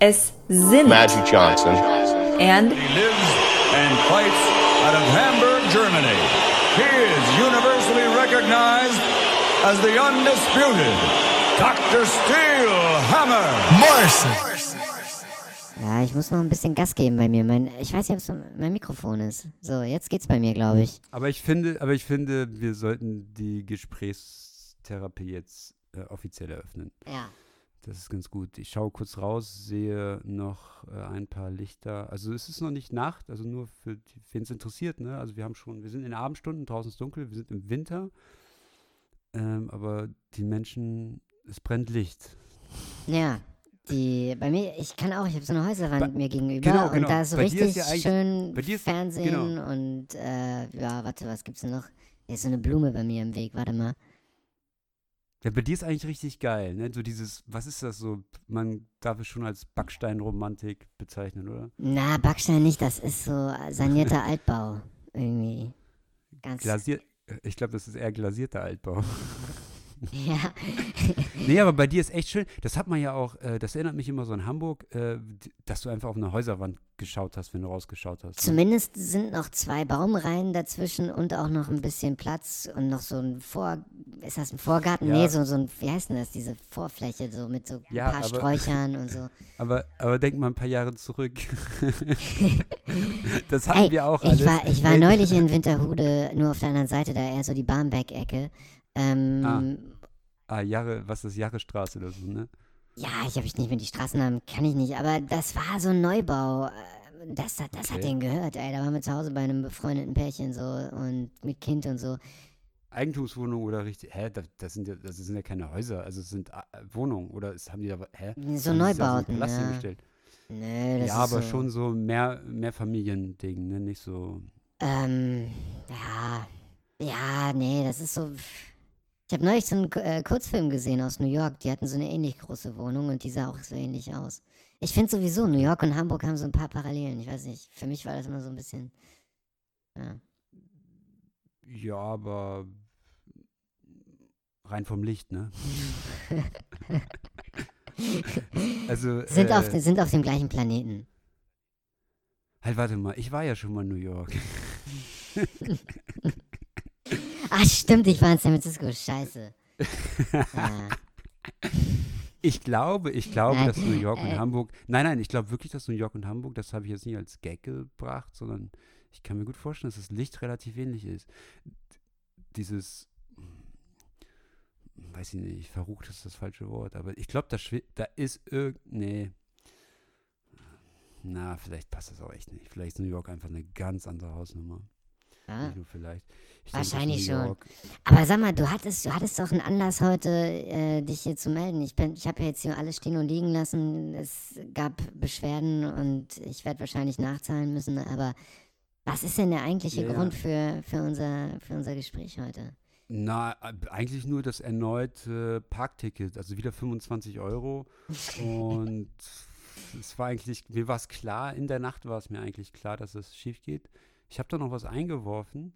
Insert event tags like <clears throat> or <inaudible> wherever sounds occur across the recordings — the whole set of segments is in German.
es sind Magic Johnson. and He lives and fights out of Hamburg, Germany. He is universally recognized as the undisputed Dr. Steel Hammer. Ja, ich muss noch ein bisschen Gas geben bei mir. Mein, ich weiß nicht, ob es mein Mikrofon ist. So, jetzt geht's bei mir, glaube ich. Aber ich finde, aber ich finde, wir sollten die Gesprächstherapie jetzt äh, offiziell eröffnen. Ja. Das ist ganz gut. Ich schaue kurz raus, sehe noch äh, ein paar Lichter. Also es ist noch nicht Nacht, also nur für wen es interessiert, ne? Also wir haben schon, wir sind in den Abendstunden, draußen ist dunkel, wir sind im Winter. Ähm, aber die Menschen, es brennt Licht. Ja. Die, bei mir, ich kann auch, ich habe so eine Häuserwand Bei- mir gegenüber genau, und genau. da ist so Bei dir ist richtig ja schön ist- Fernsehen genau. und äh, ja, warte, was gibt's denn noch? Hier ist so eine Blume bei mir im Weg, warte mal. Ja, bei dir ist eigentlich richtig geil, ne? So dieses, was ist das so? Man darf es schon als Backsteinromantik bezeichnen, oder? Na, Backstein nicht, das ist so sanierter Altbau. Irgendwie. Ganz. Glasiert, ich glaube, das ist eher glasierter Altbau. Ja. <laughs> Nee, aber bei dir ist echt schön. Das hat man ja auch, äh, das erinnert mich immer so an Hamburg, äh, dass du einfach auf eine Häuserwand geschaut hast, wenn du rausgeschaut hast. ne? Zumindest sind noch zwei Baumreihen dazwischen und auch noch ein bisschen Platz und noch so ein Vor. Ist das ein Vorgarten? Ja. Nee, so, so ein, wie heißt denn das, diese Vorfläche, so mit so ein Ja, paar aber- Sträuchern und so. <laughs> Aber, aber denk mal ein paar Jahre zurück. <laughs> das hatten Ey, wir auch alles. ich war, ich war neulich in Winterhude, nur auf der anderen Seite, da eher so die Barmbek-Ecke. Ähm, Ah. Ah, Jahre, was ist Jahrestraße oder so, ne? Ja, ich habe ich nicht mehr die Straßennamen, kann ich nicht, aber das war so ein Neubau. äh, Das, hat- das hat Okay. denen gehört, ey. Da waren wir zu Hause bei einem befreundeten Pärchen so und mit Kind und so. Eigentumswohnung oder richtig, hä, das, das, sind ja, das sind ja keine Häuser, also es sind äh, Wohnungen oder ist, haben die da, hä? So Haben die da Neubauten, Palast ja. hingestellt? Nö, das Ja, ist aber so, schon so mehr, mehr Familiending, ne, nicht so, Ähm, ja, ja, nee, das ist so. Ich habe neulich so einen äh, Kurzfilm gesehen aus New York. Die hatten so eine ähnlich große Wohnung und die sah auch so ähnlich aus. Ich finde sowieso, New York und Hamburg haben so ein paar Parallelen. Ich weiß nicht, für mich war das immer so ein bisschen. Ja. ja, aber rein vom Licht, ne? <laughs> also, Sind, äh, auf, sind auf dem gleichen Planeten. halt, warte mal, ich war ja schon mal in New York. <laughs> Ach, stimmt, ich war in San Francisco. Scheiße. Ja. <laughs> Ich glaube, ich glaube, Nein, dass New York und äh, Hamburg. Nein, nein, ich glaube wirklich, dass New York und Hamburg, das habe ich jetzt nicht als Gag gebracht, sondern ich kann mir gut vorstellen, dass das Licht relativ ähnlich ist. Dieses, weiß ich nicht, verrucht ist das falsche Wort, aber ich glaube, da, da ist irgend. Nee. Na, vielleicht passt das auch echt nicht. Vielleicht ist New York einfach eine ganz andere Hausnummer. Ja. Nicht nur vielleicht. Ich Wahrscheinlich schon. Aber sag mal, du hattest, du hattest doch einen Anlass heute, äh, dich hier zu melden. Ich, bin, ich habe ja jetzt hier alles stehen und liegen lassen. Es gab Beschwerden und ich werde wahrscheinlich nachzahlen müssen. Aber was ist denn der eigentliche Ja, ja. Grund für, für, unser, für unser Gespräch heute? Na, äh, eigentlich nur das erneute Parkticket, also wieder 25 Euro. <laughs> Und es war eigentlich, mir war es klar, in der Nacht war es mir eigentlich klar, dass es schief geht. Ich habe da noch was eingeworfen.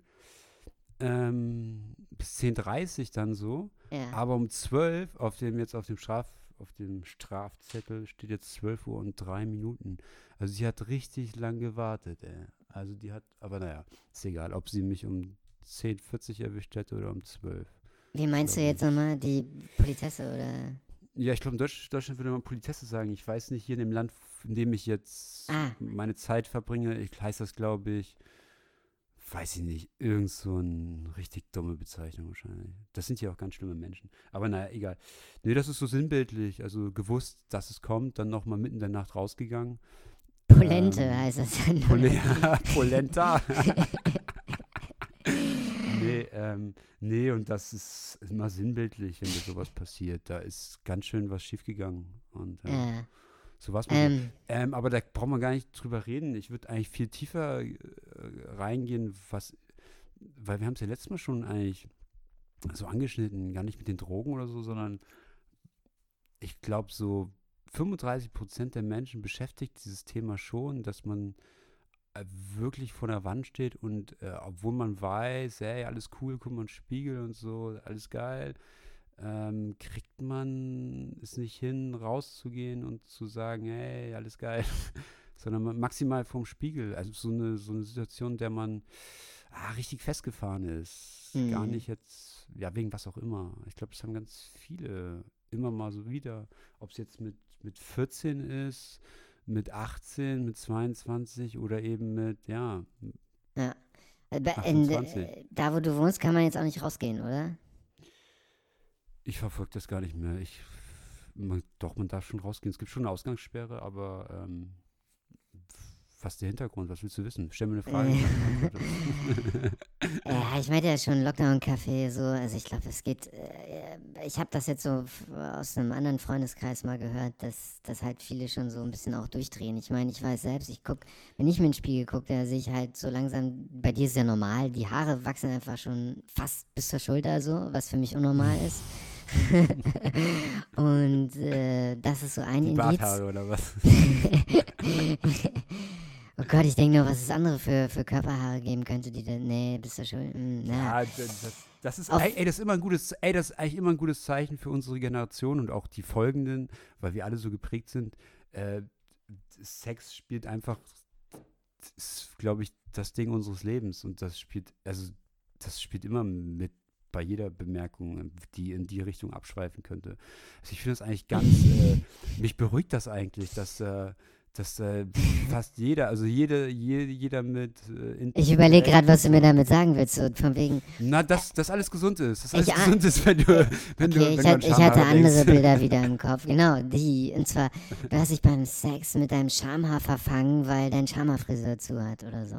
Ähm, bis 10.30 Uhr dann so. Ja. Aber um 12 auf dem jetzt auf dem Straf auf dem Strafzettel steht jetzt 12 Uhr und 3 Minuten. Also sie hat richtig lang gewartet, ey. Also die hat, aber naja, ist egal, ob sie mich um 10.40 erwischt hätte oder um 12. Wie meinst du jetzt nochmal? Die Politesse oder? Ja, ich glaube, in Deutsch, Deutschland würde man Politesse sagen. Ich weiß nicht, hier in dem Land, in dem ich jetzt Ah. meine Zeit verbringe, ich, heißt das, glaube ich, weiß ich nicht, irgend so eine richtig dumme Bezeichnung wahrscheinlich. Das sind ja auch ganz schlimme Menschen. Aber naja, egal. Nee, das ist so sinnbildlich. Also gewusst, dass es kommt, dann nochmal mitten in der Nacht rausgegangen. Polente Ähm, heißt das dann. Pole <laughs> <laughs> Polenta. <laughs> nee, ähm, nee, und das ist immer sinnbildlich, wenn dir sowas passiert. Da ist ganz schön was schiefgegangen. Und äh, Ja. So was man. Ähm, Ähm, aber da braucht man gar nicht drüber reden. Ich würde eigentlich viel tiefer äh, reingehen, was, weil wir haben es ja letztes Mal schon eigentlich so angeschnitten, gar nicht mit den Drogen oder so, sondern ich glaube, so 35 Prozent der Menschen beschäftigt dieses Thema schon, dass man äh, wirklich vor der Wand steht und äh, obwohl man weiß, hey, alles cool, guck mal, Spiegel und so, alles geil, ähm, kriegt man es nicht hin, rauszugehen und zu sagen, hey, alles geil, <laughs> sondern maximal vorm Spiegel. Also so eine, so eine Situation, in der man ah, richtig festgefahren ist. Mhm. Gar nicht jetzt, ja, wegen was auch immer. Ich glaube, das haben ganz viele immer mal so wieder, ob es jetzt mit, mit 14 ist, mit 18, mit 22 oder eben mit, ja. Ja. Äh, in, äh, da, wo du wohnst, kann man jetzt auch nicht rausgehen, oder? Ich verfolge das gar nicht mehr. Ich, man, doch, man darf schon rausgehen. Es gibt schon eine Ausgangssperre, aber ähm, was ist der Hintergrund? Was willst du wissen? Stell mir eine Frage. <laughs> ja, ich meinte ja schon Lockdown-Café, so, also ich glaube, es geht, äh, ich habe das jetzt so aus einem anderen Freundeskreis mal gehört, dass, dass halt viele schon so ein bisschen auch durchdrehen. Ich meine, ich weiß selbst, ich gucke, wenn ich mir in den Spiegel gucke, da sehe ich halt so langsam, bei dir ist ja normal, die Haare wachsen einfach schon fast bis zur Schulter so, was für mich unnormal ist. <laughs> und äh, das ist so ein die Indiz. Barthaare oder was? <laughs> Oh Gott, ich denke nur, was es andere für, für Körperhaare geben könnte, die dann, nee, bist du schon, mm, ja. ja das, das, ist, ey, ey, das ist immer ein gutes, ey, das ist eigentlich immer ein gutes Zeichen für unsere Generation und auch die folgenden, weil wir alle so geprägt sind. Äh, Sex spielt einfach, ist, glaube ich, das Ding unseres Lebens und das spielt, also, das spielt immer mit bei jeder Bemerkung, die in die Richtung abschweifen könnte. Also ich finde das eigentlich ganz, äh, mich beruhigt das eigentlich, dass, äh, dass äh, fast jeder, also jede, jede jeder mit. Äh, ich überlege gerade, was du mir damit sagen willst, so von wegen. Na, dass, dass alles gesund ist. Dass alles ich, gesund ist, wenn du. Wenn okay, du wenn ich, hat, ich hatte andere Bilder <laughs> wieder im Kopf. Genau, die. Und zwar, du hast dich beim Sex mit deinem Schamhaar verfangen, weil dein Schamhaarfriseur zu hat oder so.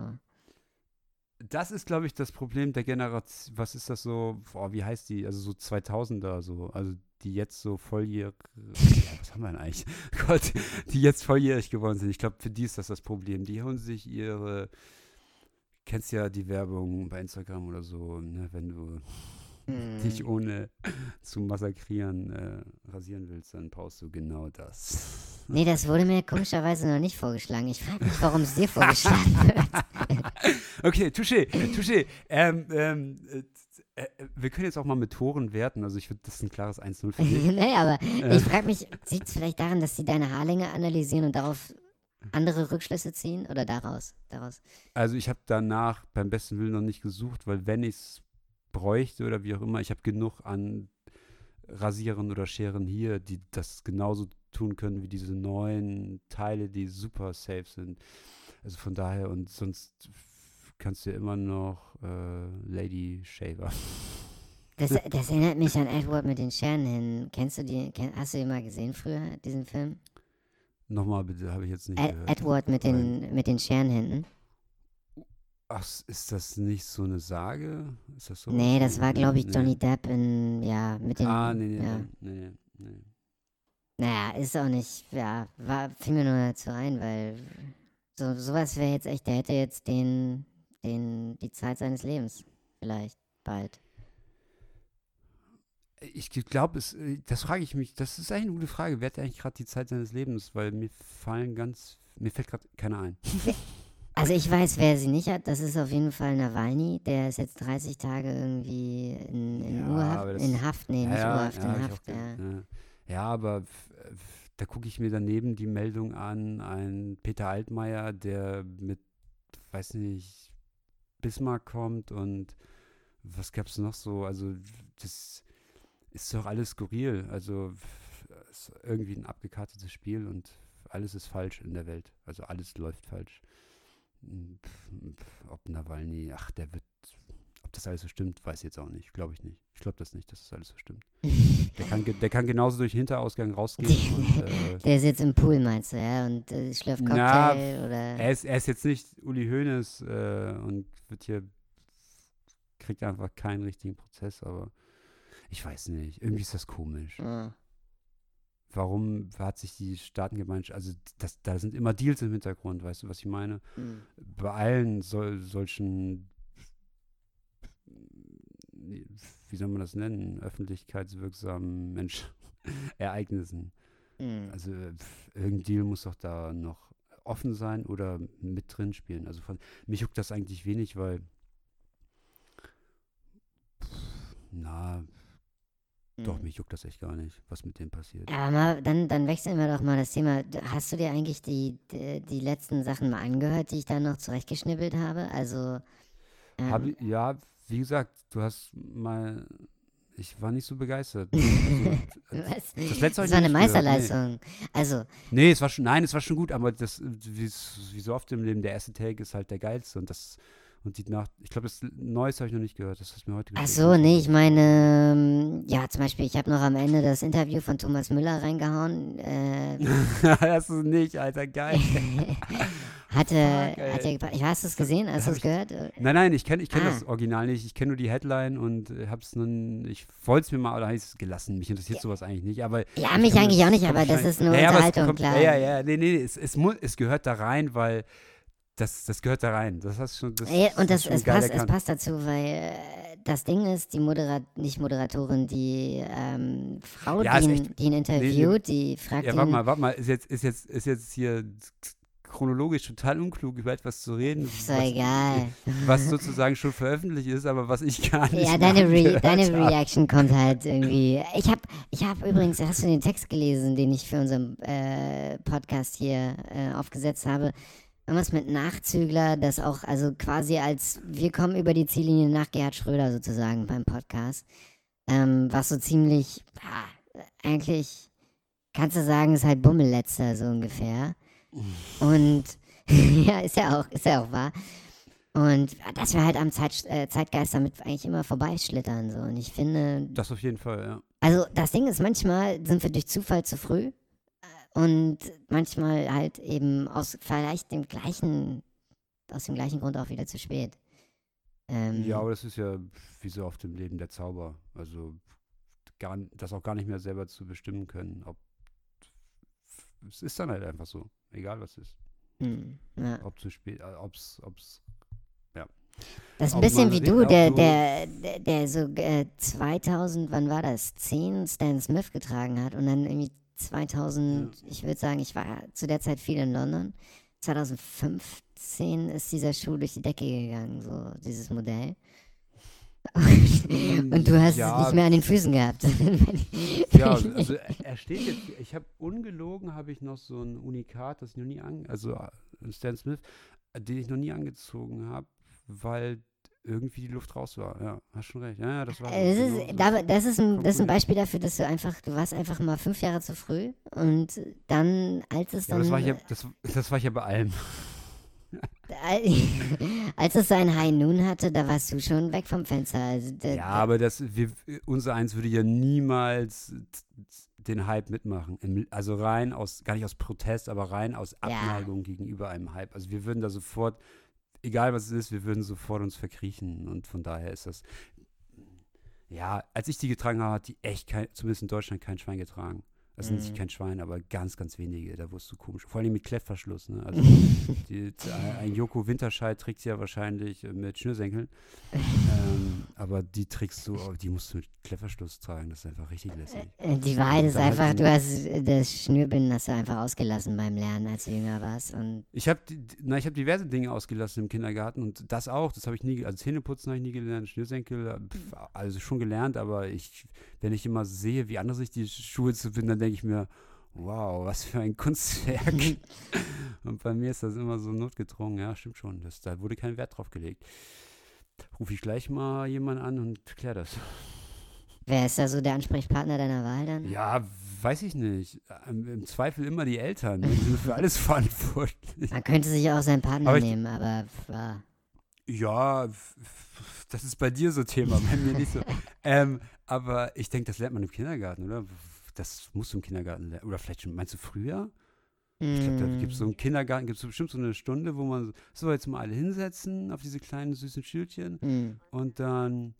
Das ist, glaube ich, das Problem der Generation. Was ist das so? Boah, wie heißt die? Also so 2000er, so. Also die jetzt so volljährig, ja, was haben wir denn eigentlich? <laughs> Gott, die jetzt volljährig geworden sind. Ich glaube, für die ist das das Problem. Die holen sich ihre, kennst ja die Werbung bei Instagram oder so, ne, wenn du hm. dich ohne zu massakrieren äh, rasieren willst, dann brauchst du genau das. Nee, das wurde mir komischerweise noch nicht vorgeschlagen. Ich frage mich, warum es dir vorgeschlagen <laughs> wird. okay, touché, touché. Ähm, ähm, äh, äh, wir können jetzt auch mal mit Toren werten. Also ich finde, das ist ein klares 1-0 für dich. <laughs> nee, aber äh. ich frage mich, liegt es vielleicht daran, dass sie deine Haarlänge analysieren und darauf andere Rückschlüsse ziehen oder daraus? daraus? Also ich habe danach beim besten Willen noch nicht gesucht, weil wenn ich es bräuchte oder wie auch immer, ich habe genug an Rasieren oder Scheren hier, die das genauso tun können wie diese neuen Teile, die super safe sind. Also von daher und sonst kannst du immer noch äh, Lady Shaver. <laughs> Das, das, erinnert mich an Edward mit den Scherenhänden. Kennst du die? Hast du den mal gesehen früher, diesen Film? Nochmal bitte, habe ich jetzt nicht Ed, gehört. Edward mit den, mit den Scherenhänden. Ach, ist das nicht so eine Sage? Ist das so? Nee, das war, glaube ich, Johnny nee. Depp in, ja, mit den. Ah, nee, nee, ja. nee, nee, nee. Naja, ist auch nicht, ja, war, fiel mir nur dazu ein, weil so, sowas wäre jetzt echt, der hätte jetzt den, den, die Zeit seines Lebens. Vielleicht bald. Ich glaube, das frage ich mich, das ist eigentlich eine gute Frage. Wer hat eigentlich gerade die Zeit seines Lebens? Weil mir fallen ganz, mir fällt gerade keiner ein. <laughs> Also ich weiß, wer sie nicht hat. Das ist auf jeden Fall Nawalny. Der ist jetzt 30 Tage irgendwie in, in ja, Urhaft, in Haft, nee, nicht ja, Urhaft, ja, in Haft. Ja. Ja, aber da gucke ich mir daneben die Meldung an, ein Peter Altmaier, der mit, weiß nicht, Bismarck kommt und was gab es noch so? Also, das ist doch alles skurril. Also, ist irgendwie ein abgekartetes Spiel und alles ist falsch in der Welt. Also, alles läuft falsch. Ob Nawalny, ach, der wird, das alles so stimmt, weiß ich jetzt auch nicht. Glaube ich nicht. Ich glaube das nicht, dass das alles so stimmt. <laughs> der, kann, der kann genauso durch den Hinterausgang rausgehen. und, <laughs> äh, der ist jetzt im Pool, meinst du, ja? Und äh, schlürft Cocktail na, oder? Er ist, er ist jetzt nicht Uli Hoeneß äh, und wird hier, kriegt einfach keinen richtigen Prozess, aber ich weiß nicht. Irgendwie ist das komisch. Ja. Warum hat sich die Staatengemeinschaft, also das, da sind immer Deals im Hintergrund, weißt du, was ich meine? Mhm. Bei allen sol, solchen, wie soll man das nennen, öffentlichkeitswirksamen Mensch <laughs> Ereignissen. Mhm. Also irgendein Deal muss doch da noch offen sein oder mit drin spielen. Also von mich juckt das eigentlich wenig, weil na, Doch, Hm. mich juckt das echt gar nicht, was mit dem passiert. Aber mal, dann, dann wechseln wir doch mal das Thema. Hast du dir eigentlich die, die, die letzten Sachen mal angehört, die ich da noch zurechtgeschnibbelt habe? Also, ähm, Hab ich, ja, wie gesagt, du hast mal. Ich war nicht so begeistert. <laughs> Also, was? das letzte das war eine gehört, nee. Meisterleistung. Also, Nee, es war schon, nein, es war schon gut, aber das, wie, so oft im Leben, der erste Take ist halt der geilste und das, und die Nacht, ich glaube, das Neueste habe ich noch nicht gehört, das hast du mir heute ach geschickt. so, nee, ich meine, ähm, ja, zum Beispiel, ich habe noch am Ende das Interview von Thomas Müller reingehauen. Äh, <laughs> das ist nicht, Alter, geil. <laughs> hatte, Fuck, ey. hat er, gepa- ja, hast du es gesehen? Hast du es gehört? Nein, nein, ich kenne ich kenn Ah. das Original nicht. Ich kenne nur die Headline und äh, hab's nun, ich wollte es mir mal, oder habe ich es gelassen. Mich interessiert sowas eigentlich nicht, aber. Ja, ich mich eigentlich das- auch nicht, aber das ist nur ja, ja, Unterhaltung, kommt, klar. Ja, ja, ja, nee, nee, es, es, mu es gehört da rein, weil das, das gehört da rein. Das hast schon, das, Ja, und das es, passt, es passt dazu, weil äh, das Ding ist, die Moderat nicht Moderatorin, die ähm, Frau, Ja, die, ihn, die ihn interviewt, die fragt Ja, warte mal, warte mal, ist jetzt, ist jetzt, ist jetzt hier chronologisch total unklug, über etwas zu reden. ist doch was- egal. Was sozusagen schon veröffentlicht ist, aber was ich gar nicht Ja, deine, Re deine. Reaction kommt halt irgendwie. Ich habe ich hab übrigens, hast du den Text gelesen, den ich für unseren äh, Podcast hier äh, aufgesetzt habe? Irgendwas mit Nachzügler, das auch, also quasi als wir kommen über die Ziellinie nach Gerhard Schröder sozusagen beim Podcast. Ähm, was so ziemlich, ah, eigentlich kannst du sagen, ist halt Bummelletzter so ungefähr. Und <laughs> ja, ist ja auch, ist ja auch wahr. Und dass wir halt am Zeit, äh, Zeitgeist damit eigentlich immer vorbeischlittern. So. Und ich finde, Das auf jeden Fall, ja. also das Ding ist, manchmal sind wir durch Zufall zu früh äh, und manchmal halt eben aus vielleicht dem gleichen, aus dem gleichen Grund auch wieder zu spät. Ähm, Ja, aber das ist ja wie so oft im Leben der Zauber. Also gar, das auch gar nicht mehr selber zu bestimmen können. Ob, es ist dann halt einfach so, egal was ist. hm, ja. Ob zu spät, äh, ob's, ob's, Das ist ein bisschen wie du, der, der, der, der so äh, 2000, wann war das? 10 Stan Smith getragen hat und dann irgendwie 2000, ich würde sagen, ich war zu der Zeit viel in London. 2015 ist dieser Schuh durch die Decke gegangen, so dieses Modell. <laughs> Und, du hast Ja. es nicht mehr an den Füßen gehabt. <laughs> Ja, <laughs> also er er steht jetzt, ich habe ungelogen, habe ich noch so ein Unikat, das ich noch nie an, also äh, Stan Smith, äh, den ich noch nie angezogen habe, weil irgendwie die Luft raus war. Ja, hast schon recht. Ja, ja, das war. Genau ist, so. da, das, ist ein, das ist ein Beispiel dafür, dass du einfach, du warst einfach mal fünf Jahre zu früh und dann, als es ja, dann, das war ich ja, das, das war ich ja bei allem. <laughs> als es sein High Noon hatte, da warst du schon weg vom Fenster. Also, Ja, aber das, wir, unser Eins würde ja niemals den Hype mitmachen. Also rein aus, gar nicht aus Protest, aber rein aus Ja. Abneigung gegenüber einem Hype. Also wir würden da sofort, egal was es ist, wir würden sofort uns verkriechen. Und von daher ist das, ja, als ich die getragen habe, hat die echt kein, zumindest in Deutschland kein Schwein getragen. Also Mhm. nicht kein Schwein, aber ganz, ganz wenige. Da wurdest du komisch. Vor allem mit Klettverschluss. Ne? Also <laughs> die, ein Joko Winterscheid trägt sie ja wahrscheinlich äh, mit Schnürsenkeln. <laughs> ähm, aber die trägst du, die musst du mit Klettverschluss tragen. Das ist einfach richtig lässig. Äh, Die Wahrheit ist einfach, du hast äh, das Schnürbinden hast du einfach ausgelassen beim Lernen, als du jünger warst. Und Ich habe hab diverse Dinge ausgelassen im Kindergarten und das auch. Das habe ich nie, also Zähneputzen habe ich nie gelernt, Schnürsenkel, äh, pf, also schon gelernt, aber ich, wenn ich immer sehe, wie andere sich die Schuhe zu binden, dann denke ich mir, wow, was für ein <laughs> Kunstwerk. und bei mir ist das immer so notgedrungen. Ja, stimmt schon. Das, da wurde kein Wert drauf gelegt. Rufe ich gleich mal jemanden an und klär das. wer ist da so der Ansprechpartner deiner Wahl dann? Ja, weiß ich nicht. Im, im Zweifel immer die Eltern. Die sind für alles verantwortlich. Man könnte sich auch seinen Partner Aber ich- nehmen, aber ja. Ja, das ist bei dir so Thema, bei mir nicht so. <laughs> ähm, aber ich denke, das lernt man im Kindergarten, oder? Das musst du im Kindergarten lernen. Oder vielleicht schon, meinst du früher? Ich glaube, da gibt es so Mm, im Kindergarten, gibt es bestimmt so eine Stunde, wo man so jetzt mal alle hinsetzen auf diese kleinen süßen Schildchen mm. und dann,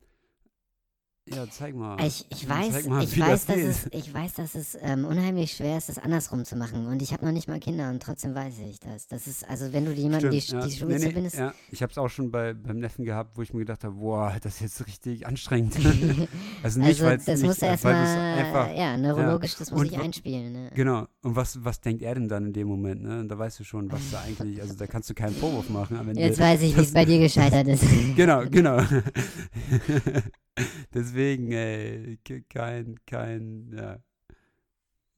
ja, zeig mal. Ich, ich weiß, mal, ich weiß, das dass es, ich weiß, dass es ähm, unheimlich schwer ist, das andersrum zu machen. Und ich habe noch nicht mal Kinder und trotzdem weiß ich das. Das ist, also wenn du jemandem die, ja. die Schuhe Nee, nee, zubindest, ja, ich habe es auch schon bei, beim Neffen gehabt, wo ich mir gedacht habe, boah, das ist jetzt richtig anstrengend. <laughs> also nicht, also das nicht, muss äh, erstmal, einfach, ja, neurologisch, das muss Und ich einspielen. Ne? Genau. Und was, was denkt er denn dann in dem Moment? Ne? Und da weißt du schon, was da eigentlich, also da kannst du keinen Vorwurf machen. Jetzt weiß ich, wie es bei dir gescheitert ist. <laughs> Genau, genau. <laughs> <laughs> Deswegen, ey, kein, kein, ja.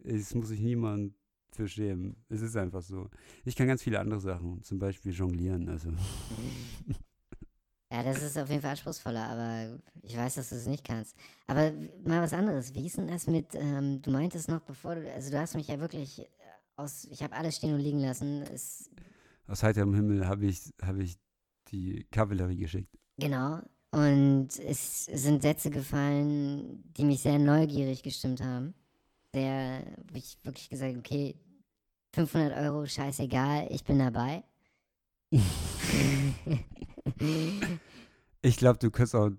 Es muss sich niemand für schämen. Es ist einfach so. Ich kann ganz viele andere Sachen, zum Beispiel jonglieren, also. <laughs> Ja, das ist auf jeden Fall anspruchsvoller, aber ich weiß, dass du es nicht kannst. Aber mal was anderes. Wie ist denn das mit, ähm, du meintest noch, bevor du, also du hast mich ja wirklich äh, aus, ich habe alles stehen und liegen lassen. Es, Aus heiterem Himmel habe ich, habe ich die Kavallerie geschickt. genau. Und es sind Sätze gefallen, die mich sehr neugierig gestimmt haben. Sehr, wo ich wirklich gesagt, okay, 500 Euro, scheißegal, ich bin dabei. <laughs> Ich glaube, du könntest auch,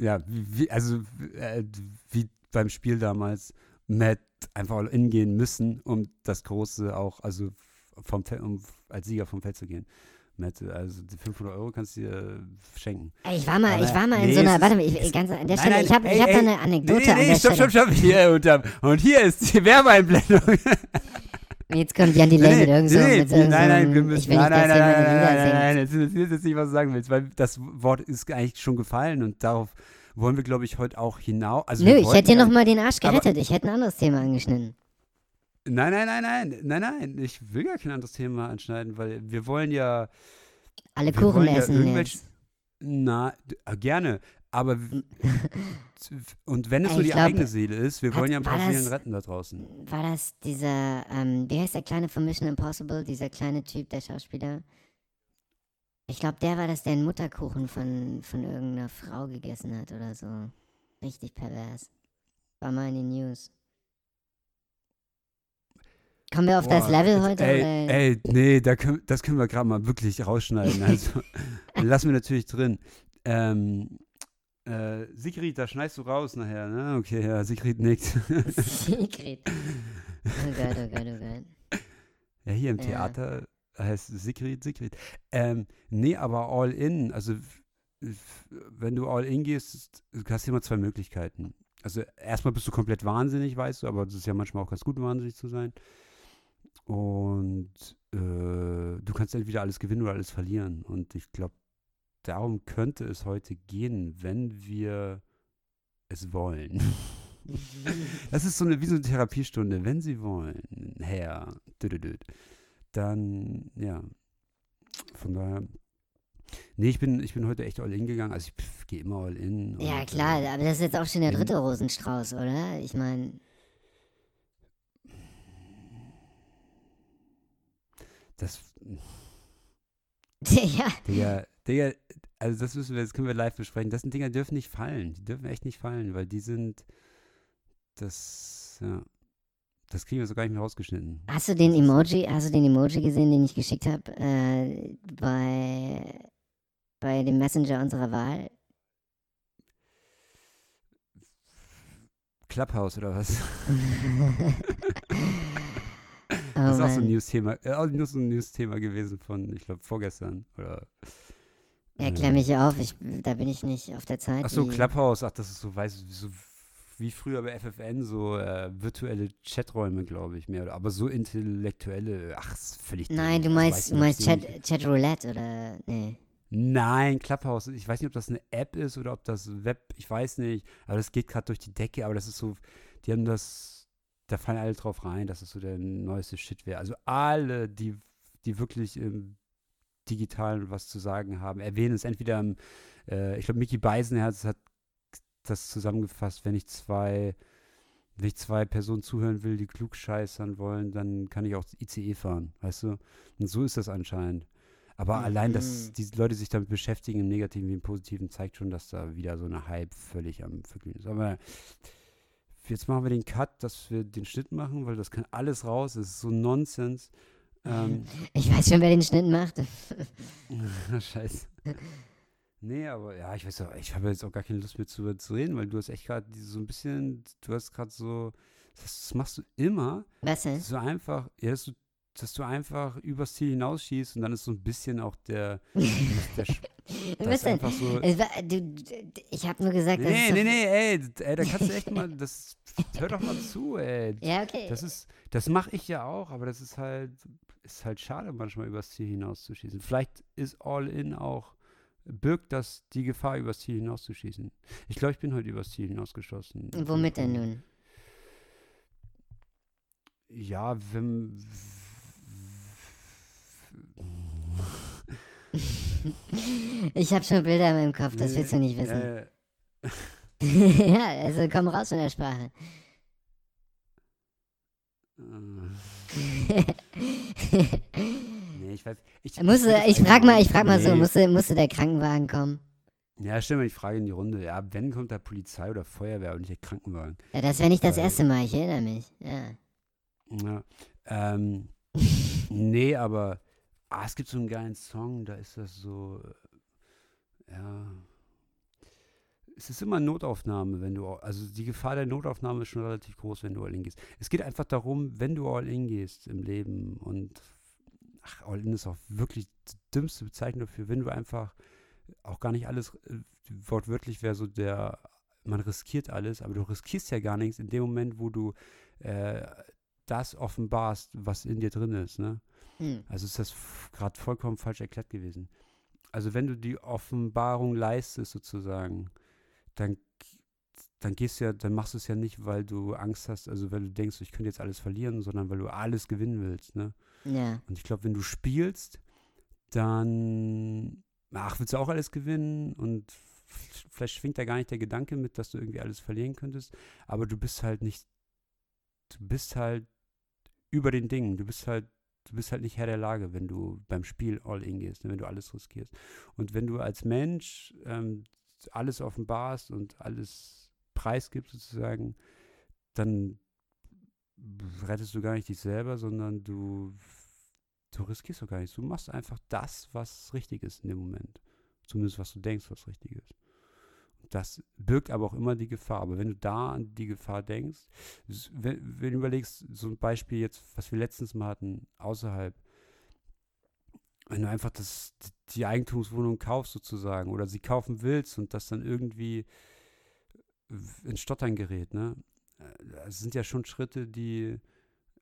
ja, wie, also äh, wie beim Spiel damals, Matt einfach all in gehen müssen, um das Große auch, also vom um als Sieger vom Feld zu gehen. Matt, also die 500 Euro kannst du dir schenken. Ey, Ich war mal, Aber ich war mal in nee, so einer, warte mal, ich, ganz an der Nein, Stelle, nein, ich habe ich hab da eine Anekdote nee, nee, an nee, der stopp, stopp, stopp, hier, und, hier ist die Werbeeinblendung. <laughs> Jetzt kommt Jan Delay mit irgend so, nee, mit so, nein, nein, wir müssen, nein, nein, nein, nein, nein, nein, nein, das ist jetzt nicht, was du sagen willst, weil das Wort ist eigentlich schon gefallen und darauf wollen wir, glaube ich, heute auch hinaus. Also Nö, ich hätte dir ja- noch mal den Arsch gerettet. Ich hätte ein anderes Thema angeschnitten. Nein, nein, nein, nein, nein, nein, ich will gar kein anderes Thema anschneiden, weil wir wollen ja, Alle Kuchen ja essen jetzt. na, äh, gerne, aber, w- <laughs> und wenn es nur ich die glaub, eigene Seele ist, wir hat- wollen ja ein paar das- Seelen retten da draußen. War das dieser, ähm, wie heißt der kleine von Mission Impossible, dieser kleine Typ, der Schauspieler? Ich glaube, der war das, der einen Mutterkuchen von, von irgendeiner Frau gegessen hat oder so. Richtig pervers. War mal in den News. Kommen wir auf das Boah, Level jetzt- heute? Ey, ey, nee, da können, das können wir gerade mal wirklich rausschneiden. Also <laughs> lassen wir natürlich drin. Ähm, äh, Sigrid, da schneidest du raus nachher, ne? Okay, ja, Sigrid nickt. <laughs> Secret. <laughs> Oh Gott, oh Gott, oh Gott. ja, hier im Ja. Theater heißt Sigrid, Sigrid. Ähm, nee, aber all in, also wenn du all in gehst, du hast immer zwei Möglichkeiten. Also erstmal bist du komplett wahnsinnig, weißt du, aber das ist ja manchmal auch ganz gut, wahnsinnig zu sein. Und äh, du kannst entweder alles gewinnen oder alles verlieren. Und ich glaube, darum könnte es heute gehen, wenn wir es wollen. <laughs> Das ist so eine, wie so eine Therapiestunde. Wenn Sie wollen, Herr, dann, ja, von daher. Nee, ich bin, ich bin heute echt all in gegangen. Also ich gehe immer all in. Ja, und, klar, äh, aber das ist jetzt auch schon der dritte Rosenstrauß, oder? Ich meine, Das, <laughs> ja, Digga, Digga, also das müssen wir, das können wir live besprechen. Das sind Dinger, die dürfen nicht fallen. Die dürfen echt nicht fallen, weil die sind, das, ja, das kriegen wir so gar nicht mehr rausgeschnitten. hast du den Emoji, hast du den Emoji gesehen, den ich geschickt habe, äh, bei, bei dem Messenger unserer Wahl? Clubhouse oder was? <laughs> <laughs> Das ist auch so ein. News-Thema, äh, auch nur so ein News-Thema gewesen von, ich glaube, vorgestern. Oder, Ja, klär äh, mich auf, ich, da bin ich nicht auf der Zeit. Ach so, Clubhouse, ach, das ist so, weiß so wie früher bei FFN, so äh, virtuelle Chaträume, glaube ich, mehr. oder- Aber so intellektuelle, ach, ist völlig. Nein, du meinst, du meinst. Chat, Chat Roulette oder, nee. Nein, Clubhouse. Ich weiß nicht, ob das eine App ist oder ob das Web, ich weiß nicht. Aber das geht gerade durch die Decke. Aber das ist so, die haben das, da fallen alle drauf rein, dass es so der neueste Shit wäre. Also alle, die, die wirklich im Digitalen was zu sagen haben, erwähnen es entweder im, äh, ich glaube, Mickey Beisenherz hat das zusammengefasst, wenn ich zwei, wenn ich zwei Personen zuhören will, die klugscheißern wollen, dann kann ich auch ICE fahren, weißt du? Und so ist das anscheinend. Aber allein, dass Mhm. diese Leute sich damit beschäftigen, im Negativen wie im Positiven, zeigt schon, dass da wieder so eine Hype völlig am Verglühen ist. Aber jetzt machen wir den Cut, dass wir den Schnitt machen, weil das kann alles raus. Das ist so Nonsens. Ähm, <laughs> Ich weiß schon, wer den Schnitt macht. <laughs> Scheiße. Nee, aber ja, ich weiß auch, ich habe jetzt auch gar keine Lust mehr zu, zu reden, weil du hast echt gerade so ein bisschen, du hast gerade so, das, machst du immer, Was denn? so einfach, ja, dass du, dass du einfach übers Ziel hinausschießt und dann ist so ein bisschen auch der, <laughs> der, das ist einfach so, ich habe nur gesagt, dass Nee, nee, nee, ey, ey, da kannst du echt mal, das, hör doch mal zu, ey. Ja, okay. Das ist, das mache ich ja auch, aber das ist halt, ist halt schade, manchmal übers Ziel hinauszuschießen. Vielleicht ist All In auch birgt das die Gefahr, übers Ziel hinauszuschießen. Ich glaube, ich bin heute übers Ziel hinausgeschossen. Womit denn nun? Ja, wenn. <laughs> Ich habe schon Bilder in meinem Kopf, das willst du nicht wissen. Äh, <laughs> ja, also komm raus von der Sprache. <laughs> nee, ich weiß. Ich, Musste, das ich frag mal, ich frag mal so, Nee. musste, musste der Krankenwagen kommen? Ja, stimmt, ich frage in die Runde. Ja, wenn kommt da Polizei oder Feuerwehr und nicht der Krankenwagen? Ja, das wäre nicht das Äh, erste Mal, ich erinnere mich. Ja. Ja. Ähm, nee, aber ah, es gibt so einen geilen Song, da ist das so, äh, ja. Es ist immer Notaufnahme, wenn du, also die Gefahr der Notaufnahme ist schon relativ groß, wenn du all in gehst. Es geht einfach darum, wenn du all in gehst im Leben und, ach, all in ist auch wirklich die dümmste Bezeichnung dafür, wenn du einfach auch gar nicht alles, äh, wortwörtlich wäre so der, man riskiert alles, aber du riskierst ja gar nichts in dem Moment, wo du äh, das offenbarst, was in dir drin ist. Ne? Hm. Also ist das gerade vollkommen falsch erklärt gewesen. Also wenn du die Offenbarung leistest sozusagen, dann, dann gehst du ja, dann machst du es ja nicht, weil du Angst hast, also weil du denkst, ich könnte jetzt alles verlieren, sondern weil du alles gewinnen willst. Ne? Ja. Und ich glaube, wenn du spielst, dann, ach, willst du auch alles gewinnen und vielleicht schwingt da gar nicht der Gedanke mit, dass du irgendwie alles verlieren könntest, aber du bist halt nicht, du bist halt über den Dingen, du bist halt, du bist halt nicht Herr der Lage, wenn du beim Spiel all in gehst, ne, wenn du alles riskierst. Und wenn du als Mensch ähm, alles offenbarst und alles preisgibst sozusagen, dann rettest du gar nicht dich selber, sondern du du riskierst doch gar nichts. Du machst einfach das, was richtig ist in dem Moment. Zumindest was du denkst, was richtig ist. Das birgt aber auch immer die Gefahr. Aber wenn du da an die Gefahr denkst, wenn, wenn du überlegst, so ein Beispiel jetzt, was wir letztens mal hatten, außerhalb, wenn du einfach das, die Eigentumswohnung kaufst sozusagen oder sie kaufen willst und das dann irgendwie ins Stottern gerät, ne? Äh, Das sind ja schon Schritte, die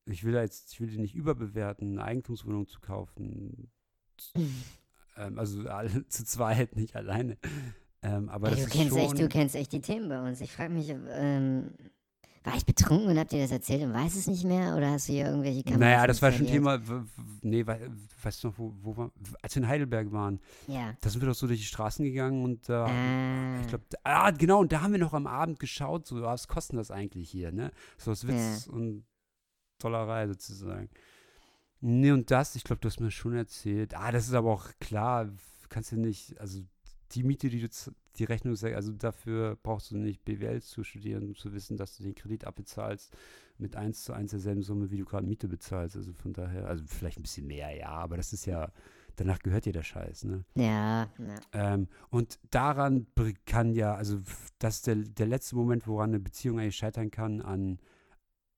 ich will jetzt, ich will die nicht überbewerten, eine Eigentumswohnung zu kaufen. Ähm, also alle <laughs> zu zweit, nicht alleine. Ähm, aber Ey, du, kennst echt, du kennst echt die Themen bei uns. Ich frage mich, ähm, war ich betrunken und hab dir das erzählt und weiß es nicht mehr? Oder hast du hier irgendwelche Kameras naja, das war schon? Thema, nee, wei- weißt du noch, wo, wo wir, als wir in Heidelberg waren, Ja. da sind wir doch so durch die Straßen gegangen und da, Ah, ich glaube, ah, genau, und da haben wir noch am Abend geschaut, so, was kostet das eigentlich hier, ne? So aus Witz und Dollerei sozusagen. Nee, und das, ich glaube, du hast mir schon erzählt. Ah, das ist aber auch klar, kannst du nicht, also die Miete, die du, die Rechnung, also dafür brauchst du nicht BWL zu studieren, um zu wissen, dass du den Kredit abbezahlst mit 1 zu 1 derselben Summe, wie du gerade Miete bezahlst. Also von daher, also vielleicht ein bisschen mehr, ja, aber das ist ja, danach gehört dir der Scheiß, ne? ja, ja. Ähm, und daran kann ja, also das ist der, der letzte Moment, woran eine Beziehung eigentlich scheitern kann, an,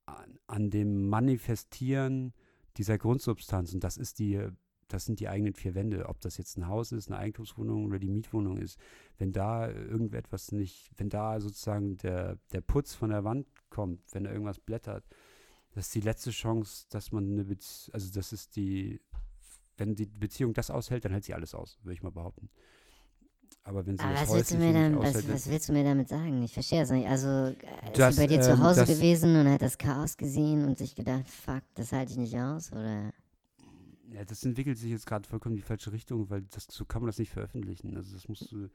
an, an dem Manifestieren dieser Grundsubstanz. Und das ist die, das sind die eigenen vier Wände. Ob das jetzt ein Haus ist, eine Eigentumswohnung oder die Mietwohnung ist. Wenn da irgendetwas nicht, wenn da sozusagen der, der Putz von der Wand kommt, wenn da irgendwas blättert, das ist die letzte Chance, dass man eine Beziehung, also das ist die, wenn die Beziehung das aushält, dann hält sie alles aus, würde ich mal behaupten. Aber wenn sie Aber das was willst, du mir dann, was, aushält, was willst du mir damit sagen? Ich verstehe das nicht. Also, ist Das, sie bei dir zu ähm, Hause das- gewesen und hat das Chaos gesehen und sich gedacht, fuck, das halte ich nicht aus? Oder? Ja, das entwickelt sich jetzt gerade vollkommen in die falsche Richtung, weil das, so kann man das nicht veröffentlichen. Also das musst du.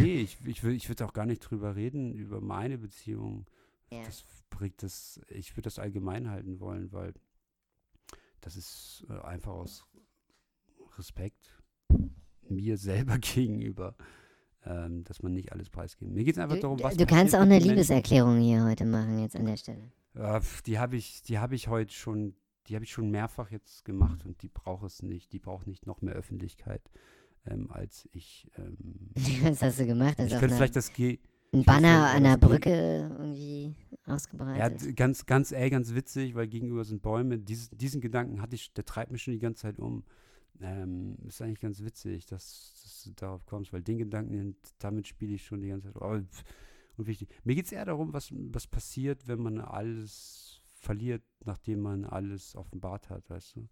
nee, ich, ich würde ich würd auch gar nicht drüber reden, über meine Beziehung. Ja. Das bringt das, ich würde das allgemein halten wollen, weil das ist äh, einfach aus Respekt mir selber <laughs> gegenüber, ähm, dass man nicht alles preisgeben. Mir geht es einfach Du, darum, was du kannst auch eine. Liebeserklärung hier heute machen, jetzt an der Stelle. Pf, die habe ich, die habe ich heute schon, die habe ich schon mehrfach jetzt gemacht und die braucht es nicht. Die braucht nicht noch mehr Öffentlichkeit ähm, als ich. Ähm, <laughs> Was hast du gemacht? Hast ich könnte vielleicht das G. ein Banner an der Brücke irgendwie Ja, ausgebreitet? d- ganz, ganz, ey, ganz witzig, weil gegenüber sind Bäume. Dies, diesen Gedanken hatte ich, der treibt mich schon die ganze Zeit um. Ähm, ist eigentlich ganz witzig, dass, dass du darauf kommst, weil den Gedanken, damit spiele ich schon die ganze Zeit. Pf, und wichtig. Mir geht es eher darum, was, was passiert, wenn man alles verliert, nachdem man alles offenbart hat, weißt du?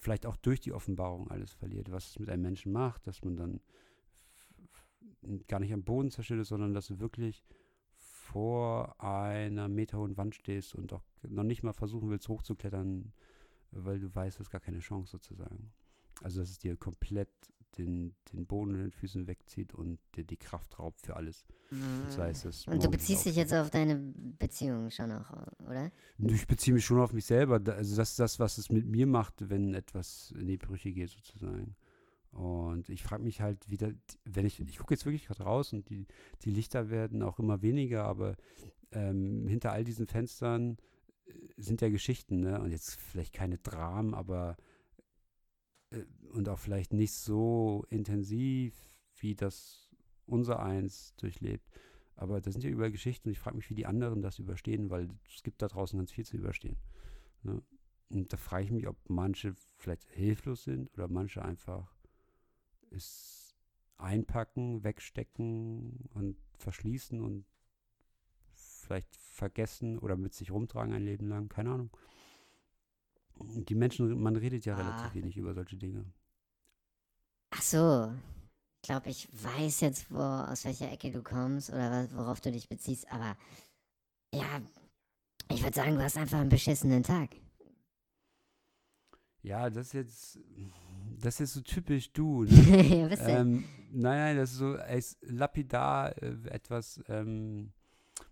Vielleicht auch durch die Offenbarung alles verliert. Was es mit einem Menschen macht, dass man dann gar nicht am Boden zerschüttest, sondern dass du wirklich vor einer meterhohen Wand stehst und auch noch nicht mal versuchen willst, hochzuklettern, weil du weißt, du hast gar keine Chance sozusagen. Also, dass es dir komplett den, den Boden in den Füßen wegzieht und dir die Kraft raubt für alles. Mhm. Das heißt, es Und du beziehst dich jetzt auf deine Beziehung schon auch, oder? Ich beziehe mich schon auf mich selber. Also das ist das, was es mit mir macht, wenn etwas in die Brüche geht, sozusagen. Und ich frage mich halt wieder, wenn ich, ich gucke jetzt wirklich gerade raus und die, die Lichter werden auch immer weniger, aber ähm, hinter all diesen Fenstern äh, sind ja Geschichten, ne? Und jetzt vielleicht keine Dramen, aber äh, und auch vielleicht nicht so intensiv, wie das unser eins durchlebt. Aber das sind ja überall Geschichten und ich frage mich, wie die anderen das überstehen, weil es gibt da draußen ganz viel zu überstehen. Ne? Und da frage ich mich, ob manche vielleicht hilflos sind oder manche einfach es einpacken, wegstecken und verschließen und vielleicht vergessen oder mit sich rumtragen ein Leben lang. Keine Ahnung. Die Menschen, man redet ja Ah. relativ wenig über solche Dinge. Ach so. Ich glaube, ich weiß jetzt, wo, aus welcher Ecke du kommst oder worauf du dich beziehst, aber ja, ich würde sagen, du hast einfach einen beschissenen Tag. Ja, das ist jetzt, das ist so typisch du. <laughs> Ne? ja, ähm, nein, nein, das ist so als lapidar äh, etwas, ähm,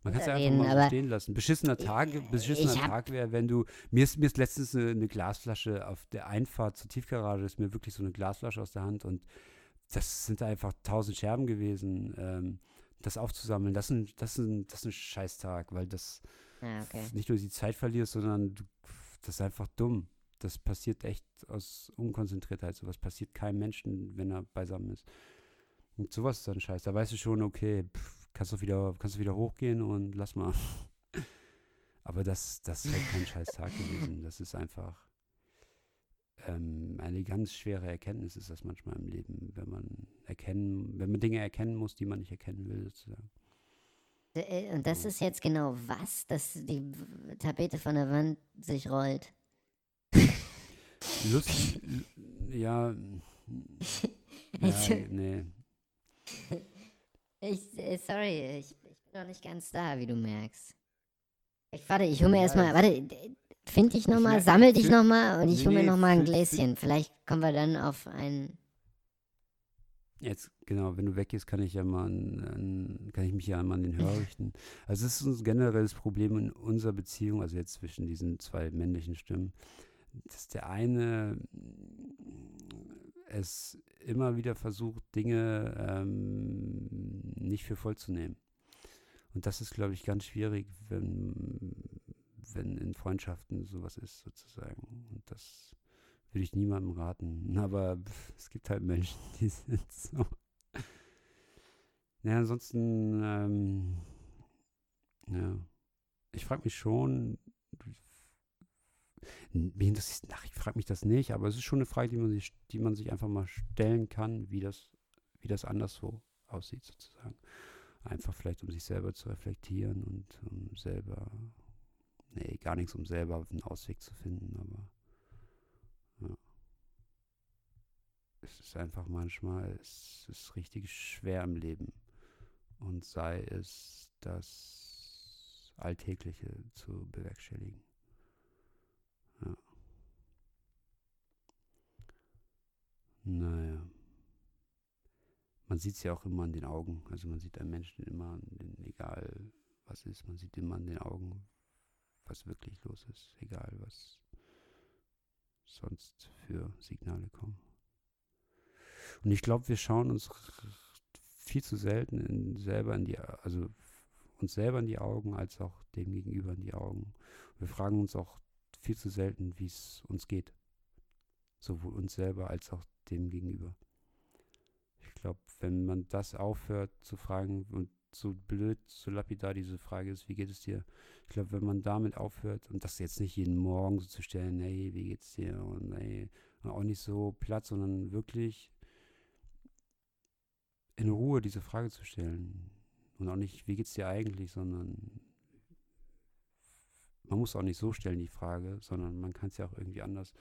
man kann es einfach mal so stehen lassen. Beschissener Tag, beschissener Tag wäre, wenn du, mir ist, mir ist letztens eine, eine Glasflasche auf der Einfahrt zur Tiefgarage, ist mir wirklich so eine Glasflasche aus der Hand und das sind einfach tausend Scherben gewesen. Ähm, das aufzusammeln, das ist ein, das ist ein, das ist ein Scheißtag, weil das Ja, okay. nicht nur die Zeit verlierst, sondern du, das ist einfach dumm. Das passiert echt aus Unkonzentriertheit. Sowas passiert keinem Menschen, wenn er beisammen ist. Und sowas ist dann scheiße. Da weißt du schon, okay, pff, kannst du wieder, kannst du wieder hochgehen und lass mal. <laughs> Aber das, das ist halt kein scheiß Tag gewesen. Das ist einfach ähm, eine ganz schwere Erkenntnis ist das manchmal im Leben, wenn man erkennen, wenn man Dinge erkennen muss, die man nicht erkennen will, sozusagen. Äh, Und das ist jetzt genau was, dass die Tapete von der Wand sich rollt. Lust, ja, <laughs> ja, Also- nee. Ich, äh, sorry, ich, ich bin noch nicht ganz da, wie du merkst. Ich warte, ich hole mir Ja, erstmal, warte, find dich nochmal, sammel dich find- nochmal und ich hole mir nochmal ein Gläschen. Vielleicht kommen wir dann auf ein. Jetzt, genau, wenn du weggehst, kann ich ja mal an, an, kann ich mich ja mal an den Hörer richten. <laughs> Also es ist ein generelles Problem in unserer Beziehung, also jetzt zwischen diesen zwei männlichen Stimmen, dass der eine es immer wieder versucht, Dinge ähm, nicht für voll zu nehmen. Und das ist, glaube ich, ganz schwierig, wenn, wenn in Freundschaften sowas ist, sozusagen. Und das würde ich niemandem raten. <laughs> Aber es gibt halt Menschen, <laughs> die sind so. Ja, ansonsten, ähm, ja. Ich frage mich schon, mich interessiert, ach, ich frage mich das nicht, aber es ist schon eine Frage, die man sich, die man sich einfach mal stellen kann, wie das, wie das anderswo aussieht, sozusagen. Einfach vielleicht, um sich selber zu reflektieren und um selber, nee, gar nichts, um selber einen Ausweg zu finden, aber es ist einfach manchmal, es ist richtig schwer im Leben. Und sei es das Alltägliche zu bewerkstelligen. Naja. Man sieht es ja auch immer an den Augen. Also man sieht einen Menschen immer, den, egal was ist, man sieht immer an den Augen, was wirklich los ist, egal was sonst für Signale kommen. Und ich glaube, wir schauen uns viel zu selten in, selber in die, also uns selber in die Augen, als auch dem Gegenüber in die Augen. Wir fragen uns auch viel zu selten, wie es uns geht. Sowohl uns selber als auch dem Gegenüber. Ich glaube, wenn man das aufhört zu fragen und so blöd, so lapidar diese Frage ist, wie geht es dir? Ich glaube, wenn man damit aufhört und das jetzt nicht jeden Morgen so zu stellen, hey, wie geht's dir? Und hey, auch nicht so platt, sondern wirklich in Ruhe diese Frage zu stellen. Und auch nicht, wie geht's dir eigentlich, sondern man muss auch nicht so stellen, die Frage, sondern man kann es ja auch irgendwie anders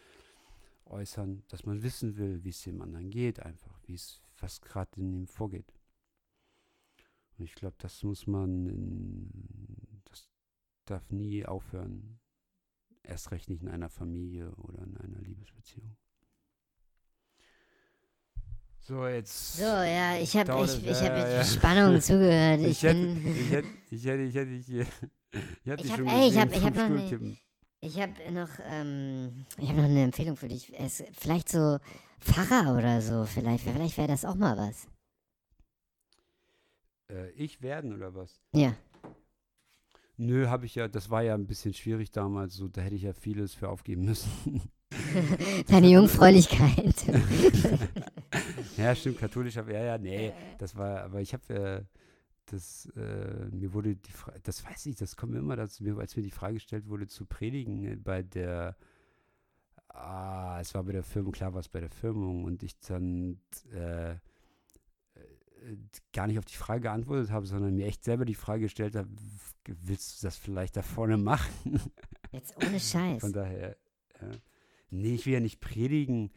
äußern, dass man wissen will, wie es dem anderen geht, einfach, wie es, was gerade in ihm vorgeht. Und ich glaube, das muss man, in, das darf nie aufhören. Erst recht nicht in einer Familie oder in einer Liebesbeziehung. So, jetzt. So, ja, ich habe ich, ich ja, hab ja, mit ja. Spannung <laughs> zugehört. Ich, Ich hätte, bin. ich hätte, ich hätte, ich hätte, ich hätte, ich hätte Ich dich hab- schon ey, ich gesehen hab- ich vom hab noch ne- Stuhlkippen. Ich habe noch, ähm, ich habe noch eine Empfehlung für dich. Es, vielleicht so Pfarrer oder so. Vielleicht, vielleicht wäre das auch mal was. Äh, ich werden oder was? Ja. Nö, habe ich ja, das war ja ein bisschen schwierig damals, so, da hätte ich ja vieles für aufgeben müssen. <laughs> <laughs> Deine Jungfräulichkeit. <laughs> ja, stimmt, katholisch, aber ja, ja, nee, das war, aber ich habe, äh, das, äh, mir wurde die Frage, das weiß ich, das kommt mir immer dazu, mir, als mir die Frage gestellt wurde, zu predigen äh, bei der, ah, es war bei der Firmung, klar war es bei der Firmung und ich dann, äh, äh, gar nicht auf die Frage geantwortet habe, sondern mir echt selber die Frage gestellt habe, willst du das vielleicht da vorne machen? <laughs> Jetzt ohne Scheiß. Von daher, ja. nee, ich will ja nicht predigen,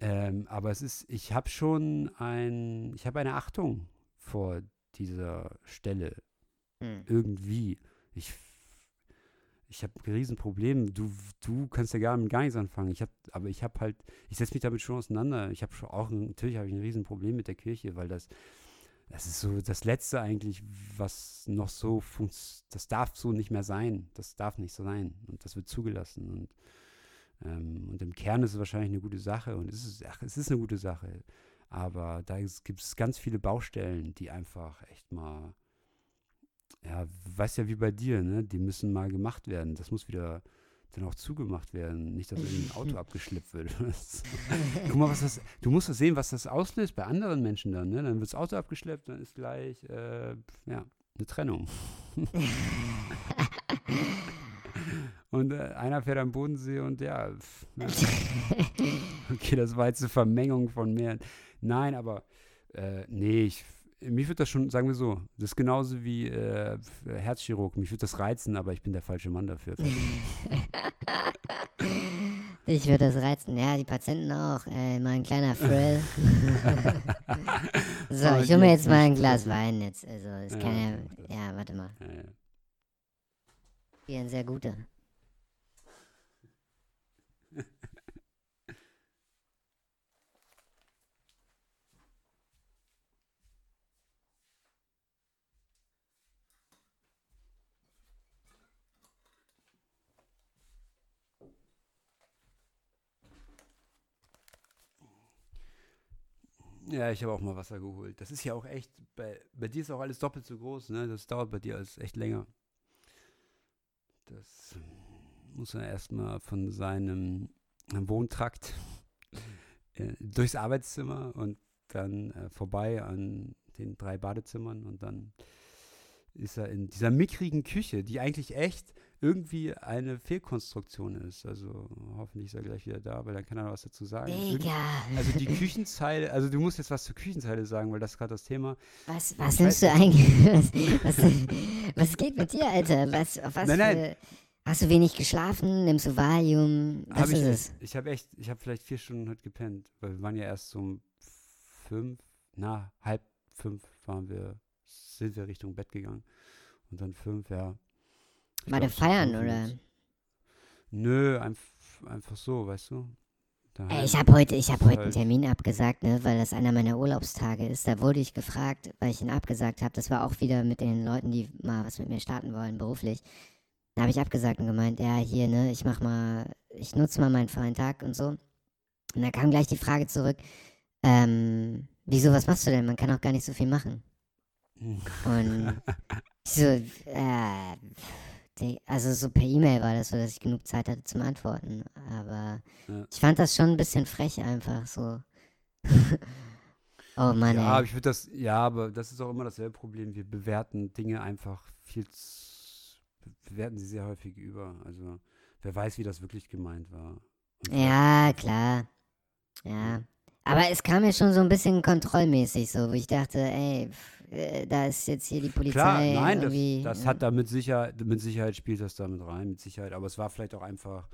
ähm, aber es ist, ich habe schon ein, ich habe eine Achtung vor dieser Stelle Hm. irgendwie. Ich, ich habe ein Riesenproblem. Du, du kannst ja gar mit gar nichts anfangen. Ich hab, aber ich habe halt, ich setze mich damit schon auseinander. Ich habe schon auch, natürlich habe ich ein Riesenproblem mit der Kirche, weil das, das ist so das Letzte eigentlich, was noch so funktioniert. Das darf so nicht mehr sein. Das darf nicht so sein. Und das wird zugelassen. Und, ähm, und im Kern ist es wahrscheinlich eine gute Sache. Und es ist, ach, es ist eine gute Sache. Aber da gibt es ganz viele Baustellen, die einfach echt mal ja, weißt ja wie bei dir, ne? Die müssen mal gemacht werden. Das muss wieder dann auch zugemacht werden. Nicht, dass ein Auto <laughs> abgeschleppt wird. Guck mal, was das. Du musst das sehen, was das auslöst bei anderen Menschen dann, ne? Dann wird das Auto abgeschleppt, dann ist gleich, äh, ja, eine Trennung. <laughs> und äh, einer fährt am Bodensee und ja, pff, ja. <laughs> Okay, das war jetzt eine Vermengung von mehr. Nein, aber äh, nee, ich, mich würde das schon, sagen wir so, das ist genauso wie äh, Herzchirurg. Mich würde das reizen, aber ich bin der falsche Mann dafür. <laughs> Ich würde das reizen. Ja, die Patienten auch. Äh, mal ein kleiner Thrill. <laughs> so, Aber ich hole mir jetzt mal ein Glas. Wein jetzt. Also, es Ja, kann ja. das- Ja, warte mal. Ja, ja. Hier ein sehr guter. Ja, ich habe auch mal Wasser geholt. Das ist ja auch echt, bei, bei dir ist auch alles doppelt so groß, ne? Das dauert bei dir alles echt länger. Das muss er erstmal von seinem Wohntrakt äh, durchs Arbeitszimmer und dann äh, vorbei an den drei Badezimmern und dann ist er in dieser mickrigen Küche, die eigentlich echt irgendwie eine Fehlkonstruktion ist. Also hoffentlich ist er gleich wieder da, weil dann kann er noch was dazu sagen. Digga. also die Küchenzeile, also du musst jetzt was zur Küchenzeile sagen, weil das ist gerade das Thema. Was, was nimmst du eigentlich? <laughs> Was, was, was geht mit dir, Alter? Was, was Nein, nein. Hast du wenig geschlafen? Nimmst du Valium? Was Hab ist ich es? ich habe echt, ich habe vielleicht vier Stunden heute gepennt, weil wir waren ja erst um fünf, na, halb fünf waren wir, sind wir Richtung Bett gegangen. Und dann fünf, ja. Ich War der feiern, oder? Nö, einf einfach so, weißt du? Daheim. ich habe heute, ich hab heute einen halt- Termin abgesagt, ne, weil das einer meiner Urlaubstage ist. Da wurde ich gefragt, weil ich ihn abgesagt habe. Das war auch wieder mit den Leuten, die mal was mit mir starten wollen, beruflich. Da habe ich abgesagt und gemeint, ja, hier, ne, ich mach mal, ich nutze mal meinen freien Tag und so. Und da kam gleich die Frage zurück, ähm, wieso, was machst du denn? Man kann auch gar nicht so viel machen. <laughs> Und ich so, äh, also so per E-Mail war das so, dass ich genug Zeit hatte zum Antworten. Aber Ja. ich fand das schon ein bisschen frech einfach so. <laughs> oh Mann, Ja, aber ey. ich würde das, ja, aber das ist auch immer dasselbe Problem. Wir bewerten Dinge einfach viel zu, bewerten sie sehr häufig über. Also, wer weiß, wie das wirklich gemeint war. Und Ja, klar. Ja. Aber es kam mir schon so ein bisschen kontrollmäßig so, wo ich dachte, ey, pf, äh, da ist jetzt hier die Polizei Klar, nein, das, irgendwie. das ja. hat da mit Sicherheit, mit Sicherheit spielt das damit rein, mit Sicherheit. Aber es war vielleicht auch einfach,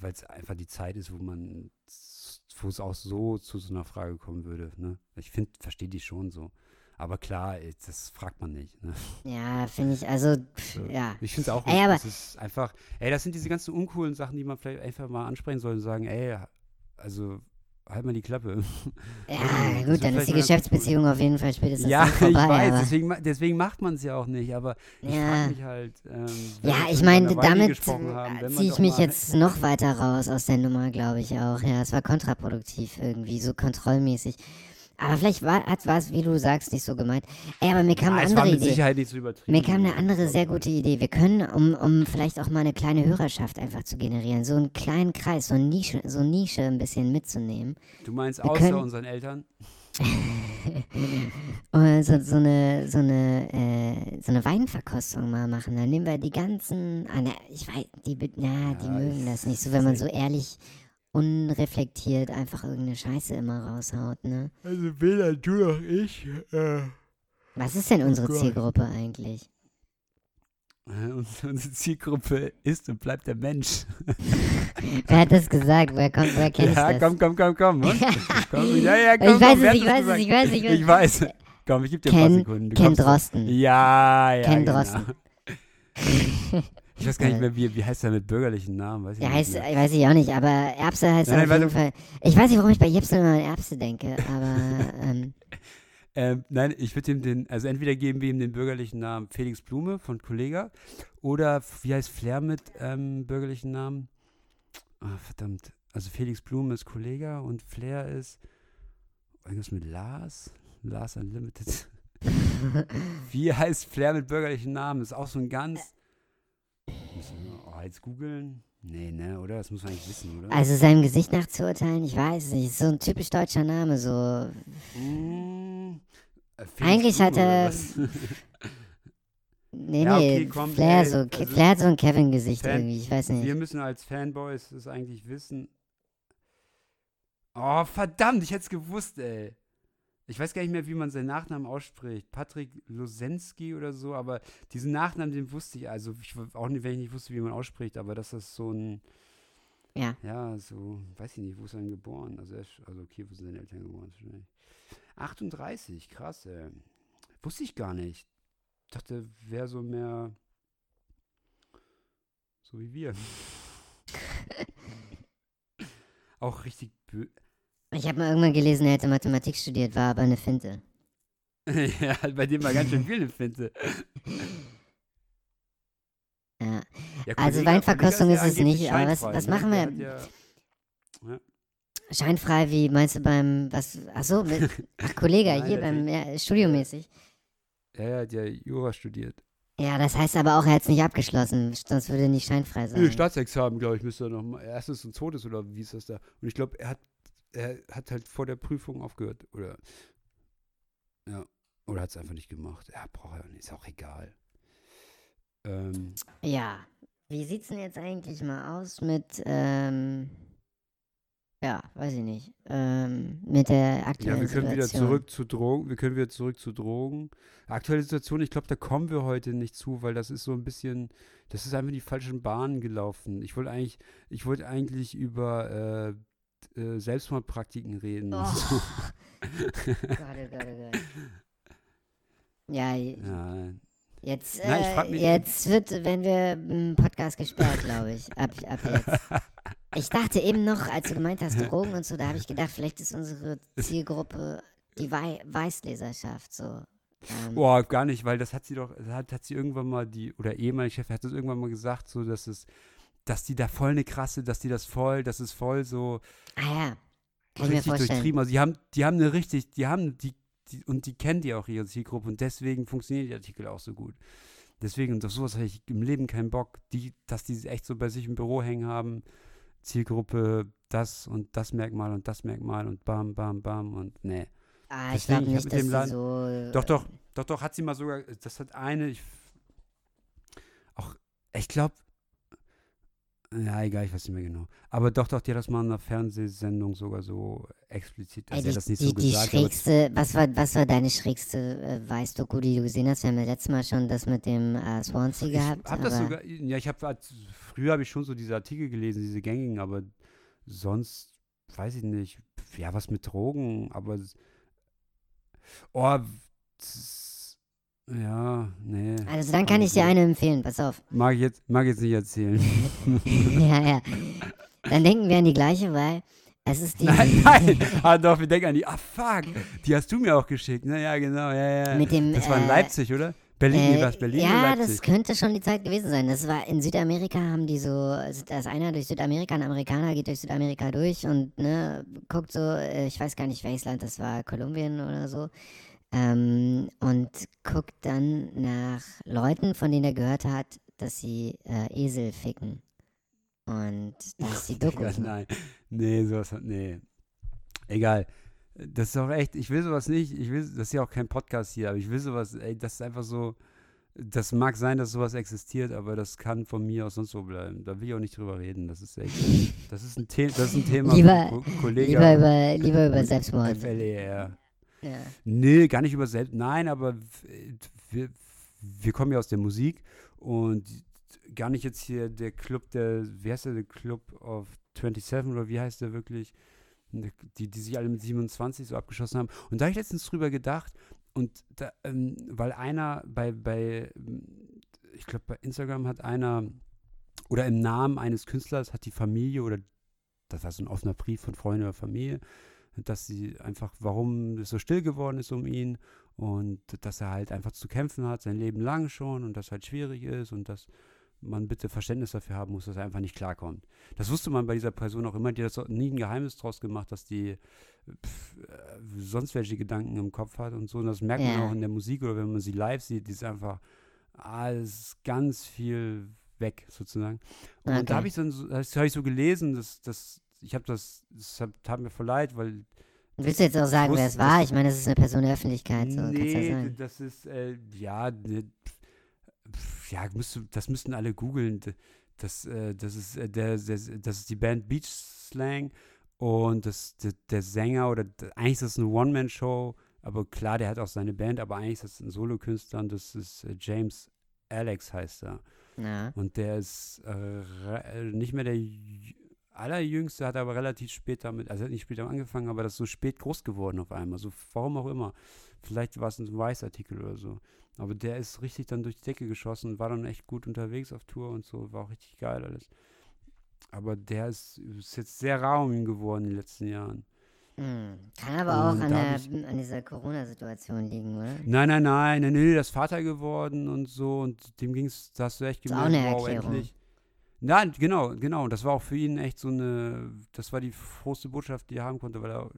weil es einfach die Zeit ist, wo man, wo es auch so zu so einer Frage kommen würde. Ne? Ich finde, verstehe die schon so. Aber klar, ey, das fragt man nicht. Ne? Ja, finde ich, also, pff, So. ja. Ich finde es auch Ey, aber- Das ist einfach, ey, das sind diese ganzen uncoolen Sachen, die man vielleicht einfach mal ansprechen soll und sagen, ey, also halt mal die Klappe. <laughs> Ja, gut, dann ist die Geschäftsbeziehung auf jeden Fall spätestens ja, <laughs> vorbei. ich weiß, deswegen, deswegen macht man es ja auch nicht, aber ich Ja. frage mich halt, ähm, ja, ich meine, damit ziehe ich mich jetzt noch weiter raus aus der Nummer, glaube ich auch. Ja, es war kontraproduktiv irgendwie, so kontrollmäßig. Aber vielleicht war es, wie du sagst, nicht so gemeint. Ey, aber mir kam Ja, eine andere Idee. Sicherheit nicht so übertrieben. Mir kam eine andere sehr gute Idee. Wir können, um, um vielleicht auch mal eine kleine Hörerschaft einfach zu generieren, so einen kleinen Kreis, so eine Nische, so Nische ein bisschen mitzunehmen. Du meinst wir außer können- unseren Eltern? <laughs> So, so eine, so eine, äh, so eine Weinverkostung mal machen. Dann nehmen wir die ganzen, ah, na, ich weiß, die, na, die Ja, mögen das nicht so, wenn man so ehrlich, unreflektiert einfach irgendeine Scheiße immer raushaut, ne? Also weder du noch ich. Äh, Was ist denn unsere Gott. Zielgruppe eigentlich? unsere unsere Zielgruppe ist und bleibt der Mensch. <laughs> Wer hat das gesagt? Woher kommt, woher kenn ich ja, das? komm, komm, komm, komm. Und? <laughs> komm ja, ja, komm, ich weiß komm, wer es, ich weiß es, ich weiß es, ich weiß Ich weiß. Komm, ich gebe dir ein paar Ken, Sekunden. Du Ken kommst- Drosten. Ja, ja. Ken genau. Drosten. <laughs> Ich weiß gar nicht mehr, wie, wie heißt er mit bürgerlichen Namen? Weiß ich Ja, heißt, mehr. weiß ich auch nicht, aber Erbse heißt Nein, er auf nein, jeden Fall. Ich weiß nicht, warum ich bei Jepsen immer an Erbse denke, aber <laughs> ähm, Ähm, nein, ich würde ihm den, also entweder geben wir ihm den bürgerlichen Namen Felix Blume von Kollega oder wie heißt Flair mit ähm, bürgerlichen Namen? Ah, verdammt. Also Felix Blume ist Kollega und Flair ist irgendwas mit Lars? Lars Unlimited. <laughs> wie heißt Flair mit bürgerlichen Namen? Ist auch so ein ganz. Wir- Oh, jetzt googeln? Nee, ne, oder? Das muss man eigentlich wissen, oder? also seinem Gesicht nach zu urteilen, ich weiß nicht, ist so ein typisch deutscher Name, so. Mm, äh, Felix Eigentlich hat er-? Nee, Ja, okay, nee, komm, Flair, ey, so, also- Flair hat so ein Kevin-Gesicht Fan- irgendwie, ich weiß Wir nicht. müssen als Fanboys es eigentlich wissen. Oh, verdammt, ich hätte es gewusst, ey. Ich weiß gar nicht mehr, wie man seinen Nachnamen ausspricht. Patrick Losensky oder so, aber diesen Nachnamen, den wusste ich. Also, ich, auch nicht, wenn ich nicht wusste, wie man ausspricht, aber dass das so ein. Ja. Ja, so, weiß ich nicht, wo ist er denn geboren? Also, er ist, also okay, wo sind seine Eltern geboren? Wahrscheinlich. 38, krass, ey. Wusste ich gar nicht. Ich dachte, wäre so mehr. So wie wir. <laughs> Auch richtig bö Ich habe mal irgendwann gelesen, er hätte Mathematik studiert, war aber eine Finte. <laughs> ja, bei dem war ganz schön viel eine Finte. <laughs> Ja. Ja, Also Weinverkostung ist es nicht, aber was- was ne? machen wir- Ja, Scheinfrei, wie meinst du beim, was, ach so, mit, <laughs> ach Kollege, Nein, hier beim, ja, studiomäßig. ja, ja, der Jura studiert. Ja, das heißt aber auch, er hat es nicht abgeschlossen, sonst würde er nicht scheinfrei sein. Nee, Staatsexamen, glaube ich, müsste er noch mal. Erstes und zweites oder wie ist das da? Und ich glaube, er hat, er hat halt vor der Prüfung aufgehört. Oder. Ja. Oder hat es einfach nicht gemacht. Ja, braucht er nicht. Ist auch egal. Ähm, Ja. Wie sieht's denn jetzt eigentlich mal aus mit, ähm, ja, weiß ich nicht, ähm, mit der aktuellen ja, wir können wieder Situation? zurück zu Drogen. Wir können wieder zurück zu Drogen. Aktuelle Situation, ich glaube, da kommen wir heute nicht zu, weil das ist so ein bisschen, das ist einfach in die falschen Bahnen gelaufen. Ich wollte eigentlich, ich wollte eigentlich über äh, äh, Selbstmordpraktiken reden. Oh. So. <laughs> Gott, oh Gott, oh Gott. Ja, ja, jetzt, ich äh, mich- jetzt wird, wenn wir im Podcast gesperrt, glaube ich, ab, ab jetzt. <laughs> Ich dachte eben noch, als du gemeint hast, Drogen und so, da habe ich gedacht, vielleicht ist unsere Zielgruppe die Wei Weißleserschaft, so. Ähm, Boah, gar nicht, weil das hat sie doch, hat, hat sie irgendwann mal die, oder ehemalige Chef hat das irgendwann mal gesagt, so, dass es, dass die da voll eine krasse, dass die das voll, das ist voll so ah ja, kann ich richtig durchtrieben. Also die haben, die haben eine richtig, die haben die, die und die kennen die auch ihre Zielgruppe und deswegen funktionieren die Artikel auch so gut. Deswegen, und auf sowas habe ich im Leben keinen Bock, die, dass die echt so bei sich im Büro hängen haben, Zielgruppe, das und das Merkmal und das Merkmal und bam, bam, bam und nee. Ah, ich Deswegen, glaube ich nicht, mit dass Laden- so. Doch, doch, doch, doch, hat sie mal sogar, das hat eine, ich, auch, ich glaube, ja, egal, ich weiß nicht mehr genau. Aber doch, doch, die hat das mal in einer Fernsehsendung sogar so explizit, Ey, also sie die, das nicht die, so die gesagt, aber schrägste, was war, was war deine schrägste äh, Weißdoku, die du gesehen hast? Wir haben ja letztes Mal schon das mit dem äh, Swansea gehabt. ich habe das sogar, ja, ich habe, früher habe ich schon so diese Artikel gelesen, diese gängigen, aber sonst, weiß ich nicht, ja, was mit Drogen, aber, oh, das, ja, nee. Also dann kann ich dir eine empfehlen, pass auf. Mag ich jetzt, mag ich jetzt nicht erzählen. <laughs> ja, ja. Dann denken wir an die gleiche, weil es ist die. <laughs> nein, nein. Ah, doch, wir denken an die. Ah, fuck. Die hast du mir auch geschickt, ne? Ja, genau, ja, ja. Mit dem, das war in äh, Leipzig, oder? Berlin, Äh, was? Berlin ja, das könnte schon die Zeit gewesen sein. Das war in Südamerika haben die so, da ist einer durch Südamerika, ein Amerikaner geht durch Südamerika durch und ne, guckt so, äh, ich weiß gar nicht welches Land das war, Kolumbien oder so, ähm, und guckt dann nach Leuten, von denen er gehört hat, dass sie äh, Esel ficken. Und dass sie <laughs> Digga, Dokus machen. nein. Nee, sowas hat, nee. Egal. Das ist auch echt, ich will sowas nicht, ich will, das ist ja auch kein Podcast hier, aber ich will sowas, ey, das ist einfach so, das mag sein, dass sowas existiert, aber das kann von mir aus sonst so bleiben. Da will ich auch nicht drüber reden. Das ist echt, das ist ein, The das ist ein Thema Lieber- Ko Kollege Lieber über, lieber über Selbstmord. FLER. Ja. Nee, gar nicht über selbst. Nein, aber wir, wir kommen ja aus der Musik und gar nicht jetzt hier der Club, der, wie heißt der, der Club of 27 oder wie heißt der wirklich? Die, die sich alle mit 27 so abgeschossen haben. Und da habe ich letztens drüber gedacht und da, ähm, weil einer bei, bei ich glaube, bei Instagram hat einer oder im Namen eines Künstlers hat die Familie oder das war so ein offener Brief von Freunden oder Familie, dass sie einfach, warum es so still geworden ist um ihn und dass er halt einfach zu kämpfen hat, sein Leben lang schon und das halt schwierig ist und dass man bitte Verständnis dafür haben muss, dass er einfach nicht klarkommt. Das wusste man bei dieser Person auch immer, die hat nie ein Geheimnis draus gemacht, dass die pff, äh, sonst welche Gedanken im Kopf hat und so. Und das merkt man Ja. auch in der Musik oder wenn man sie live sieht, die ist einfach alles ganz viel weg sozusagen. Und Okay. da habe ich dann so, das habe ich so gelesen, dass, dass ich habe das, das hat, tat mir voll leid, weil Willst du jetzt auch sagen, wer es war? Ich meine, das ist eine Person der Öffentlichkeit, so ja nee, sein. das ist, äh, ja, ne, pf, ja, müsste, das müssten alle googeln. Das, äh, das, ist, äh, der, der, das ist die Band Beach Slang und das, der, der Sänger oder eigentlich ist das eine One-Man-Show, aber klar, der hat auch seine Band, aber eigentlich ist das ein Solokünstler und das ist äh, James Alex heißt er. Ja. Und der ist äh, äh, nicht mehr der allerjüngste, hat aber relativ spät damit, also hat nicht später angefangen, aber das ist so spät groß geworden auf einmal. So, warum auch immer. Vielleicht war es ein Weiß-Artikel oder so. Aber der ist richtig dann durch die Decke geschossen und war dann echt gut unterwegs auf Tour und so. War auch richtig geil alles. Aber der ist, ist jetzt sehr rar um ihn geworden in den letzten Jahren. Hm. Kann aber auch an, der, an dieser Corona-Situation liegen, oder? Nein, nein, nein, nein, der ist Vater geworden und so und dem ging es, da hast du echt gemerkt, wow, endlich. Nein, genau, genau. Und das war auch für ihn echt so eine, das war die frohste Botschaft, die er haben konnte, weil er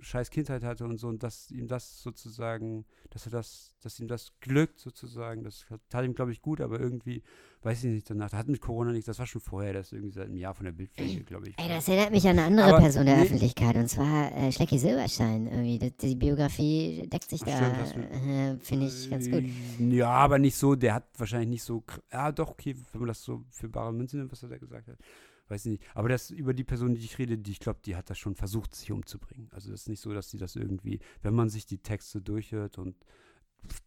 scheiß Kindheit hatte und so und dass ihm das sozusagen, dass er das, dass ihm das glückt sozusagen, das tat ihm, glaube ich, gut, aber irgendwie, weiß ich nicht, danach, das hat mit Corona nicht, das war schon vorher, das ist irgendwie seit einem Jahr von der Bildfläche, glaube ich. Ey, das erinnert mich an eine andere Aber Person der nee. Öffentlichkeit, und zwar äh, Schlecki Silberstein. Irgendwie. Die, die Biografie deckt sich Ach, da, äh, finde ich ganz gut. Ja, aber nicht so, der hat wahrscheinlich nicht so, ja doch, okay, wenn man das so für bare Münze nimmt, was er da gesagt hat, weiß ich nicht. Aber das über die Person, die ich rede, die ich glaube, die hat das schon versucht, sich umzubringen. Also das ist nicht so, dass sie das irgendwie, wenn man sich die Texte durchhört und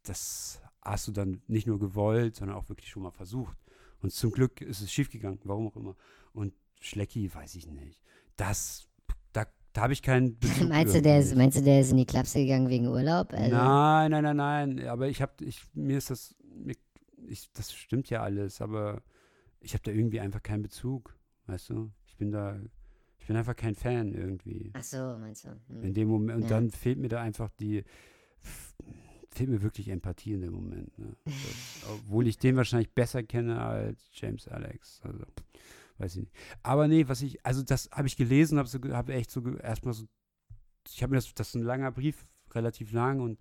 das hast du dann nicht nur gewollt, sondern auch wirklich schon mal versucht. Und zum Glück ist es schiefgegangen, warum auch immer. Und Schlecki, weiß ich nicht. Das, da, da habe ich keinen Bezug Meinst du, der ist, meinst du, der ist in die Klapse gegangen wegen Urlaub? Also, Nein, nein, nein, nein. Aber ich habe, ich, mir ist das, mir, ich, das stimmt ja alles, aber ich habe da irgendwie einfach keinen Bezug, weißt du? Ich bin da, ich bin einfach kein Fan irgendwie. Ach so, meinst du? Hm. In dem Moment, und Ja. dann fehlt mir da einfach die, fehlt mir wirklich Empathie in dem Moment. Ne? Das, <laughs> obwohl ich den wahrscheinlich besser kenne als James Alex. Also, weiß ich nicht. Aber nee, was ich, also das habe ich gelesen, habe so, hab echt so erstmal so, ich habe mir das, das ist ein langer Brief, relativ lang und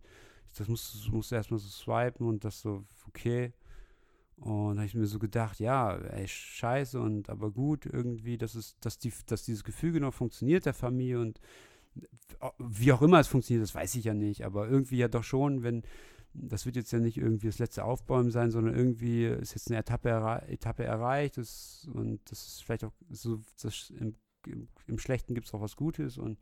das musste, musste erstmal so swipen und das so, okay. Und habe ich mir so gedacht, ja, ey, scheiße und aber gut irgendwie, dass es, dass die, dass dieses Gefüge noch funktioniert der Familie und wie auch immer es funktioniert, das weiß ich ja nicht, aber irgendwie ja doch schon, wenn, das wird jetzt ja nicht irgendwie das letzte Aufbäumen sein, sondern irgendwie ist jetzt eine Etappe, Etappe erreicht das, und das ist vielleicht auch so, im, im, im Schlechten gibt es auch was Gutes und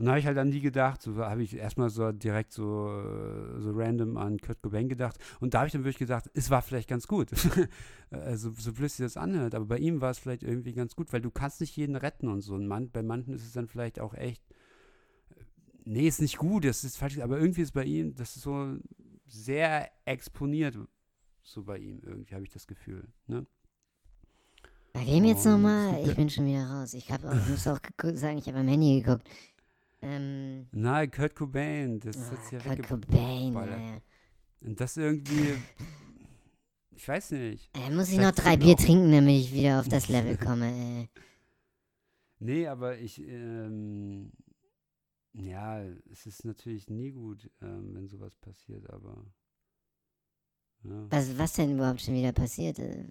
und da habe ich halt an die gedacht, so habe ich erstmal so direkt so, äh, so random an Kurt Cobain gedacht. Und da habe ich dann wirklich gedacht, es war vielleicht ganz gut. <laughs> also so blöd sich das anhört, aber bei ihm war es vielleicht irgendwie ganz gut, weil du kannst nicht jeden retten und so. Und man, bei manchen ist es dann vielleicht auch echt, nee, ist nicht gut, das ist falsch, aber irgendwie ist bei ihm, das ist so sehr exponiert, so bei ihm, irgendwie habe ich das Gefühl, ne? Bei wem jetzt nochmal? Ich bin schon wieder raus. Ich, hab auch, ich muss auch sagen, ich habe am Handy geguckt. Ähm, Na, Kurt Cobain, das hat sich ja Kurt. Cobain. Äh, Und das irgendwie, ich weiß nicht. äh, muss ich noch drei Bier auch- trinken, damit ich wieder auf das Level <laughs> komme. Äh. Nee, aber ich, ähm, ja, es ist natürlich nie gut, ähm, wenn sowas passiert, aber. Ja. Was, was denn überhaupt schon wieder passiert? Äh,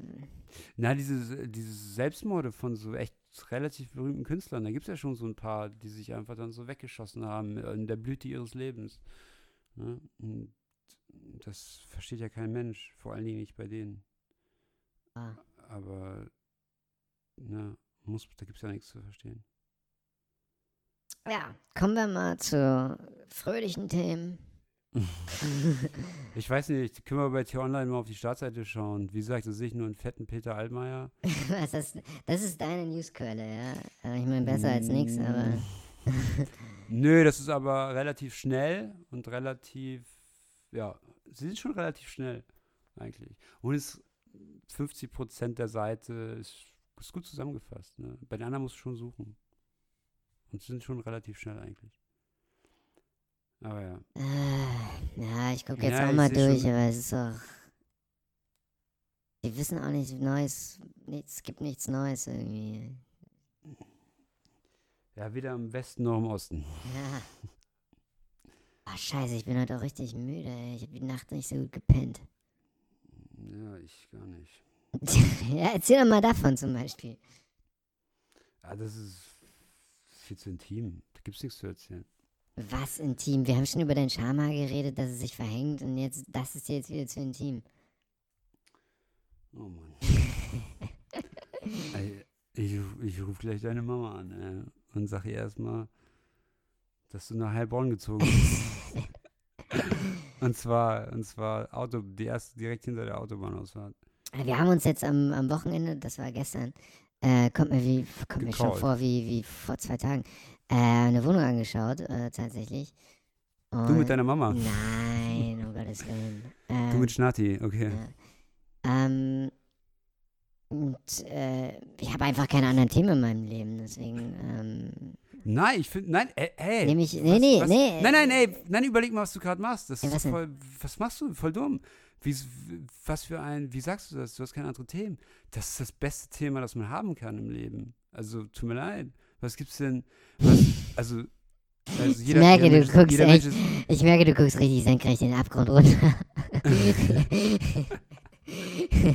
Na, diese, diese Selbstmorde von so echt relativ berühmten Künstlern, da gibt es ja schon so ein paar, die sich einfach dann so weggeschossen haben in der Blüte ihres Lebens. Ne? Und das versteht ja kein Mensch, vor allen Dingen nicht bei denen. ah. Aber, na, muss, da gibt es ja nichts zu verstehen. Ja, kommen wir mal zu fröhlichen Themen. <laughs> Ich weiß nicht, können wir bei T-Online mal auf die Startseite schauen. Wie gesagt, da sehe ich nur einen fetten Peter Altmaier. <laughs> Was das, das ist deine Newsquelle, ja? Äh, Ich meine, besser als nichts, aber. <laughs> Nö, das ist aber relativ schnell und relativ, ja, sie sind schon relativ schnell, eigentlich. Und es 50 Prozent der Seite ist, ist gut zusammengefasst. Ne? Bei den anderen musst du schon suchen. Und sie sind schon relativ schnell eigentlich. Aber ja. Äh, ja, ich gucke jetzt Ja, auch mal durch, schon. aber es ist auch. Die wissen auch nicht Neues. Nichts, es gibt nichts Neues irgendwie. Ja, weder im Westen noch im Osten. Ja. <laughs> Ah, scheiße, ich bin heute auch richtig müde, ey. Ich habe die Nacht nicht so gut gepennt. Ja, ich gar nicht. <laughs> ja, erzähl doch mal davon zum Beispiel. Ja, das ist viel zu intim. Da gibt es nichts zu erzählen. Was intim? Wir haben schon über dein Schama geredet, dass es sich verhängt und jetzt, das ist jetzt wieder zu intim. Oh Mann. Ey, ich ich rufe gleich deine Mama an äh, und sag ihr erstmal, dass du nach Heilbronn gezogen bist. <laughs> und zwar, und zwar Auto, die erste direkt hinter der Autobahnausfahrt. Äh, Wir haben uns jetzt am, am Wochenende, das war gestern, äh, kommt mir, wie, kommt mir schon vor wie, wie vor zwei Tagen, äh, eine Wohnung angeschaut, äh, tatsächlich. Du Und- mit deiner Mama. Nein, um Gottes Willen. Äh, Du mit Schnatti, okay. Ja. Ähm, und äh, ich habe einfach keine anderen Themen in meinem Leben, deswegen ähm, Nein, ich finde, nein, ey, ey. nehme ich. Nee, was- nee, was, nee. Nein, nein, ey, nein, überleg mal, was du gerade machst. Das Ja, ist denn? voll, was machst du? Voll dumm. Wie, was für ein, wie sagst du das? Du hast keine anderen Themen. Das ist das beste Thema, das man haben kann im Leben. Also, tut mir leid. Was gibt's denn? Was, also, also jeder, merke, jeder du Mensch, guckst jeder echt- ist, Ich merke, du guckst richtig senkrecht in den Abgrund runter. <laughs>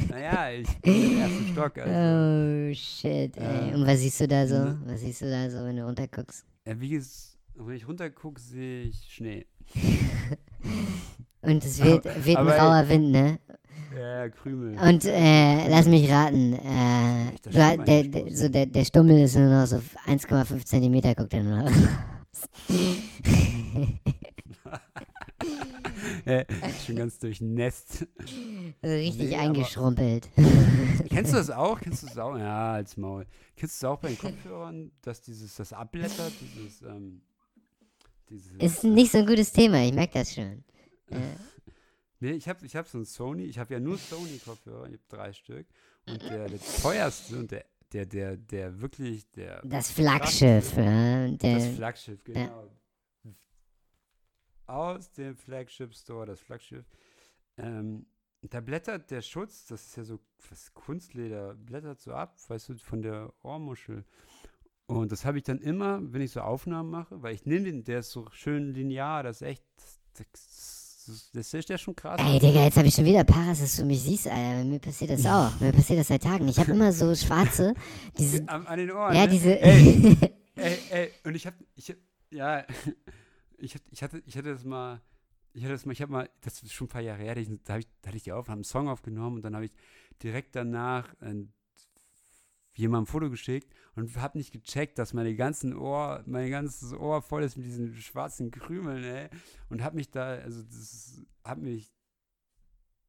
Naja, ich bin im ersten Stock. Also. oh shit, ey. Ja. Und was siehst du da so? Ne? Was siehst du da so, wenn du runterguckst? Ja, wie ges- wenn ich runtergucke, sehe ich Schnee. <laughs> Und es weht, weht ein rauer Wind, ne? Ja, Krümel. Und äh, lass mich raten, äh, der, der, so der, der Stummel ist nur noch so 1,5 Zentimeter, guckt er nur noch. äh, <laughs> schon ganz durchnässt. Also richtig Nee, eingeschrumpelt. Kennst du das auch? Kennst du das auch? Ja, als Maul. Kennst du das auch bei den Kopfhörern, dass dieses, das abblättert, dieses, ähm, dieses, Ist nicht so ein gutes Thema, ich merke das schon. Äh, <laughs> Nee, ich habe ich hab so einen Sony, ich habe ja nur Sony-Kopfhörer, ich habe drei Stück. Und der, der teuerste und der, der, der, der wirklich, der, das Flaggschiff, ja, das der, Flaggschiff, genau. Aus dem Flagship Store, das Flaggschiff. Ähm, da blättert der Schutz, das ist ja so was Kunstleder, blättert so ab, weißt du, von der Ohrmuschel. Und das habe ich dann immer, wenn ich so Aufnahmen mache, weil ich nehme den, der ist so schön linear, das ist echt, das, das, das ist ja schon krass. Ey, Digga, jetzt habe ich schon wieder Paras, dass du mich siehst, Alter. Mir passiert das auch. Mir passiert das seit Tagen. Ich habe immer so schwarze, <laughs> diese, An, an den Ohren. ja, ne? diese, Ey, <laughs> ey, ey, und ich hab, ich hab, ja, <laughs> ich, hatte- ich hatte, ich hatte das mal, ich hatte das mal, ich habe mal, das ist schon ein paar Jahre her, da, ich- da, ich, da hatte ich die Aufnahme, einen Song aufgenommen und dann habe ich direkt danach äh, jemandem ein Foto geschickt und habe nicht gecheckt, dass meine ganzen Ohr, mein ganzes Ohr voll ist mit diesen schwarzen Krümeln, ey, und habe mich da, also das hat mich,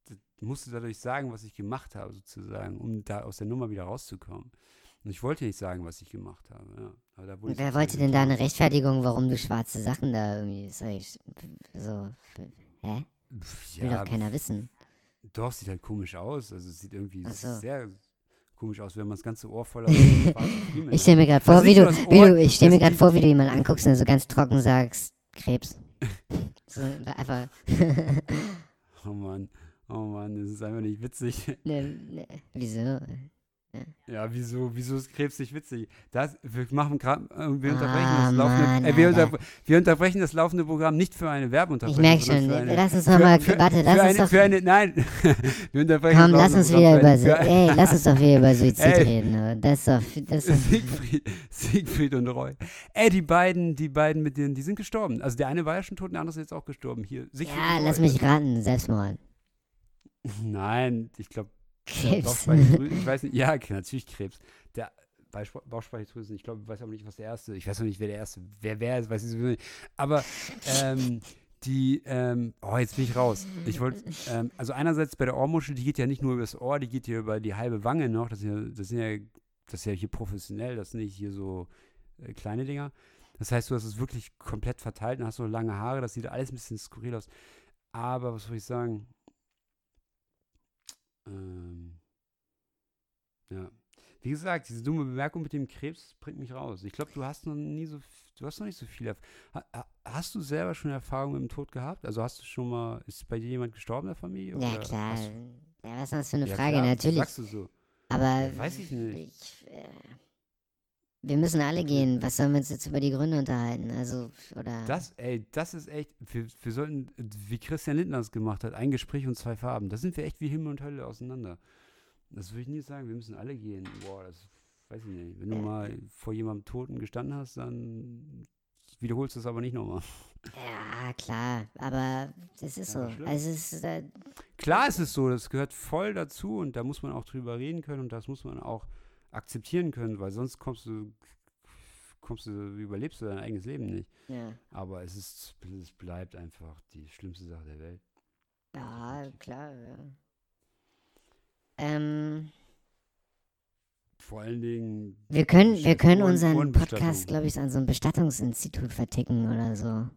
das musste dadurch sagen, was ich gemacht habe, sozusagen, um da aus der Nummer wieder rauszukommen. Und ich wollte nicht sagen, was ich gemacht habe. Ja. Aber da wurde Wer wollte denn da eine. Rechtfertigung, warum du schwarze Sachen da irgendwie. Sag ich, so. Hä? Will Ja, doch keiner wissen. doch, sieht halt komisch aus. Also es sieht irgendwie so. sehr komisch aus, wenn man das ganze Ohr voller Ich hat. stelle mir gerade vor, Also wie nicht du, wie du, ich stelle mir gerade vor, wie du jemanden anguckst und so ganz trocken sagst, Krebs. <laughs> So, einfach. Oh Mann, oh Mann, das ist einfach nicht witzig. <laughs> ne, ne, wieso? Ja, wieso, wieso ist Krebs nicht witzig? Das, wir machen gerade, äh, wir Ah, unterbrechen das Mann, laufende, äh, wir, Alter. unter, wir unterbrechen das laufende Programm nicht für eine Ich Werbeunterbrechung. merke schon, eine, lass uns doch mal, für, warte, lass uns eine, doch, für eine, nein, <laughs> wir unterbrechen komm, das lass uns wieder über, eine- ey, lass uns doch wieder über Suizid <laughs> Ey. reden. Das ist doch, das ist Siegfried, Siegfried und Roy. Ey, die beiden, die beiden mit denen, die sind gestorben. Also der eine war ja schon tot, der andere ist jetzt auch gestorben. Hier, Siegfried ja, lass mich raten, Selbstmord. Nein, ich glaube, Krebs. <laughs> Ich weiß nicht, ja, natürlich Krebs. Der Beisp- Bauchspeicheldrüsen, ich glaube, ich weiß aber nicht, was der erste, ich weiß noch nicht, wer der erste, wer wer ist, weiß ich sowieso nicht. Aber ähm, die, ähm, oh, jetzt bin ich raus. Ich wollte, ähm, also einerseits bei der Ohrmuschel, die geht ja nicht nur übers Ohr, die geht ja über die halbe Wange noch. Das, ist ja, das, sind ja, das ist ja hier professionell, das sind nicht hier so äh, kleine Dinger. Das heißt, du hast es wirklich komplett verteilt und hast so lange Haare, das sieht alles ein bisschen skurril aus. Aber was soll ich sagen? Ähm, ja. Wie gesagt, diese dumme Bemerkung mit dem Krebs bringt mich raus. Ich glaube, du hast noch nie so, du hast noch nicht so viel. Erf ha, ha, hast du selber schon Erfahrung mit dem Tod gehabt? Also hast du schon mal, ist bei dir jemand gestorben in der Familie? Ja, klar. Ja, was ist das für eine Ja, Frage? klar, Natürlich. Sagst du so. Aber Ja, weiß ich nicht. ich, äh, wir müssen alle gehen. Was sollen wir uns jetzt über die Gründe unterhalten? Also, oder. Das, ey, das ist echt, wir, wir sollten, wie Christian Lindner es gemacht hat, ein Gespräch und zwei Farben. Da sind wir echt wie Himmel und Hölle auseinander. Das würde ich nie sagen, wir müssen alle gehen. Boah, das weiß ich nicht. Wenn du mal vor jemandem Toten gestanden hast, dann wiederholst du es aber nicht nochmal. Ja, klar. Aber das ist Ja, so. Also, es ist, äh, Klar ist es so, das gehört voll dazu und da muss man auch drüber reden können und das muss man auch akzeptieren können, weil sonst kommst du, kommst du, überlebst du dein eigenes Leben nicht. ja. Aber es ist, es bleibt einfach die schlimmste Sache der Welt. ja, klar. Ja. Ähm, Vor allen Dingen. wir können, wir können unseren. Podcast, glaube ich, an so ein Bestattungsinstitut verticken oder so.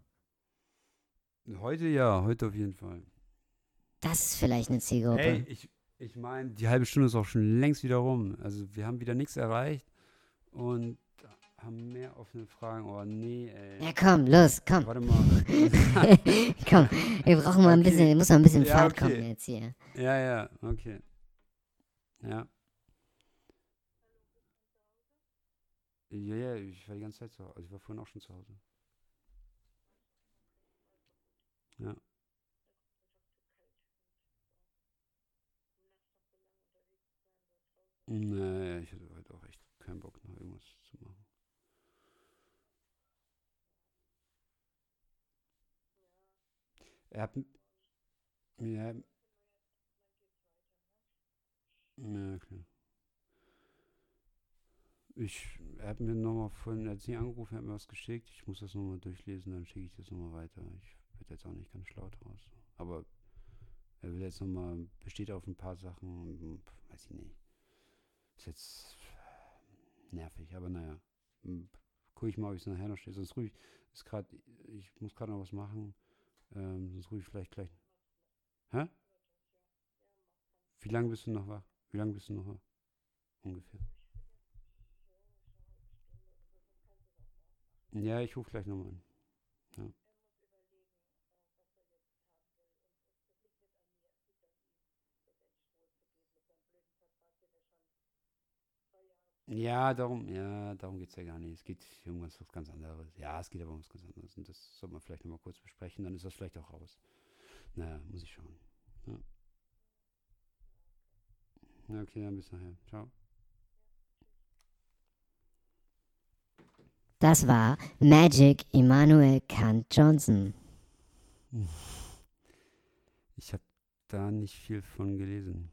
Heute ja, heute auf jeden Fall. Das ist vielleicht eine Zielgruppe. Ey, ich, ich meine, die halbe Stunde ist auch schon längst wieder rum. Also wir haben wieder nichts erreicht und haben mehr offene Fragen. Oh nee, ey. ja, komm, los, komm. Warte mal. <laughs> komm, wir brauchen mal ein Okay. bisschen, muss mal ein bisschen Ja, Fahrt okay. kommen jetzt hier. ja, ja, okay. Ja. Ja, ja, ich war die ganze Zeit zu Hause. Also ich war vorhin auch schon zu Hause. Ja. Nee, ich hatte heute auch echt keinen Bock, noch irgendwas zu machen. Er hat. Ja. Ja, klar. Ich, hat mir nochmal vorhin, er hat sie angerufen, er hat mir was geschickt. Ich muss das nochmal durchlesen, dann schicke ich das nochmal weiter. Ich werde jetzt auch nicht ganz schlau draus. Aber er will jetzt nochmal, besteht auf ein paar Sachen, weiß ich nicht. Ist jetzt nervig, aber naja. Gucke ich mal, ob ich es nachher noch stehe. Sonst ruhig, ist gerade, ich muss gerade noch was machen. Ähm, sonst ruhig vielleicht gleich. Hä? Wie lange bist du noch wach? Wie lange bist du noch wach? Ungefähr. Ja, ich rufe gleich nochmal an. Ja, darum, ja, darum geht es ja gar nicht. Es geht um was, was ganz anderes. Ja, es geht aber um was ganz anderes. Und das sollte man vielleicht nochmal kurz besprechen, dann ist das vielleicht auch raus. Naja, muss ich schauen. Ja. Na, okay, dann bis nachher. Ciao. Das war Magic Immanuel Kant Johnson. Ich habe da nicht viel von gelesen.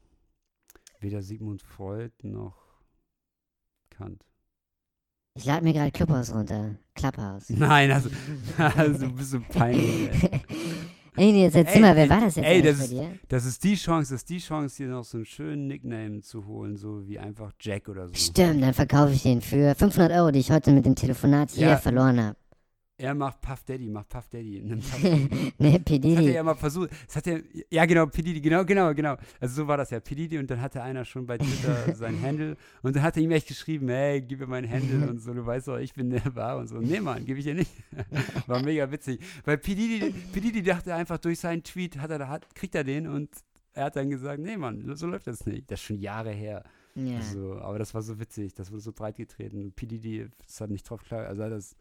Weder Sigmund Freud noch Kant. Ich lade mir gerade Clubhouse runter. Clubhouse. Nein, also, <laughs> also du bist so peinlich. Ey. <laughs> Ey, jetzt erzähl Ey, mal, wer war das jetzt ey, das bei ist- dir? Das ist die Chance, das ist die Chance, dir noch so einen schönen Nickname zu holen, so wie einfach Jack oder so. Stimmt, dann verkaufe ich den für 500 Euro, die ich heute mit dem Telefonat hier Ja. verloren habe. Er macht Puff Daddy, macht Puff Daddy. <laughs> Nimm Puff Daddy. <laughs> ne, P. Das hat er ja mal versucht. Das hat er, ja genau, P. Genau, genau, genau. Also so war das ja, P. Und dann hatte einer schon bei <laughs> Twitter sein Handle und dann hat er ihm echt geschrieben, hey, gib mir meinen Handle und so, du weißt doch, ich bin der Bar und so. Nee, Mann, gebe ich dir nicht. War mega witzig. Weil P. Diddy dachte einfach, durch seinen Tweet hat er, hat, kriegt er den und er hat dann gesagt, nee, Mann, so läuft das nicht. Das ist schon Jahre her. Ja. Also, aber das war so witzig, das wurde so breit getreten. P. Ist halt nicht drauf klar, also das,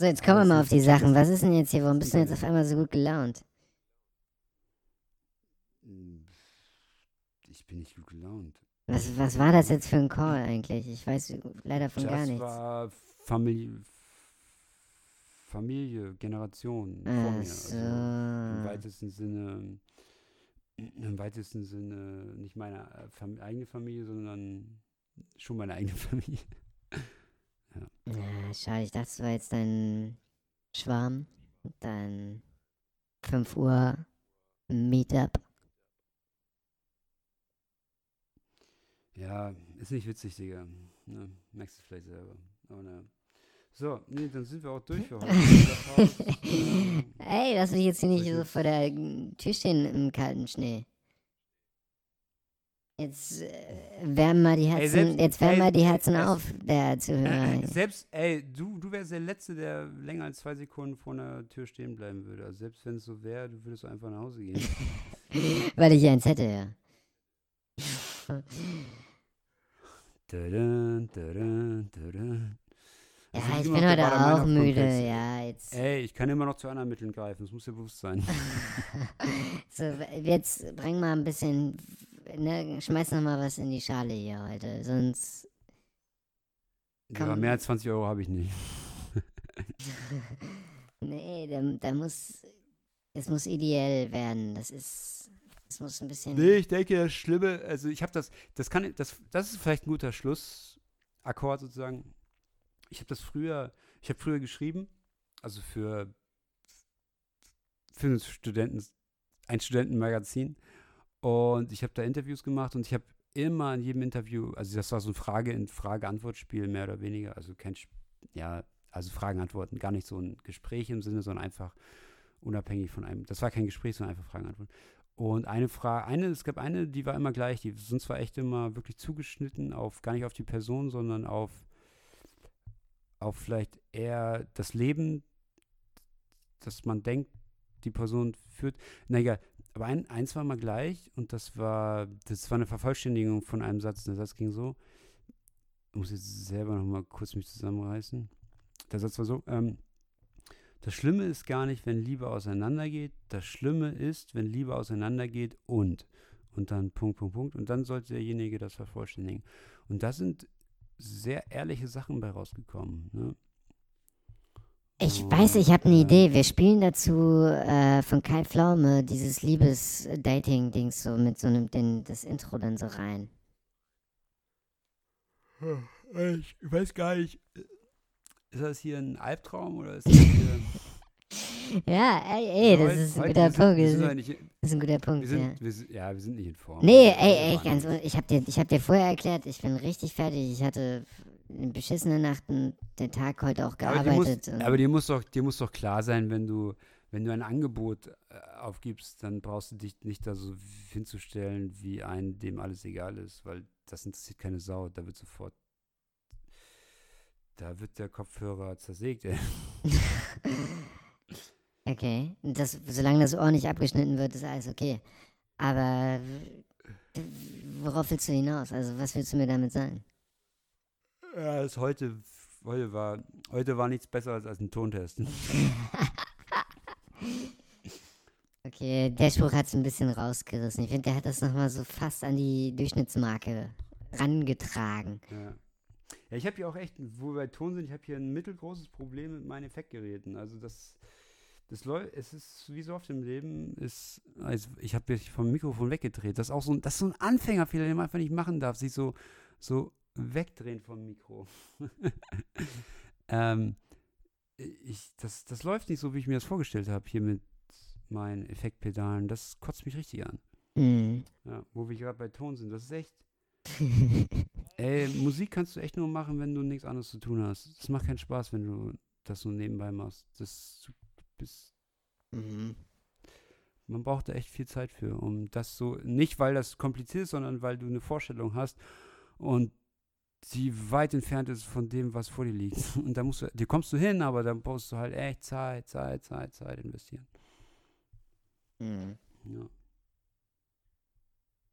So, jetzt kommen wir das mal auf die Sachen. das- Was ist denn jetzt hier? Warum bist du jetzt auf einmal so gut gelaunt? ich bin nicht gut gelaunt. Was, was war das jetzt für ein Call eigentlich? Ich weiß leider von gar das nichts. war Familie, Familie, Generation vor Ach mir. Also Im so. weitesten Sinne, <clears throat> im weitesten Sinne nicht meine äh, eigene Familie, sondern schon meine eigene <laughs> Familie. Ja, schade, ich dachte, es war jetzt dein Schwarm. Dein 5 Uhr Meetup. Ja, ist nicht witzig, Digga. Ne, merkst du vielleicht selber. Aber ne. So, nee, dann sind wir auch durch für heute. <laughs> Ey, lass mich jetzt hier nicht so vor der Tür stehen im kalten Schnee. Jetzt äh, wärmen mal die Herzen, selbst- jetzt wärmen ey, mal die ey, Herzen es- auf, der Zuhörer. Selbst, ey, du, du wärst der Letzte, der länger als zwei Sekunden vor einer Tür stehen bleiben würde. Also selbst wenn es so wäre, du würdest einfach nach Hause gehen. <laughs> Weil ich eins hätte, ja. Tadam, tadam, tadam. Ja, ich bin heute auch müde, ja, jetzt. Ey, ich kann immer noch zu anderen Mitteln greifen, das muss dir bewusst sein. <laughs> So, jetzt bring mal ein bisschen, ne, schmeiß noch mal was in die Schale hier heute, sonst, Ja, mehr als 20 Euro habe ich nicht. <laughs> nee, da, da muss, es muss ideell werden, das ist, es muss ein bisschen, Nee, ich denke, das Schlimme, also ich habe das, das kann, das, das ist vielleicht ein guter Schlussakkord sozusagen. Ich habe das früher, ich habe früher geschrieben, also für, für einen Studenten, ein Studentenmagazin und ich habe da Interviews gemacht und ich habe immer in jedem Interview, also das war so ein Frage in Frage-Antwort-Spiel mehr oder weniger, also kein, ja, also Fragen-Antworten, gar nicht so ein Gespräch im Sinne, sondern einfach unabhängig von einem, das war kein Gespräch, sondern einfach Fragen-Antworten. Und eine Frage, eine, es gab eine, die war immer gleich, die sind zwar echt immer wirklich zugeschnitten auf, gar nicht auf die Person, sondern auf, auf vielleicht eher das Leben, das man denkt, die Person führt. Na egal, aber ein, eins war mal gleich und das war, das war eine Vervollständigung von einem Satz. Der Satz ging so, ich muss jetzt selber noch mal kurz mich zusammenreißen. Der Satz war so, ähm, das Schlimme ist gar nicht, wenn Liebe auseinandergeht. Das Schlimme ist, wenn Liebe auseinandergeht und. Und dann Punkt, Punkt, Punkt. Und dann sollte derjenige das vervollständigen. Und da sind sehr ehrliche Sachen bei rausgekommen. Ne? Ich weiß, ich habe eine Idee. Wir spielen dazu äh, von Kai Pflaume dieses Liebes-Dating-Dings so mit so einem, den, das Intro dann so rein. äh, Ich weiß gar nicht. Ist das hier ein Albtraum oder ist das <laughs> hier. Ja, ey, ey, das ist ein guter Punkt. Das ist, ein guter Punkt, ja. wir sind, nicht in Form. Nee, ey, ey, ganz, ich hab dir, ich hab dir vorher erklärt, ich bin richtig fertig. Ich hatte eine beschissene Nacht und den Tag heute auch Aber dir, gearbeitet. muss, aber dir muss doch, dir muss doch klar sein, wenn du, wenn du ein Angebot äh, aufgibst, dann brauchst du dich nicht da so hinzustellen wie ein, dem alles egal ist, weil das interessiert keine Sau. Da wird sofort, da wird der Kopfhörer zersägt. <laughs> Okay, das, solange das Ohr nicht abgeschnitten wird, ist alles okay. Aber worauf willst du hinaus? Also, was willst du mir damit sagen? Ja, das heute, heute war, heute war nichts besser als, als ein Tontest. <laughs> Okay, der Spruch hat es ein bisschen rausgerissen. Ich finde, der hat das nochmal so fast an die Durchschnittsmarke rangetragen. Ja. Ja, ich habe hier auch echt, wo wir bei Ton sind, ich habe hier ein mittelgroßes Problem mit meinen Effektgeräten. Also das, das läuft, es ist wie so oft im Leben, ist, also ich habe mich vom Mikrofon weggedreht. Das ist auch so ein, das ist so ein Anfängerfehler, den man einfach nicht machen darf, sich so, so wegdrehen vom Mikro. <laughs> ähm, ich, das, das läuft nicht so, wie ich mir das vorgestellt habe, hier mit meinen Effektpedalen. Das kotzt mich richtig an. Mhm. Ja, wo wir gerade bei Ton sind. Das ist echt. <laughs> Ey, Musik kannst du echt nur machen, wenn du nichts anderes zu tun hast. Das macht keinen Spaß, wenn du das so nebenbei machst. Das bist, Mhm. man braucht da echt viel Zeit für, um das so, nicht weil das kompliziert ist, sondern weil du eine Vorstellung hast und die weit entfernt ist von dem, was vor dir liegt. <laughs> Und da musst du, dir kommst du hin, aber dann brauchst du halt echt Zeit, Zeit, Zeit, Zeit investieren. Mhm. Ja.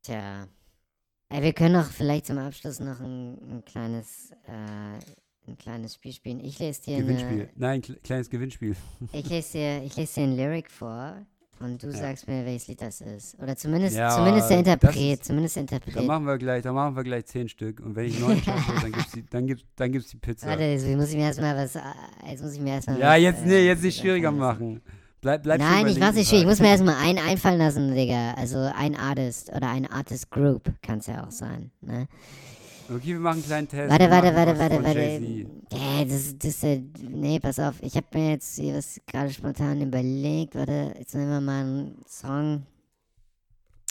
Tja. Ey, wir können auch vielleicht zum Abschluss noch ein, ein kleines äh, ein kleines Spiel spielen. Ich lese dir Gewinnspiel. eine, Nein, kle- kleines Gewinnspiel. <laughs> ich lese dir, ich lese dir ein Lyric vor und du Ja. sagst mir, welches Lied das ist. Oder zumindest, Ja, zumindest der Interpret, ist- zumindest der Da Interpret. machen wir gleich, da machen wir gleich zehn Stück. Und wenn ich neun schaffe, dann gibt's die, dann gibt's, dann gibt's die Pizza. Warte, jetzt muss ich mir erstmal was, äh, jetzt muss ich mir erstmal ja, was, jetzt, äh, nee, jetzt nicht was schwieriger machen. Bleib, bleib Nein, ich mach's nicht schwierig. Ich muss mir erstmal einen einfallen lassen, Digga. Also ein Artist oder ein Artist Group kann es ja auch sein. Ne? Okay, wir machen einen kleinen Test. Warte, warte, warte, warte, warte. Ja, das, das, äh, nee, pass auf. Ich habe mir jetzt hier was gerade spontan überlegt. Warte, jetzt nehmen wir mal einen Song.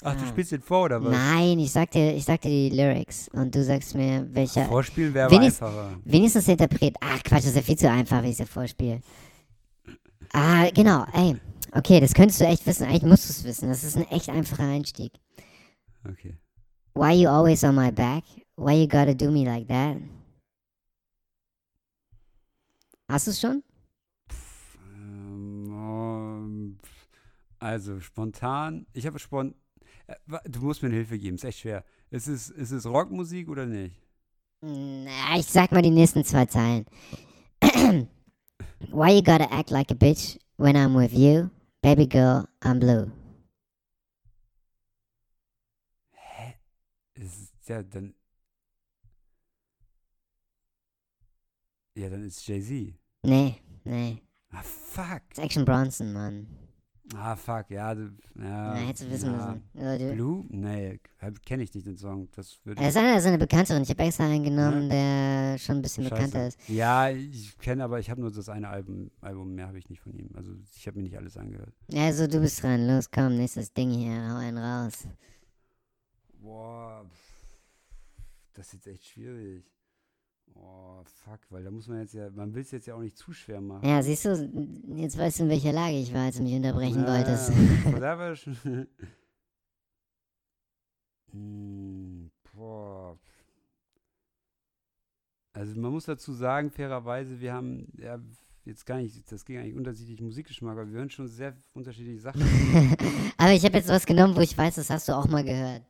Ach, du Ah. spielst den vor, oder was? Nein, ich sag dir, ich sag dir die Lyrics und du sagst mir, welcher. Vorspielen wäre Wenigst- einfacher. Wenigstens der Interpret. Ach Quatsch, das ist ja viel zu einfach, wie ich es dir vorspiele. Ah, genau, ey. Okay, das könntest du echt wissen. Eigentlich musst du es wissen. Das ist ein echt einfacher Einstieg. Okay. Why you always on my back? Why you gotta do me like that? Hast du es schon? Ähm, ähm, also, spontan. Ich habe spontan. Du musst mir Hilfe geben, ist echt schwer. Ist es, ist es Rockmusik oder nicht? Na, ich sag mal die nächsten zwei Zeilen. <clears throat> Why you gotta act like a bitch when I'm with you? Baby girl, I'm blue. Hä? Es ist, ja, dann. Ja, dann ist Jay-Z. Nee, nee. Ah, fuck. Das ist Action Bronson, Mann. Ah, fuck, ja. Du, ja, Na, hättest du wissen ja. müssen. Ja, du- Blue? Nee, kenne ich nicht den Song. Das würde Er ist einer seiner bekannteren. Ich habe extra einen genommen, der schon ein bisschen bekannter ist. Ja, ich kenne, aber ich habe nur das eine Album, Album mehr habe ich nicht von ihm. Also ich habe mir nicht alles angehört. Also, du bist dran. Los, komm, nächstes Ding hier. Hau einen raus. Boah, das ist jetzt echt schwierig. Oh, fuck, weil da muss man jetzt ja, man will es jetzt ja auch nicht zu schwer machen. Ja, siehst du, jetzt weißt du, in welcher Lage ich war, als du mich unterbrechen Ja, wolltest. Von da war schon. Hm, boah. Also man muss dazu sagen, fairerweise, wir haben ja jetzt gar nicht, das ging eigentlich unterschiedlich Musikgeschmack, aber wir hören schon sehr unterschiedliche Sachen. <laughs> Aber ich habe jetzt was genommen, wo ich weiß, das hast du auch mal gehört.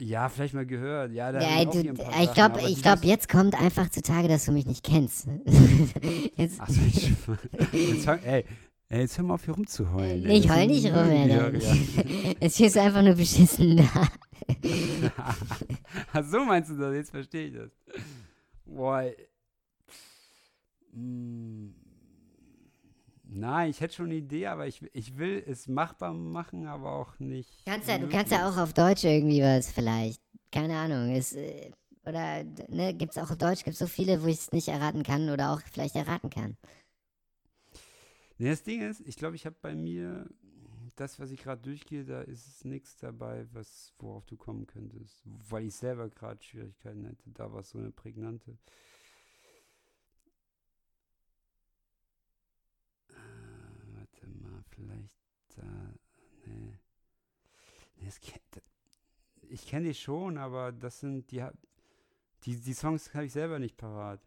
Ja, vielleicht mal gehört. Ja, da Ja, ich du, hier ich Sachen, glaube, ich glaub, jetzt kommt einfach zutage, dass du mich nicht kennst. <laughs> jetzt, Ach ich, <laughs> jetzt, ey, ey, jetzt hör mal auf hier rumzuheulen. ey. Ich heul nicht rum, Alter. Hörer. Jetzt stehst du einfach nur beschissen da. <laughs> Ach so meinst du das? Jetzt verstehe ich das. Boah. ey. Nein, ich hätte schon eine Idee, aber ich, ich will es machbar machen, aber auch nicht. Kannst ja, du kannst ja auch auf Deutsch irgendwie was vielleicht. Keine Ahnung. Ist, äh, oder ne, gibt's auch auf Deutsch, gibt's so viele, wo ich es nicht erraten kann oder auch vielleicht erraten kann. Nee, das Ding ist, ich glaube, ich habe bei mir das, was ich gerade durchgehe, da ist nichts dabei, was, worauf du kommen könntest. Weil ich selber gerade Schwierigkeiten hätte. Da war es so eine prägnante. Äh, warte mal, vielleicht da. Nee. nee das, ich kenne die schon, aber das sind die, die, die Songs habe ich selber nicht parat.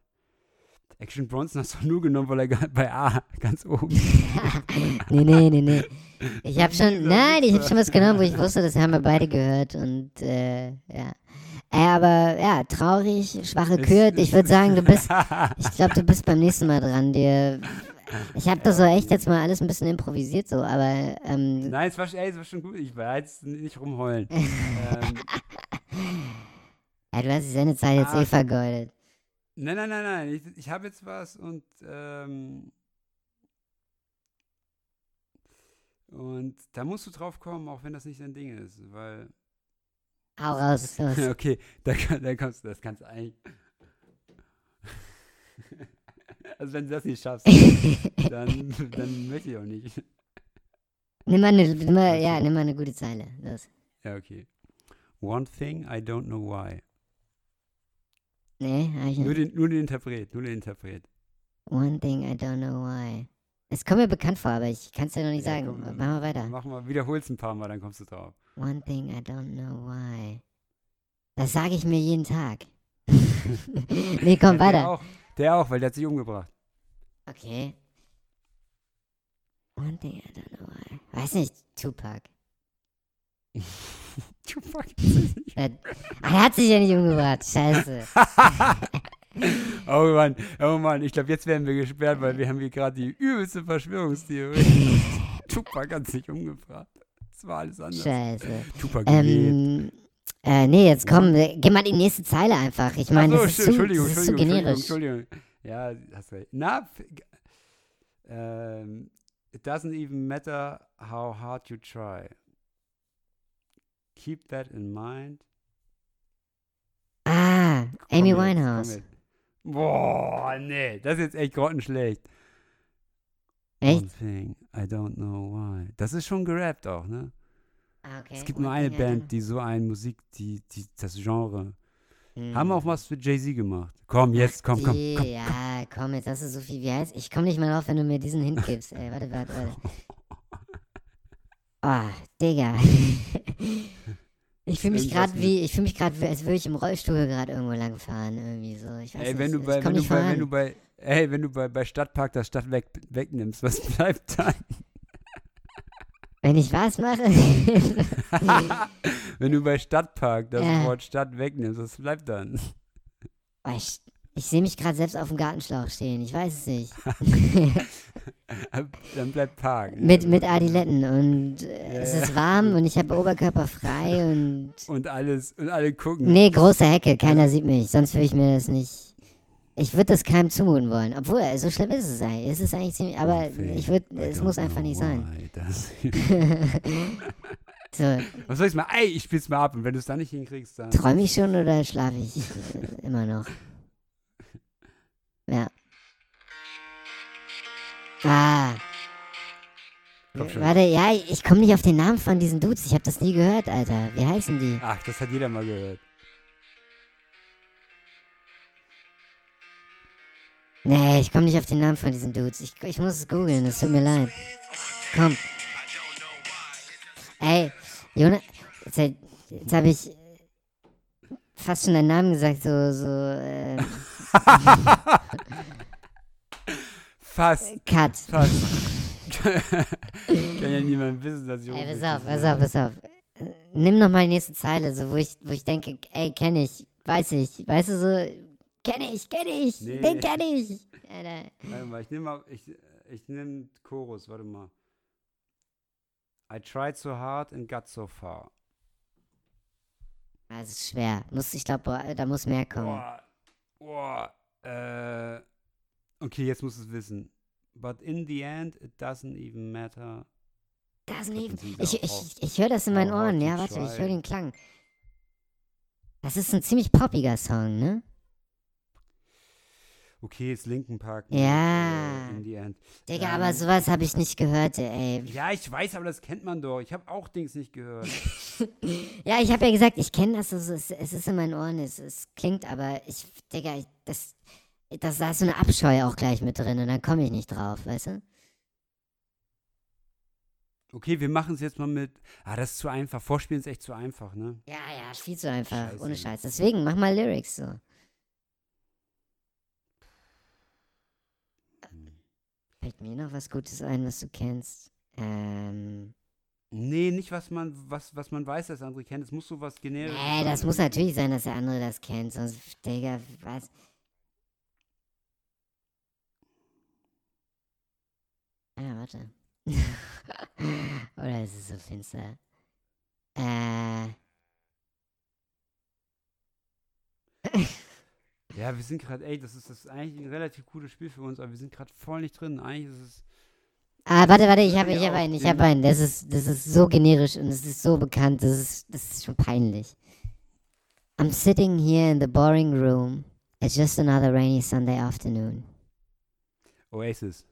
Action Bronson hast du nur genommen, weil er bei A <laughs> ganz oben. <laughs> nee, nee, nee, nee. Ich habe <laughs> schon, nein, ich habe schon was genommen, wo ich wusste, das haben wir beide gehört und äh, ja. Äh, aber ja, traurig, schwache Kürt. Ich würde sagen, du bist, ich glaube, du bist beim nächsten Mal dran. Dir, ich habe das so echt jetzt mal alles ein bisschen improvisiert so, aber ähm, Nein, es war, ey, es war schon gut. Ich war jetzt nicht rumheulen. <laughs> ähm, ja, du hast die Sendezeit jetzt Ah. eh vergeudet. nein, nein, nein, nein. Ich, ich habe jetzt was und ähm, und da musst du drauf kommen, auch wenn das nicht dein Ding ist, weil Hau raus. <laughs> los. okay, da, da kommst du, das kannst du eigentlich. <laughs> also wenn du das nicht schaffst, <laughs> dann, dann möchte ich auch nicht. Nimm mal eine, <laughs> nimm mal, ja, nimm mal eine gute Zeile. Los. Ja, okay. One thing I don't know why. Nee, hab ich Nur nicht. den, nur den Interpret, nur den Interpret. One thing I don't know why. Es kommt mir bekannt vor, aber ich kann es ja noch nicht Ja, sagen. komm, Machen wir weiter. Mach mal, wiederhol's ein paar Mal, dann kommst du drauf. One thing I don't know why. Das sage ich mir jeden Tag. <laughs> nee, komm, Ja, weiter. Auch, der auch, weil der hat sich umgebracht. Okay. One thing I don't know why. Weiß nicht, Tupac. <laughs> Tupac. Er, hat sich ja nicht umgebracht. Scheiße. <laughs> oh Mann, oh Mann, ich glaube, jetzt werden wir gesperrt, weil wir haben hier gerade die übelste Verschwörungstheorie. <laughs> Tupac hat sich umgebracht. Das war alles anders. Scheiße. Tupac. Ähm, äh, nee, jetzt komm, äh, geh mal die nächste Zeile einfach. Ich meine, so, das, ist zu, das ist zu generisch. Entschuldigung, Entschuldigung. Ja, hast recht. Na, ähm, it doesn't even matter how hard you try. Keep that in mind. Ah, Amy Komm jetzt, Winehouse. Boah, nee, das ist jetzt echt grottenschlecht. Echt? One thing, I don't know why. Das ist schon gerappt auch, ne? Ah, okay. Es gibt nur eine Band, die so eine Musik, die, die das Genre. know. Haben auch was für Jay-Z gemacht. Komm, jetzt, komm, komm, Die, komm. Ja, komm, jetzt hast du so viel wie heißt. Ich komm nicht mal drauf, wenn du mir diesen Hint gibst. Ey, warte, warte, warte. Oh, <laughs> Digga. Ich fühle mich gerade wie, ich fühle mich gerade, als würde ich im Rollstuhl gerade irgendwo langfahren, irgendwie so. Ich weiß Ey, wenn nicht, du ich bei, komm wenn du bei, wenn du bei, ey, wenn du bei, bei Stadtpark das Stadt weg, wegnimmst, was bleibt dann? Wenn ich was mache? <laughs> wenn du bei Stadtpark das Ja. Wort Stadt wegnimmst, was bleibt dann? Ich ich sehe mich gerade selbst auf dem Gartenschlauch stehen, ich weiß es nicht. <laughs> dann bleibt Park. mit, mit Adiletten und äh, es ist warm und ich habe Oberkörper frei und Und alles, und alle gucken. Nee, große Hecke, keiner sieht mich, sonst würde ich mir das nicht. Ich würde das keinem zumuten wollen. Obwohl, so schlimm ist es eigentlich. Es ist eigentlich ziemlich, aber ich würde, es muss einfach nicht sein. <laughs> <laughs> So, was soll ich mal? Ey, ich spiel's mal ab und wenn du es dann nicht hinkriegst, dann. träume ich schon oder schlafe ich <laughs> immer noch? Ja. Ah. Warte, ja, ich komme nicht auf den Namen von diesen Dudes. Ich habe das nie gehört, Alter. Wie heißen die? Ach, das hat jeder mal gehört. Nee, ich komme nicht auf den Namen von diesen Dudes. Ich, ich muss es googeln, es tut mir leid. Komm. Ey, Jonas, jetzt, jetzt habe ich fast schon deinen Namen gesagt, so, so, äh, <laughs> Fast, Cut. fast. Kann ja niemand wissen, dass ich Ey, pass auf, pass auf, pass auf. Äh, Nimm noch mal die nächste Zeile, so, wo ich, wo ich denke, ey, kenne ich, weiß ich, weißt du, so, kenne ich, kenne ich, Nee. den kenne ich. Alter. Warte mal, ich nehme mal, ich, ich nehme Chorus, warte mal. I tried so hard and got so far. Das ist schwer. Muss, ich glaube, da muss mehr kommen. Boah, boah, äh, okay, jetzt musst du es wissen. But in the end, it doesn't even matter. Den singt Ich, ich, ich höre das in meinen Ohren. Ja, warte, ich höre den Klang. Das ist ein ziemlich poppiger Song, ne? Okay, jetzt Linken Park. Ja. Äh, in the end. Digga, Ähm, aber sowas habe ich nicht gehört, ey. Ja, ich weiß, aber das kennt man doch. Ich habe auch Dings nicht gehört. <laughs> Ja, ich habe ja gesagt, ich kenne das, es, es ist in meinen Ohren, es, es klingt, aber ich, Digga, ich, das, das, da ist so eine Abscheu auch gleich mit drin und dann komme ich nicht drauf, weißt du? Okay, wir machen es jetzt mal mit. Ah, das ist zu einfach. Vorspielen ist echt zu einfach, ne? Ja, ja, viel zu einfach, Scheiße. ohne Scheiß. Deswegen, mach mal Lyrics so. Fällt mir noch was Gutes ein, was du kennst? Ähm, Nee, nicht was man, was, was man weiß, dass andere kennt. Es muss so was generisches nee, das sein. muss natürlich sein, dass der andere das kennt, sonst, Digga, was? Ah, warte. <laughs> Oder ist es so finster? Äh, <laughs> Ja, wir sind gerade, ey, das ist, das ist eigentlich ein relativ cooles Spiel für uns, aber wir sind gerade voll nicht drin. Eigentlich ist es. Ah, warte, warte, ich habe ich hab einen, ich habe einen. Das ist, das ist so generisch und es ist so bekannt, das ist, das ist schon peinlich. I'm sitting here in the boring room. It's just another rainy Sunday afternoon. Oasis.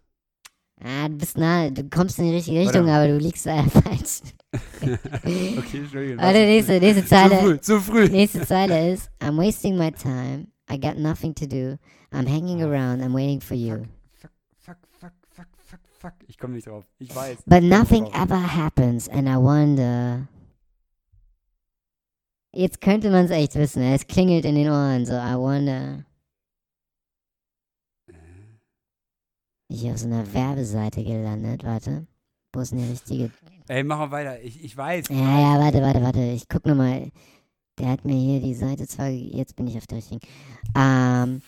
Ah, du bist nah, du kommst in die richtige Richtung, mal. aber du liegst leider falsch. <laughs> Okay, Entschuldigung. Warte, nächste, nächste Zu Zeile. früh, zu früh. Nächste Zeile ist, I'm wasting my time. I got nothing to do. I'm hanging around. I'm waiting for you. Fuck, fuck, fuck, fuck, fuck, fuck. Ich komme nicht drauf. Ich weiß. But nothing ever happens and I wonder. Jetzt könnte man es echt wissen. Es klingelt in den Ohren. So, I wonder. Ich auf so einer Werbeseite gelandet. Warte. Wo ist denn die richtige? Ey, mach mal weiter. Ich, ich weiß. Ja, ja, warte, warte, warte. Ich guck nochmal. Der hat mir hier die Seite zwar. Jetzt bin ich auf der richtigen. Ähm,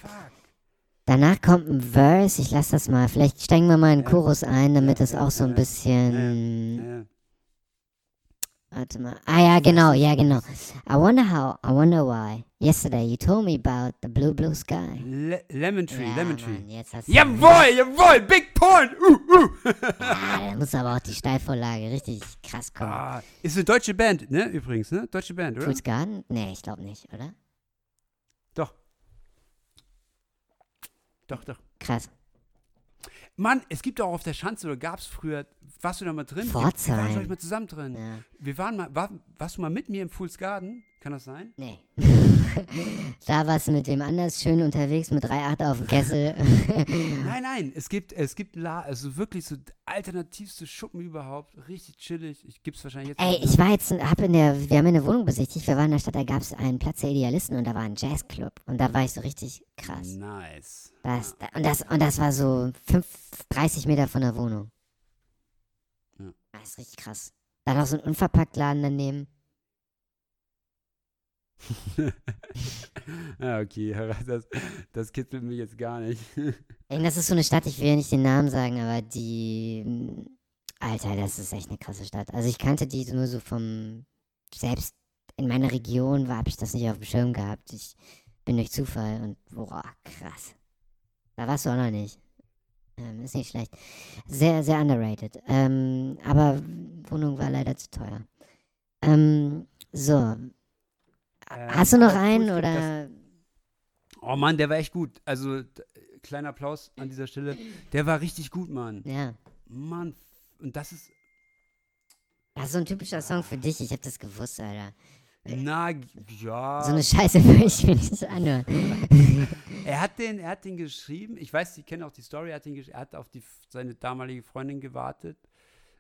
danach kommt ein Verse. Ich lass das mal. Vielleicht steigen wir mal einen Ja. Chorus ein, damit ja, auch so ein bisschen. Warte mal. Ah ja, genau, ja, genau. I wonder how, I wonder why. Yesterday you told me about the blue, blue sky. Le Lemon Tree, ja, Lemon Mann, Tree. jetzt hast du Jawohl, jawohl, Big Point. Uh, uh. <laughs> Ja, da muss aber auch die Steilvorlage richtig krass kommen. ah, ist eine deutsche Band, ne? Übrigens, ne? Deutsche Band, oder? Fool's Garden? Nee, ich glaube nicht, oder? Doch. Doch, doch. Krass. Mann, es gibt auch auf der Schanze, oder gab es früher, warst du da mal drin? Wir- Wir Pforzheim. waren, glaub ich, mal zusammen drin. Ja. Wir waren mal, war, warst du mal mit mir im Fool's Garden? Kann das sein? Nee. <laughs> <laughs> da warst du mit dem anders schön unterwegs mit 3,8 auf dem Kessel. <laughs> Nein, nein, es gibt, es gibt La also wirklich so alternativste Schuppen überhaupt. Richtig chillig. Ich gib's wahrscheinlich jetzt. Ey, ich war jetzt, hab in der, wir haben eine Wohnung besichtigt, wir waren in der Stadt, da gab es einen Platz der Idealisten und da war ein Jazzclub. Und da war ich so richtig krass. Nice. Das, da, und, das, und das war so fünf, 30 Meter von der Wohnung. Ja. Das ist richtig krass. Da noch so ein Unverpacktladen daneben. Ja, <laughs> okay, <laughs> das, das kitzelt mich jetzt gar nicht. <laughs> Das ist so eine Stadt, ich will ja nicht den Namen sagen, aber die. mm, Alter, das ist echt eine krasse Stadt. Also ich kannte die nur so vom. Selbst in meiner Region war, habe ich das nicht auf dem Schirm gehabt. Ich bin durch Zufall und boah, krass. Da warst du auch noch nicht. Ähm, ist nicht schlecht. Sehr, sehr underrated. Ähm, aber Wohnung war leider zu teuer. Ähm, so. Hast du noch einen oder. Oh Mann, der war echt gut. Also, kleiner Applaus an dieser Stelle. Der war richtig gut, Mann. Ja. Mann, und das ist. Das ist so ein typischer Song für dich. Ich hab das gewusst, Alter. Na, ja. So eine Scheiße <laughs> würde ich mir nicht anhören. <laughs> Er hat den, er hat den geschrieben. Ich weiß, Sie kennen auch die Story. Er hat, den, er hat auf die, seine damalige Freundin gewartet,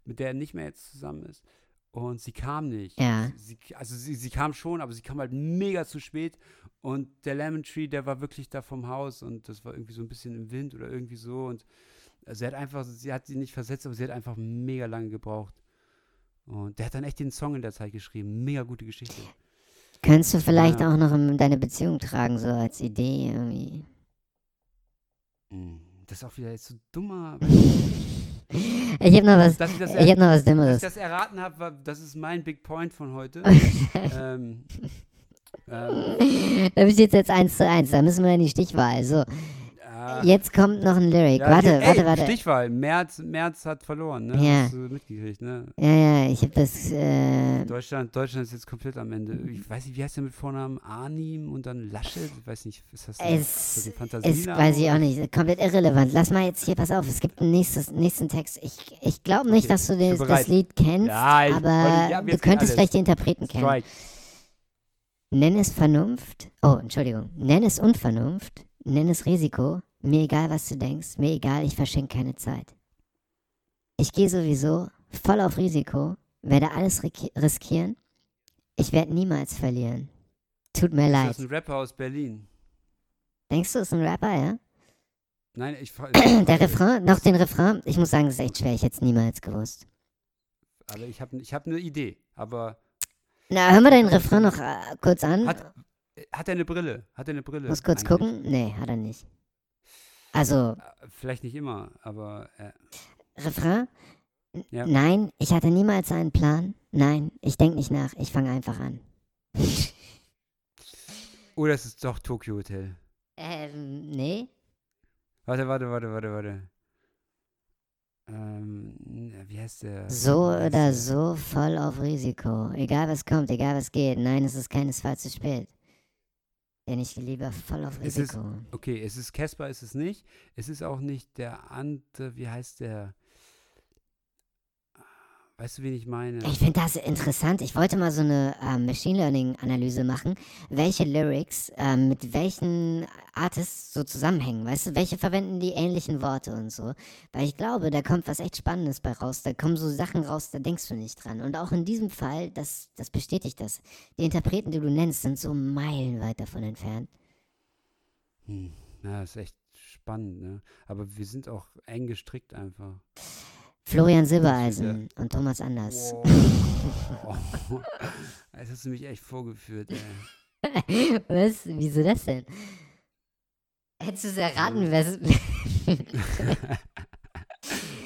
mit der er nicht mehr jetzt zusammen ist. Und sie kam nicht. Ja. Sie, sie- also sie, sie kam schon, aber sie kam halt mega zu spät. Und der Lemon Tree, der war wirklich da vom Haus und das war irgendwie so ein bisschen im Wind oder irgendwie so. Und sie hat einfach, sie hat sie nicht versetzt, aber sie hat einfach mega lange gebraucht. Und der hat dann echt den Song in der Zeit geschrieben. Mega gute Geschichte. Könntest du vielleicht Ja. auch noch in deine Beziehung tragen, so als Idee irgendwie? Mm, Das ist auch wieder jetzt so dummer. <laughs> Ich hab noch was, Dass ich das, ich hab noch was dass ich das erraten habe, das ist mein Big Point von heute. <laughs> ähm, <laughs> ähm, Da bist du jetzt jetzt eins zu eins, da müssen wir in die Stichwahl. So, jetzt kommt noch ein Lyric. ja, warte, hier- warte, ey, warte. Stichwahl. Merz, Merz hat verloren, ne? Ja. Hast du mitgekriegt, ne? Ja, ja, ich hab das, äh, Deutschland, Deutschland ist jetzt komplett am Ende. Ich weiß nicht, wie heißt der mit Vornamen? Arnim und dann Laschet? Ich weiß nicht, ist das, ein- ist das es, es Fantasiename weiß ich auch nicht, komplett irrelevant. Lass mal jetzt hier, pass auf, es gibt einen nächstes, nächsten Text. Ich, ich glaube nicht, Okay, dass du das, das. Lied kennst, Ja, ich- aber ja, du könntest vielleicht die Interpreten kennen. Strike. Nenn es Vernunft. Oh, Entschuldigung. Nenn es Unvernunft. Nenn es Risiko. Mir egal, was du denkst. Mir egal, ich verschenke keine Zeit. Ich gehe sowieso voll auf Risiko. Werde alles riskieren. Ich werde niemals verlieren. Tut mir Ist leid. das ein Rapper aus Berlin? Denkst du, ist ein Rapper, ja? Nein, ich <clears throat> Der Refrain, noch den Refrain. Ich muss sagen, das ist echt schwer. Ich hätte es niemals gewusst. Aber ich habe ich hab eine Idee. Aber Na, hören wir den Refrain noch äh, kurz an. hat, hat er eine Brille? Hat er eine Brille? muss kurz eigentlich? gucken. Nee, hat er nicht. Also, Äh, Vielleicht nicht immer, aber äh, Refrain? Ja. Nein, ich hatte niemals einen Plan. Nein, ich denke nicht nach. Ich fange einfach an. Oder es ist doch Tokyo Hotel. Ähm, nee. Warte, warte, warte, warte, warte. Ähm, wie heißt der? So heißt oder der? so voll auf Risiko. Egal was kommt, egal was geht. Nein, es ist keinesfalls zu spät. Denn ich lieber voll auf Es ist- Risiko. Okay, es ist Casper, ist es nicht. Es ist auch nicht der andere, wie heißt der? Weißt du, wen ich meine? Ich finde das interessant. Ich wollte mal so eine ähm, Machine Learning Analyse machen, welche Lyrics ähm, mit welchen Artists so zusammenhängen. Weißt du, welche verwenden die ähnlichen Worte und so. Weil ich glaube, da kommt was echt Spannendes bei raus. Da kommen so Sachen raus, da denkst du nicht dran. Und auch in diesem Fall, das, das bestätigt das. Die Interpreten, die du nennst, sind so meilenweit davon entfernt. Hm. Ja, ist echt spannend, ne? Aber wir sind auch eng gestrickt einfach. Florian Silbereisen und Thomas Anders. Wow. <laughs> Jetzt hast du mich echt vorgeführt, ey. <laughs> Was? Wieso das denn? Hättest du es erraten, wer <laughs>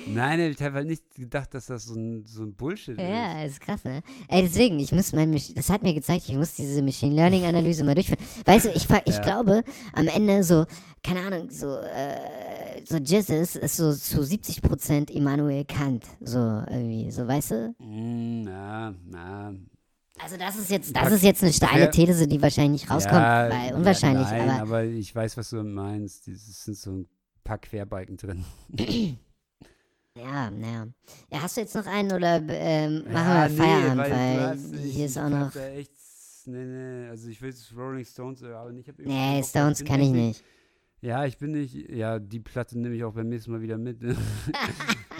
Nein, ich habe halt nicht gedacht, dass das so ein, so ein Bullshit ist. Ja, ist krass, ne? Ey, deswegen, ich muss mein, das hat mir gezeigt, ich muss diese Machine Learning Analyse mal durchführen. Weißt du, ich, ich Ja. glaube, am Ende so, keine Ahnung, so, äh, so Jizzes ist so zu 70% Immanuel Kant, so irgendwie, so, weißt du? Mm, na, na. Also das ist jetzt, das ist jetzt eine steile Ja. These, die wahrscheinlich nicht rauskommt, ja, weil unwahrscheinlich, ja, nein, aber, aber ich weiß, was du meinst. Es sind so ein paar Querbalken drin. <clears throat> ja, naja. Ja, hast du jetzt noch einen oder ähm, machen Ja, wir Feierabend, weil, weil, du hast, ich, hier ist auch noch, echt, nee, nee, also ich will jetzt Rolling Stones, aber ich habe nee, Stones kann ich nicht. Ja, ich bin nicht, ja, die Platte nehme ich auch beim nächsten Mal wieder mit. <laughs>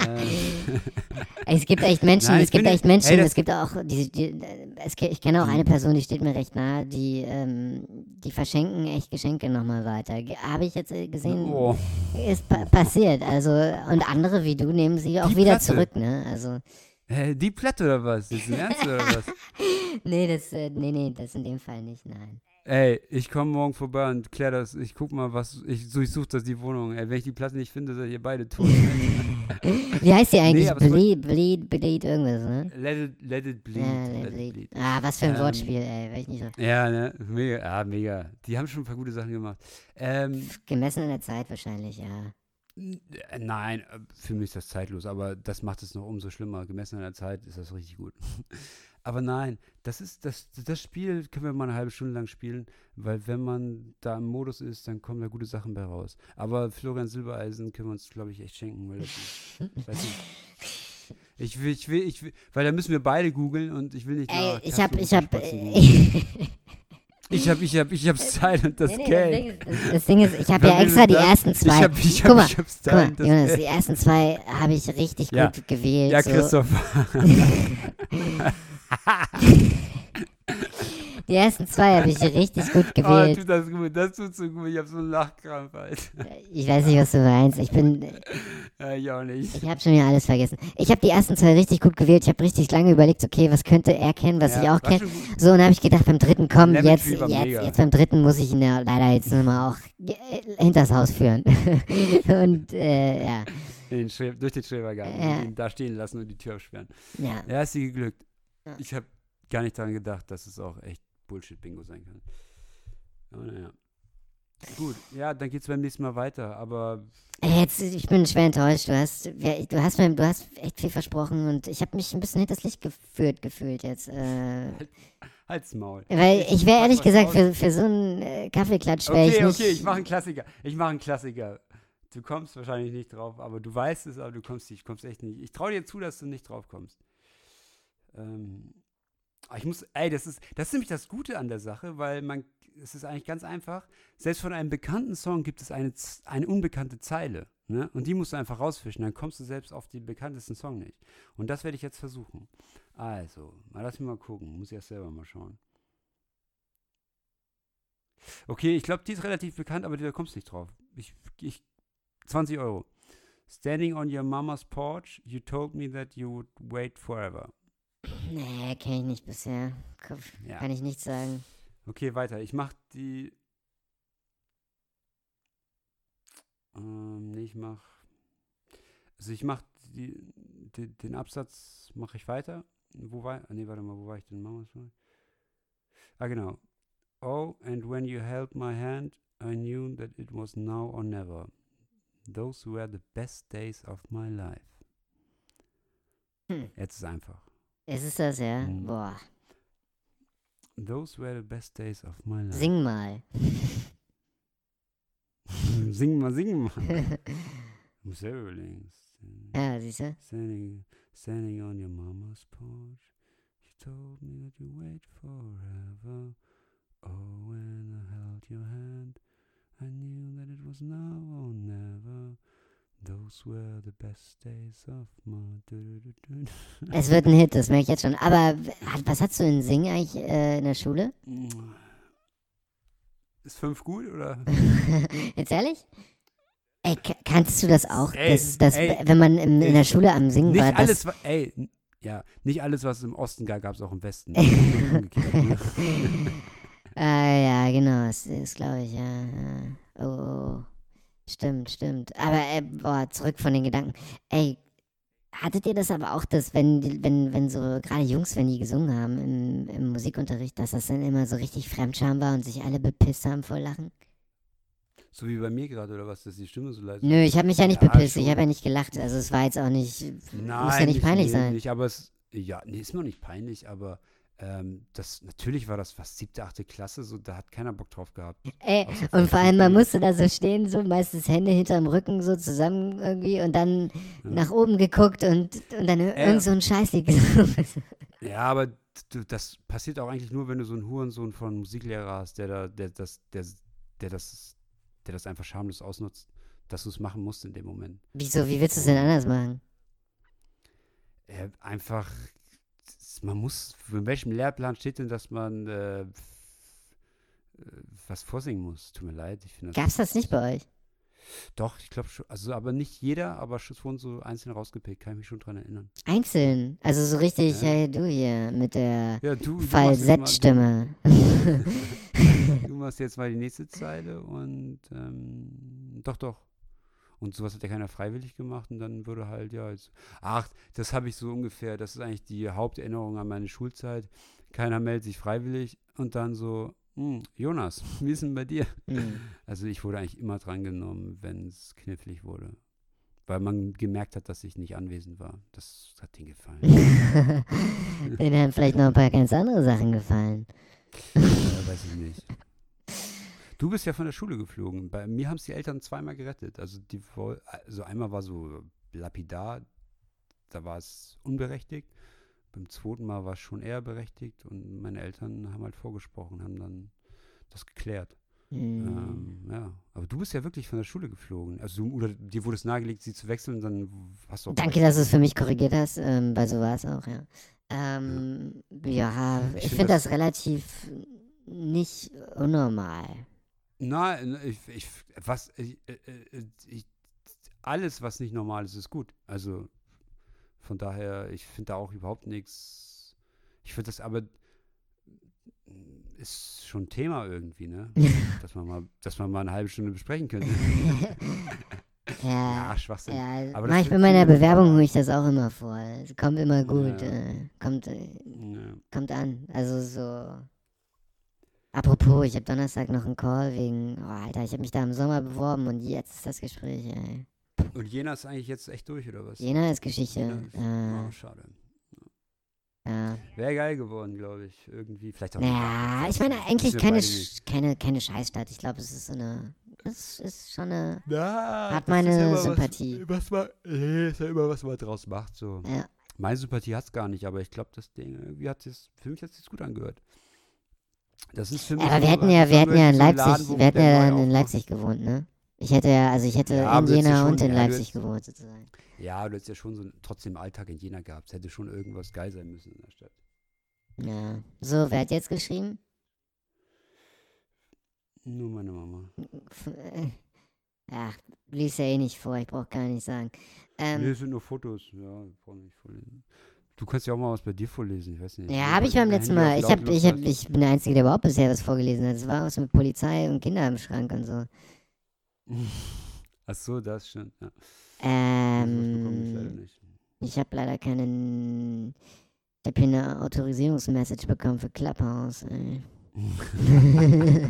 <laughs> Es gibt echt Menschen, Nein, es gibt echt Menschen, ey, das- es gibt auch, die, die, es, ich kenne auch eine Person, die steht mir recht nahe, die, ähm, die verschenken echt Geschenke nochmal weiter. Habe ich jetzt äh, gesehen, oh, ist pa passiert. Also, und andere wie du nehmen sie auch Die wieder Platte. zurück, ne? Also, äh, die Platte oder was? Ist ein Ernst oder was? <laughs> nee, das, äh, nee, nee, das in dem Fall nicht, nein. Ey, ich komme morgen vorbei und klär das. Ich guck mal, was. Ich, so, ich suche das die Wohnung. Ey, wenn ich die Platte nicht finde, seid ihr beide tot. <laughs> Wie heißt die eigentlich? war- bleed, bleed, bleed, irgendwas, ne? let, it, let it bleed. Ja, let, let it bleed. bleed. Ah, was für ein Ähm, Wortspiel, ey. Weiß ich nicht so. Ja, ne? Mega. Ah, mega. Die haben schon ein paar gute Sachen gemacht. Ähm, Gemessen an der Zeit wahrscheinlich, ja. nein, für mich ist das zeitlos, aber das macht es noch umso schlimmer. Gemessen an der Zeit ist das richtig gut. <laughs> aber nein, das ist das, das Spiel können wir mal eine halbe Stunde lang spielen, weil wenn man da im Modus ist, dann kommen da gute Sachen bei raus. Aber Florian Silbereisen können wir uns, glaube ich, echt schenken, weil das ist, <laughs> weiß nicht. Ich will, ich will, ich will, weil da müssen wir beide googeln und ich will nicht Ey, nach ich hab, ich hab, äh, googeln. <laughs> Ich hab, ich hab, ich hab Zeit und das Nee, nee, Geld. Das Ding, ist, das, Ding ist, ich habe ja extra die ersten Ich zwei. hab, ich Guck hab, mal, ich hab Guck mal, Zeit. das Jonas, die Geld. ersten zwei habe ich richtig Ja. gut gewählt. Ja, so. Christoph. <laughs> <laughs> Die ersten zwei habe ich richtig gut Oh, gewählt. tut das gut, das tut so gut. Ich hab so einen Lachkrampf, Alter. Ich weiß nicht, was du meinst. Ich bin, Ja, ich auch nicht. ich habe schon wieder alles vergessen. Ich habe die ersten zwei richtig gut gewählt. Ich habe richtig lange überlegt, okay, was könnte er kennen, was ich Ja, auch war kenne. So, und dann habe ich gedacht, beim dritten, komm, jetzt, jetzt, mega. jetzt beim dritten muss ich ihn ja leider jetzt nochmal auch äh, hinters Haus führen. <laughs> und, äh, ja, Den Schre durch den Schrebergarten. Ja. Den da stehen lassen und die Tür absperren. ja. Ja, ist dir geglückt. Ja. Ich habe gar nicht daran gedacht, dass es auch echt Bullshit-Bingo sein kann. Aber naja. Gut, ja, dann geht's beim nächsten Mal weiter. Aber Jetzt, ich bin schwer enttäuscht. Du hast, du hast, du hast echt viel versprochen und ich habe mich ein bisschen hinters Licht geführt gefühlt jetzt. Äh, halt's Maul. weil ich wäre ehrlich gesagt für, für so einen äh, Kaffeeklatsch wäre ich Okay, okay, ich mache einen Klassiker. Ich mache einen Klassiker. Du kommst wahrscheinlich nicht drauf, aber du weißt es, aber du kommst nicht. Du kommst echt nicht. Ich traue dir zu, dass du nicht drauf kommst. Ähm, ich muss, ey, das ist, das ist nämlich das Gute an der Sache, weil man, es ist eigentlich ganz einfach. Selbst von einem bekannten Song gibt es eine, eine unbekannte Zeile. Ne? Und die musst du einfach rausfischen. Dann kommst du selbst auf den bekanntesten Song nicht. Und das werde ich jetzt versuchen. Also, mal lass mich mal gucken. Muss ich erst selber mal schauen. Okay, ich glaube, die ist relativ bekannt, aber da kommst du nicht drauf. Ich, ich, 20 Euro. Standing on your mama's porch, you told me that you would wait forever. Nee, kenne ich nicht bisher. Ja. Kann ich nicht sagen. Okay, weiter. Ich mach die. Ähm, nee, ich mach. Also ich mach die, die, den Absatz mache ich weiter. Wo war. ah, Nee, warte mal, wo war ich denn? Porch? Ah, genau. Oh, and when you held my hand, I knew that it was now or never. Those were the best days of my life. Hm. Jetzt ist einfach. Ist es das, ja? Mhm. Boah. Those were the best days of my life. Sing mal. <laughs> sing mal, sing mal. Muss selber überlegen. ja, siehst du? Standing, standing on your mama's porch. She told me that you wait forever. Oh, when I held your hand, I knew that it was now or never. Es wird ein Hit, das merke ich jetzt schon. Aber hat- was hast du in Singen eigentlich äh, in der Schule? Ist fünf gut oder? <laughs> Jetzt ehrlich? Ey, ka- kannst du das auch? Ey, das, das, ey, wenn man im, in der Schule am Singen war, das, alles, wa- ey, ja, nicht alles, was es im Osten gab, gab es auch im Westen. <laughs> Ne? äh, <laughs> ja, genau, das ist, glaube ich, ja. ja. Oh, oh, oh. Stimmt, stimmt. Aber, äh, boah, zurück von den Gedanken. Ey, hattet ihr das aber auch, dass wenn, wenn, wenn so, gerade Jungs, wenn die gesungen haben im, im Musikunterricht, dass das dann immer so richtig Fremdscham war und sich alle bepisst haben vor Lachen? So wie bei mir gerade, oder was, dass die Stimme so leise Nö, ich habe mich ja nicht Ja, bepisst, ich schon. habe ja nicht gelacht. Also es war jetzt auch nicht, Nein, muss ja nicht peinlich nee, sein. Nicht, aber es, ja, nee, ist mir nicht peinlich, aber ähm, das, natürlich war das fast siebte, achte Klasse, so, da hat keiner Bock drauf gehabt. Ey, Außer und vor allem, man musste da so stehen, so meistens Hände hinterm Rücken so zusammen irgendwie und dann nach oben geguckt und, und dann irgend so ein Scheißlied gesungen. <laughs> Ja, aber das passiert auch eigentlich nur, wenn du so einen Hurensohn von Musiklehrer hast, der da, der das, der, der das, der das einfach schamlos ausnutzt, dass du es machen musst in dem Moment. Wieso, wie willst du es denn anders machen? Äh, einfach, man muss, in welchem Lehrplan steht denn, dass man äh, äh, was vorsingen muss? Tut mir leid, ich finde das. Gab's das nicht bei euch? Doch, ich glaube schon, also aber nicht jeder, aber schon so einzeln rausgepickt, kann ich mich schon dran erinnern. Einzeln. Also so richtig, Ja. hey, du hier mit der Ja, du, du, Falsettstimme. <laughs> du machst jetzt mal die nächste Zeile und ähm, doch, doch. Und sowas hat ja keiner freiwillig gemacht und dann würde halt, ja, jetzt, ach, das habe ich so ungefähr, das ist eigentlich die Haupterinnerung an meine Schulzeit. Keiner meldet sich freiwillig und dann so, hm, Jonas, <laughs> wie ist denn bei dir? Hm. Also ich wurde eigentlich immer drangenommen, wenn es knifflig wurde. Weil man gemerkt hat, dass ich nicht anwesend war. Das hat denen gefallen. <laughs> Denen haben vielleicht noch ein paar ganz andere Sachen gefallen. ja, weiß ich nicht. <laughs> Du bist ja von der Schule geflogen. Bei mir haben es die Eltern zweimal gerettet. Also, die, also einmal war so lapidar, da war es unberechtigt. Beim zweiten Mal war es schon eher berechtigt und meine Eltern haben halt vorgesprochen, haben dann das geklärt. Hm. Ähm, ja, aber du bist ja wirklich von der Schule geflogen. Also du, oder dir wurde es nahegelegt, sie zu wechseln, dann hast du auch Danke, dass du es für mich korrigiert hast, ähm, weil so war es auch, ja. Ähm, ja, Ich ich find finde das- das relativ nicht unnormal. Nein, ich, ich, was, ich, äh, äh, ich, alles, was nicht normal ist, ist gut. Also von daher, ich finde da auch überhaupt nichts. Ich finde das aber ist schon Thema irgendwie, ne? <laughs> dass man mal, dass man mal eine halbe Stunde besprechen könnte. <laughs> Ja, ja, Schwachsinn. ja Aber ich bei meiner Bewerbung hole ich das auch immer vor. Es kommt immer gut, Ja. äh, kommt, äh, Ja. kommt an. Also so. Apropos, ich habe Donnerstag noch einen Call wegen, oh Alter, ich habe mich da im Sommer beworben und jetzt ist das Gespräch, ey. Und Jena ist eigentlich jetzt echt durch, oder was? Jena ist Geschichte. Jena ist- Äh, oh, schade. ja. Wäre geil geworden, glaube ich. Irgendwie. Vielleicht auch Naja, ich meine eigentlich keine, keine, keine Scheißstadt. Ich glaube, es ist so eine. Es ist schon eine. Na, Hat meine ja Sympathie. Was, was man, ist ja immer, was man draus macht. So. Ja. Meine Sympathie hat es gar nicht, aber ich glaube, das Ding, irgendwie hat es, für mich hat es sich gut angehört. Das ist für mich Aber wir hätten ja, wir hätten ja in Leipzig, Laden, wir hätten ja in. Leipzig gewohnt, ne? Ich hätte ja, also ich hätte Ja, in ja Jena schon- und in ja, Leipzig hättest- gewohnt, sozusagen. Ja, du hättest ja schon so einen- trotzdem Alltag in Jena gehabt. Es hätte schon irgendwas geil sein müssen in der Stadt. Ja. So, wer hat jetzt geschrieben? Nur meine Mama. <laughs> Ja, lies ja eh nicht vor, ich brauch gar nicht sagen. nee, Ähm, es sind nur Fotos. Ja, ich brauche nicht vorlesen. Du kannst ja auch mal was bei dir vorlesen, ich weiß nicht. ja, habe ich beim letzten Mal. Ich, hab, ich, hab, ich bin der Einzige, der überhaupt bisher was vorgelesen hat. Es war was mit Polizei und Kinder im Schrank und so. <laughs> Ach so, das schon. Ja. Ich Ähm, nicht. ich habe leider keinen. Ich habe hier eine Autorisierungsmessage bekommen für Clubhouse. Ey. <laughs>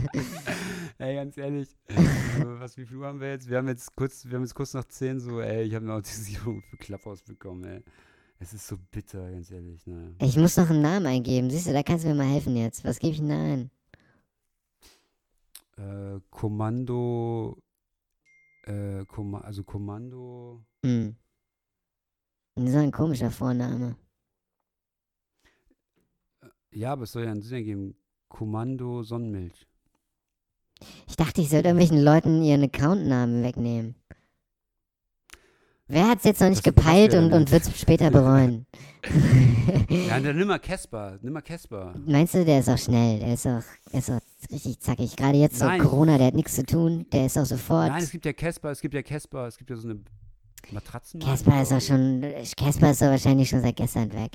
ey, ganz ehrlich, so, was, wie viel Uhr haben wir jetzt? Wir haben jetzt kurz, wir haben jetzt kurz nach 10 so, ey, ich habe eine Autorisierung für Clubhouse bekommen, ey. Es ist so bitter, ganz ehrlich, naja. Ich muss noch einen Namen eingeben. Siehst du, da kannst du mir mal helfen jetzt. Was gebe ich denn da ein? Äh, Kommando, äh, Komma, also Kommando, Hm. So ein komischer Vorname. Ja, aber es soll ja einen Sinn ergeben. Kommando Sonnenmilch. Ich dachte, ich sollte irgendwelchen Leuten ihren Accountnamen wegnehmen. Wer hat es jetzt noch nicht Das gepeilt und, und wird es später bereuen? <laughs> Ja, dann nimm mal Casper. Nimm mal Casper. Meinst du, der ist auch schnell? Der ist auch, der ist auch richtig zackig. Gerade jetzt so. Corona, der hat nichts zu tun. Der ist auch sofort. Nein, es gibt ja Casper, es gibt ja Casper, es gibt ja so eine Matratzen. Casper ist auch schon. Casper ist doch wahrscheinlich schon seit gestern weg.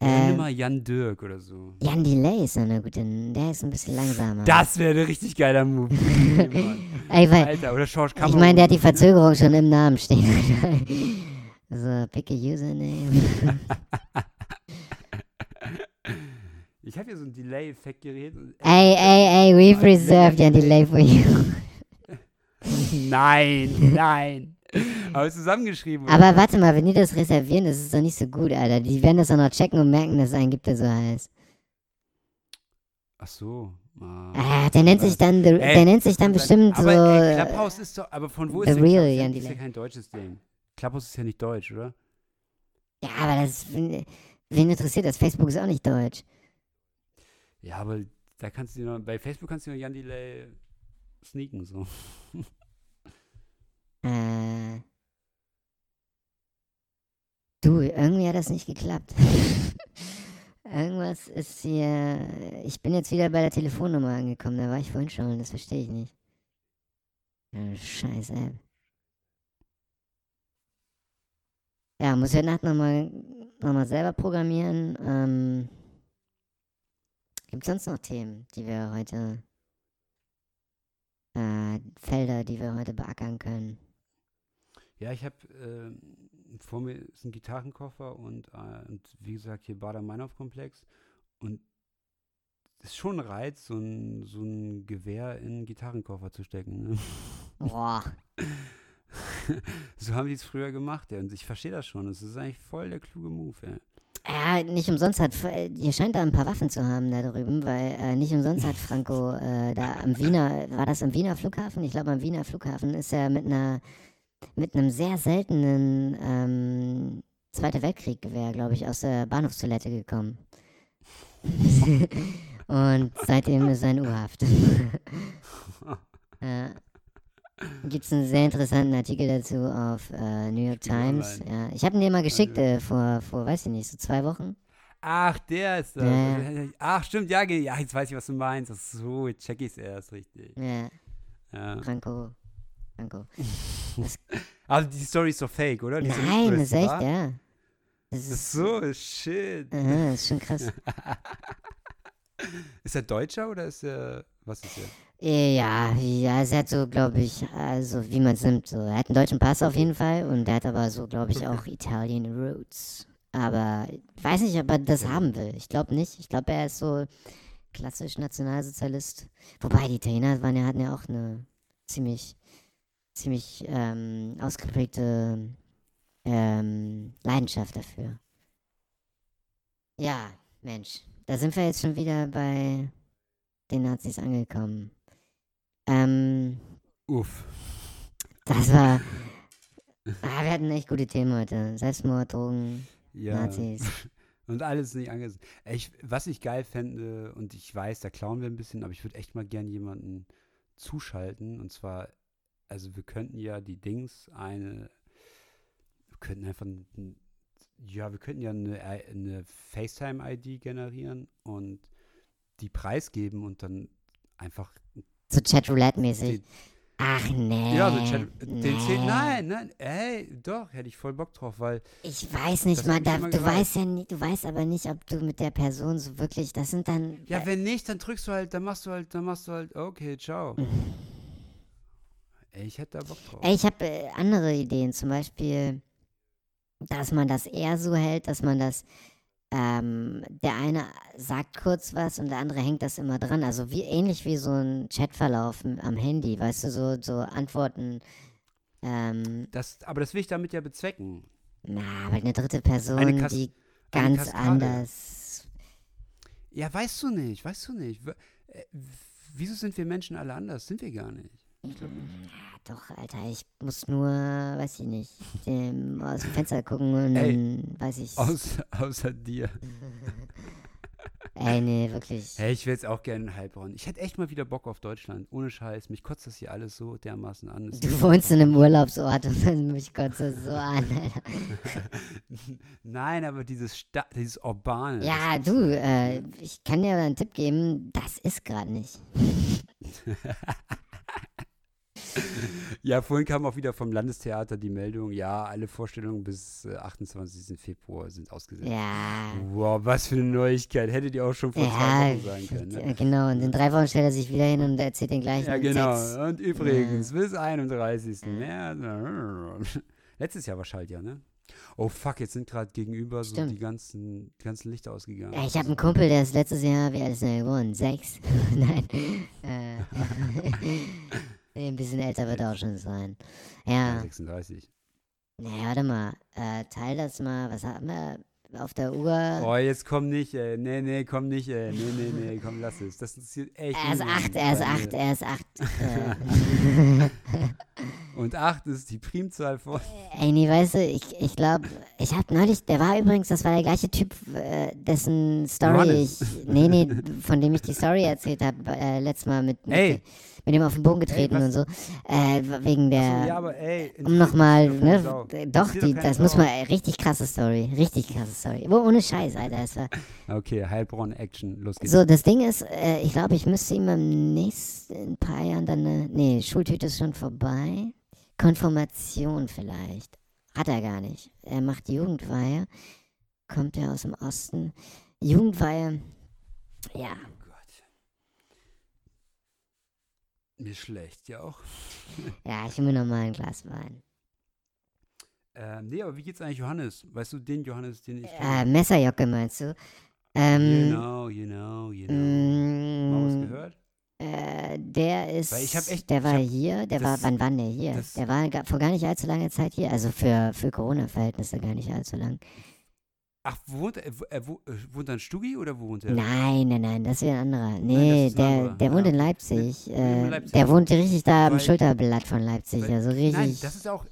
Ja, nimm Äh, mal Jan Dirk oder so. Jan Delay ist eine gute. Der ist ein bisschen langsamer. Das wäre ein richtig geiler Move. <laughs> Ey, weil, Alter, oder George ich meine, der hat die Verzögerung schon im Namen stehen. <laughs> so, pick a username. <laughs> Ich habe hier so ein Delay-Effekt-Gerät. und- ey, ey, ey, we've reserved Jan Delay for you. Nein, nein. <laughs> Aber zusammengeschrieben. oder? Aber warte mal, wenn die das reservieren, das ist doch nicht so gut, Alter. Die werden das auch noch checken und merken, dass es einen gibt, der so heißt. Ach so. Ah. Ah, der nennt sich dann, the, Ey, der nennt sich dann bestimmt aber, so. Ey, äh, Clubhouse ist doch, aber von wo The ist denn real Clubhouse? Jan Das ist ja kein deutsches Ding. Clubhouse ist ja nicht deutsch, oder? Ja, aber das. Wen interessiert das? Facebook ist auch nicht deutsch. Ja, aber da kannst du noch, bei Facebook kannst du noch Jan Delay sneaken, so. <laughs> Äh. Du, irgendwie hat das nicht geklappt. <laughs> Irgendwas ist hier. Ich bin jetzt wieder bei der Telefonnummer angekommen. Da war ich vorhin schon. Das verstehe ich nicht. Ja, Scheiß App. Ja, muss ich heute Nacht nochmal noch mal selber programmieren. Ähm, Gibt sonst noch Themen, die wir heute. Äh, Felder, die wir heute beackern können? Ja, ich habe äh, vor mir ist ein Gitarrenkoffer und, äh, und wie gesagt hier Bader-Meinhof-Komplex und es ist schon ein Reiz, so ein, so ein Gewehr in einen Gitarrenkoffer zu stecken. Ne? <laughs> Boah. <laughs> so haben die es früher gemacht, ja. Und ich verstehe das schon. Es ist eigentlich voll der kluge Move, ja. Ja, nicht umsonst hat, äh, ihr scheint da ein paar Waffen zu haben da drüben, weil äh, nicht umsonst hat Franco äh, da am Wiener, war das am Wiener Flughafen? Ich glaube am Wiener Flughafen ist er mit einer, mit einem sehr seltenen ähm, Zweiter Weltkrieg-Gewehr, glaube ich, aus der Bahnhofstoilette gekommen. <laughs> Und seitdem ist er in U-Haft. <laughs> ja. Gibt es einen sehr interessanten Artikel dazu auf äh, New York Times. Ja. Ich habe ihn dir mal geschickt äh, vor, vor, weiß ich nicht, so zwei Wochen. Ach, der ist das. Ja. Ach, stimmt, ja, ja, jetzt weiß ich, was du meinst. Ach so, jetzt check ich es erst richtig. Ja, Ja. Franco. Franco. <laughs> Also die Story ist doch fake, oder? Die Nein, ist echt, wahr? ja. Das ist, so, shit. aha, das ist schon krass. <laughs> Ist er Deutscher oder ist er, was ist er? Ja, ja, es hat so, glaube ich, also wie man es nimmt. So. Er hat einen deutschen Pass auf jeden Fall und er hat aber so, glaube ich, auch Italian Roots. Aber ich weiß nicht, ob er das haben will. Ich glaube nicht. Ich glaube, er ist so klassisch Nationalsozialist. Wobei die Italiener waren ja, hatten ja auch eine ziemlich, ziemlich ähm, ausgeprägte ähm, Leidenschaft dafür. Ja, Mensch, da sind wir jetzt schon wieder bei den Nazis angekommen. Ähm, Uff. das war. Ah, wir hatten echt gute Themen heute. Selbstmord, Drogen, Ja. Nazis. <laughs> Und alles nicht angesehen. Ich, was ich geil fände, und ich weiß, da klauen wir ein bisschen, aber ich würde echt mal gern jemanden zuschalten. Und zwar, also wir könnten ja die Dings eine, wir könnten einfach, ein, ja, wir könnten ja eine, eine FaceTime-ID generieren und die preisgeben und dann einfach So Chat-Roulette-mäßig. den, Ach nee. ja, so Chat, den nee. zehn, nein, nein, ey, doch, hätte ich voll Bock drauf, weil Ich weiß nicht mal, da, du gereizt. weißt ja nicht, du weißt aber nicht, ob du mit der Person so wirklich, das sind dann. Ja, wenn nicht, dann drückst du halt, dann machst du halt, dann machst du halt, okay, ciao. <laughs> Ich hätte da Bock drauf. Ich habe äh, andere Ideen, zum Beispiel, dass man das eher so hält, dass man das, ähm, der eine sagt kurz was und der andere hängt das immer dran. Also wie ähnlich wie so ein Chatverlauf am Handy, weißt du, so, so Antworten. Ähm, Das, aber das will ich damit ja bezwecken. na, aber eine dritte Person, Eine Kas- die ganz anders. Ja, weißt du nicht, weißt du nicht. Äh, Wieso sind wir Menschen alle anders? Sind wir gar nicht. Ja, doch, Alter, ich muss nur, weiß ich nicht, dem, aus dem Fenster gucken und Ey, dann weiß ich. Außer, außer dir. <laughs> Ey, nee, wirklich. Hey, ich will jetzt auch gerne in Heilbronn. Ich hätte echt mal wieder Bock auf Deutschland. Ohne Scheiß. Mich kotzt das hier alles so dermaßen an. Es Du wohnst in einem Urlaubsort und <laughs> mich kotzt das so an, Alter. <laughs> Nein, aber dieses, Sta dieses Urbane. Ja, du, äh, ich kann dir einen Tipp geben, das ist gerade nicht. <laughs> Ja, vorhin kam auch wieder vom Landestheater die Meldung, ja, alle Vorstellungen bis äh, 28. Februar sind ausgesetzt. Ja. Wow, was für eine Neuigkeit. Hättet ihr auch schon vor zwei Ja, Wochen sagen können. Ne? äh, genau. Und in drei Wochen stellt er sich wieder hin und erzählt den gleichen Ja, genau. Text. Und übrigens, bis 31. März. <laughs> Letztes Jahr war Schaltjahr, ne? Oh fuck, jetzt sind gerade gegenüber so Stimmt. die ganzen, die ganzen Lichter ausgegangen. Ja, ich habe einen Kumpel, der ist letztes Jahr, wie alt ist er geworden? Sechs? <laughs> Nein. Äh, nee, ein bisschen älter wird er auch schon sein. Ja, Ja, 36. nee, warte mal. Äh, teil das mal. Was haben wir auf der Uhr? Oh, jetzt komm nicht, ey. Nee, nee, komm nicht, ey. Nee, nee, nee, komm, lass es. Das interessiert echt. er ist acht, er ist acht, äh, er ist acht. Äh, Und 8 ist die Primzahl von. Ey, nee, weißt du, ich, ich glaube, ich hab neulich, der war übrigens, das war der gleiche Typ, äh, dessen Story ich, Johannes. nee, nee, von dem ich die Story erzählt habe, äh, letztes Mal mit, mit, Ey. Mit dem auf den Boden getreten was- und so, äh, wegen der, ja, aber ey. um nochmal, ne, doch die, das muss Sau. man, äh, richtig krasse Story, richtig krasse Story, Wo, ohne Scheiß, Alter, es war, <laughs> Okay, Heilbronn, Action, los geht's. so, das Ding ist, äh, ich glaube, ich müsste ihm im nächsten, paar Jahren dann, eine, nee, Schultüte ist schon vorbei, Konfirmation vielleicht. Hat er gar nicht. Er macht Jugendweihe. Kommt er aus dem Osten. Jugendweihe. Ja. Oh Gott. Mir schlecht, ja auch. <laughs> Ja, ich will mir nochmal ein Glas Wein. Ähm, nee, aber wie geht's eigentlich Johannes? Weißt du, den Johannes, den ich Äh? Messerjocke meinst du? Ähm, Genau, genau, genau. Mal was mm, gehört? äh, der ist, echt- der war hab- hier, der war, das- wann war der hier? das- der war vor gar nicht allzu langer Zeit hier, also für, für Corona-Verhältnisse gar nicht allzu lang. Ach, wohnt er, wo- er wo- äh, wohnt er in Stuggi oder wo wohnt er? Nein, nein, nein, das wäre ein anderer. Nee, ist ein der, anderer, der wohnt ja. in Leipzig. in Äh, Leipzig. Der wohnt richtig da am Schulterblatt von Leipzig. Weil- Also richtig. Nein, das ist auch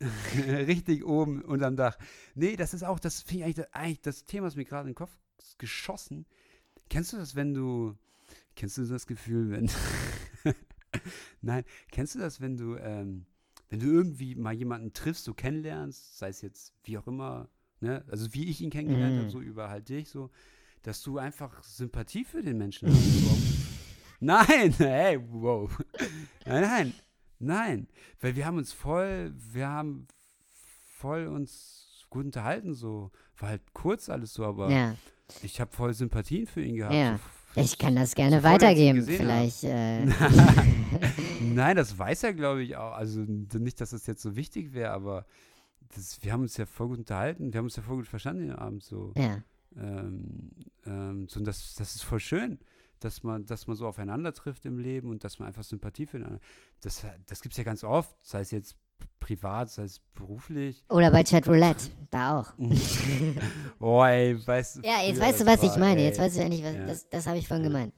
<laughs> richtig oben unterm Dach. Nee, das ist auch, das finde ich eigentlich, das- eigentlich, das Thema ist mir gerade in den Kopf geschossen. Kennst du das, wenn du, kennst du das Gefühl, wenn, <laughs> nein, kennst du das, wenn du, ähm, wenn du irgendwie mal jemanden triffst, so kennenlernst, sei es jetzt wie auch immer, ne, also wie ich ihn kennengelernt Mhm. habe, so über halt dich, so, dass du einfach Sympathie für den Menschen hast. <laughs> Nein, <laughs> hey, wow. Nein, nein, nein. Weil wir haben uns voll, wir haben voll uns gut unterhalten, so. War halt kurz alles so, aber ja, ich habe voll Sympathien für ihn gehabt. Ja. So, ich kann das gerne so weitergeben. Vielleicht. Äh, <laughs> Nein, das weiß er, glaube ich, auch. Also nicht, dass das jetzt so wichtig wäre, aber das, wir haben uns ja voll gut unterhalten. Wir haben uns ja voll gut verstanden den Abend so. ja, Ähm, ähm, so und das, das ist voll schön, dass man, dass man so aufeinander trifft im Leben und dass man einfach Sympathie füreinander. Das, das gibt es ja ganz oft, sei es jetzt privat, sei es beruflich. oder bei Chat Roulette. Da auch. <laughs> oh, ey, weißt du. Ja, jetzt weißt du, was ich war, meine. ey. Jetzt weißt du endlich, was. Ja. Das, das habe ich vorhin Ja. gemeint.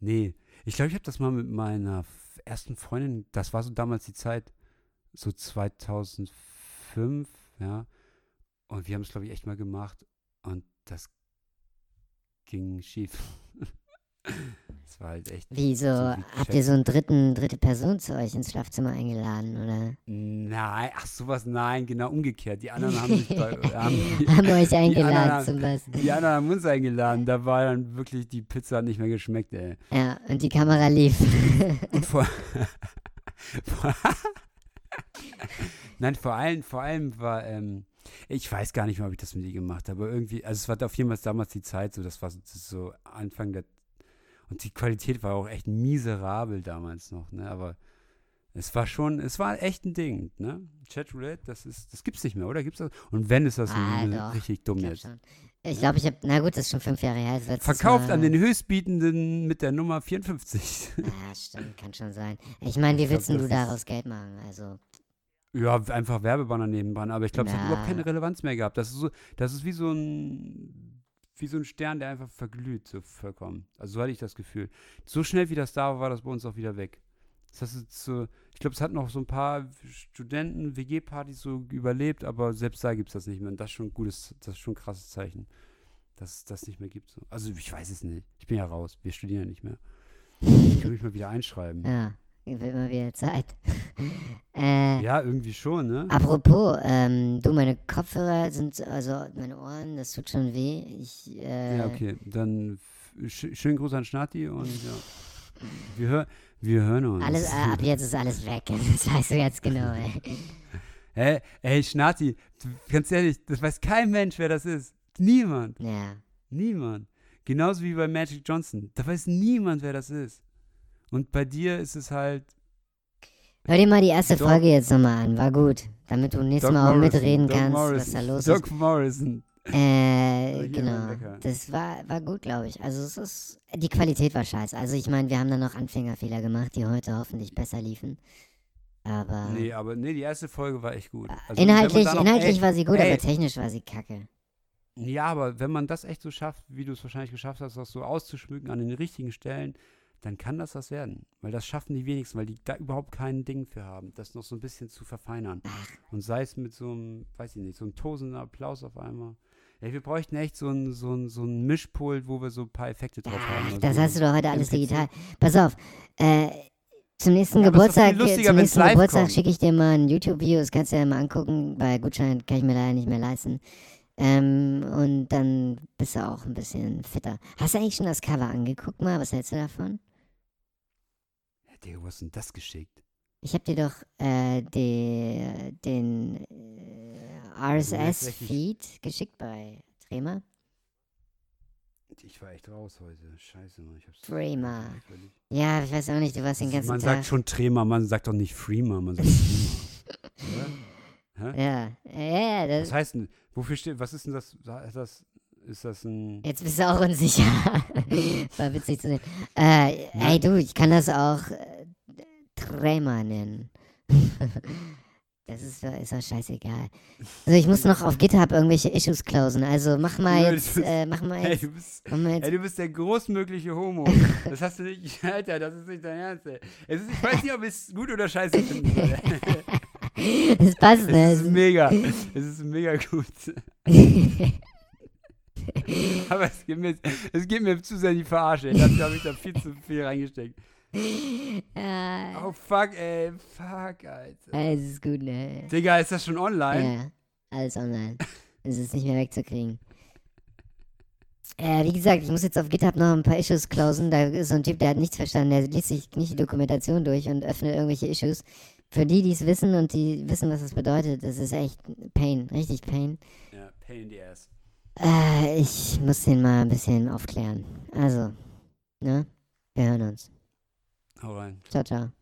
Nee, ich glaube, ich habe das mal mit meiner ersten Freundin, das war so damals die Zeit, so 2005, ja. Und wir haben es, glaube ich, echt mal gemacht und das ging schief. <laughs> Es war halt echt. Wie so, wie habt ihr so einen dritten, dritte Person zu euch ins Schlafzimmer eingeladen, oder? Nein, ach sowas, nein, genau umgekehrt. Die anderen haben sich bei, <laughs> haben, <laughs> haben euch eingeladen anderen, zum was? die anderen haben uns eingeladen. Da war dann wirklich, die Pizza hat nicht mehr geschmeckt, ey. Ja, und die Kamera lief. Und vor <laughs> Nein, vor allem, vor allem war, ähm, ich weiß gar nicht mehr, ob ich das mit ihr gemacht habe, aber irgendwie, also es war auf jeden Fall damals die Zeit, so das war so, Anfang der und die Qualität war auch echt miserabel damals noch, ne? Aber es war schon, es war echt ein Ding, ne? Chat Roulette, das ist, das gibt's nicht mehr, oder? Gibt's das? Und wenn ist das Ah, ein- richtig dumm jetzt. schon. Ich glaube, ich habe, na gut, das ist schon fünf Jahre her. letztes Verkauft Mal, an den Höchstbietenden mit der Nummer 54. Ja, stimmt, kann schon sein. Ich meine, wie glaub, willst du daraus Geld machen? Also, Ja, einfach Werbebanner nebendran, aber ich glaube, es hat überhaupt keine Relevanz mehr gehabt. Das ist so, das ist wie so ein wie so ein Stern, der einfach verglüht, so vollkommen. Also so hatte ich das Gefühl. So schnell wie das da war, war das bei uns auch wieder weg. Das heißt, so, ich glaube, es hat noch so ein paar Studenten, WG-Partys so überlebt, aber selbst da gibt es das nicht mehr. Und das ist schon ein gutes, das ist schon ein krasses Zeichen, dass es das nicht mehr gibt. So. Also ich weiß es nicht. Ich bin ja raus. Wir studieren ja nicht mehr. Ich kann mich mal wieder einschreiben. Ja, wird mal wieder Zeit. <laughs> äh, Ja, irgendwie schon, ne? Apropos, ähm, du, meine Kopfhörer sind, also meine Ohren, das tut schon weh. Ich, äh, Ja, okay. Dann sch schönen Gruß an Schnati und ja. Wir, hör wir hören uns. Alles, äh, ab jetzt ist alles weg. <laughs> Das weißt du jetzt genau, ey. <laughs> Hä? Ey, Schnati, ganz ehrlich, das weiß kein Mensch, wer das ist. Niemand. Ja. Niemand. Genauso wie bei Magic Johnson. Da weiß niemand, wer das ist. Und bei dir ist es halt. Hör dir mal die erste Doc- Folge jetzt nochmal an, war gut. Damit du nächstes Doc Mal auch Morrison, mitreden Doc kannst, was Morrison, da los Doc Morrison. Äh, genau. Das war, war gut, glaube ich. Also es ist, die Qualität war scheiße. Also ich meine, wir haben da noch Anfängerfehler gemacht, die heute hoffentlich besser liefen. Aber Nee, aber nee, die erste Folge war echt gut. Also, inhaltlich, inhaltlich ey, war sie gut, ey, aber technisch war sie kacke. Ja, aber wenn man das echt so schafft, wie du es wahrscheinlich geschafft hast, das so auszuschmücken an den richtigen Stellen, dann kann das was werden. Weil das schaffen die wenigsten, weil die da überhaupt kein Ding für haben, das noch so ein bisschen zu verfeinern. Und sei es mit so einem, weiß ich nicht, so einem tosenden Applaus auf einmal. Ey, wir bräuchten echt so einen so so einen Mischpult, wo wir so ein paar Effekte drauf haben. Ach, Also das so hast du doch heute alles digital. Pass auf, äh, zum nächsten Ja, Geburtstag, lustiger, zum nächsten Geburtstag schicke ich dir mal ein YouTube-Video, das kannst du ja mal angucken. Bei Gutschein kann ich mir leider nicht mehr leisten. Ähm, und dann bist du auch ein bisschen fitter. Hast du eigentlich schon das Cover angeguckt mal? Was hältst du davon? Ja, Digga, wo hast du denn das geschickt? Ich habe dir doch äh, die, den äh, RSS-Feed geschickt bei Trema. Ich war echt raus heute. Scheiße, Mann. Ich hab's Trema. völlig- Ja, ich weiß auch nicht, du warst den ganzen Man Tag. sagt schon Trema, man sagt doch nicht Freema, man sagt Trema. <laughs> Hä? Ja, ja, ja, das, Was heißt denn, wofür steht, was ist denn das, ist das, ist das ein, Jetzt bist du auch unsicher. <laughs> War witzig zu sehen. Äh, ey, du, ich kann das auch äh, Trämer nennen. <laughs> das ist, doch- ist doch scheißegal. Also ich muss noch auf GitHub irgendwelche Issues closen. Also mach mal jetzt, du bist- äh, mach mal ey, jetzt, du bist, mach mal ey, jetzt. du bist der großmögliche Homo. <laughs> Das hast du nicht, <laughs> Alter, das ist nicht dein Ernst, ey. Es ist, ich weiß nicht, ob ich es gut oder scheiße finde. Das <laughs> passt, Es ist ne? mega, es ist mega gut. Aber es geht mir, es geht mir zu sehr in die Verarsche, ey. Dafür habe ich da viel zu viel reingesteckt. Ja, <laughs> Oh, fuck, ey, fuck, Alter. es ist gut, ne? Digga, ist das schon online? Ja, alles online. Es ist nicht mehr wegzukriegen. Äh, wie gesagt, ich muss jetzt auf GitHub noch ein paar Issues closen. Da ist so ein Typ, der hat nichts verstanden. Der liest sich nicht die Dokumentation durch und öffnet irgendwelche Issues. Für die, die es wissen und die wissen, was das bedeutet, das ist echt Pain, richtig Pain. Ja, pain in the ass. Äh, ich muss den mal ein bisschen aufklären. Also, ne? Wir hören uns. Hau rein. Ciao, ciao.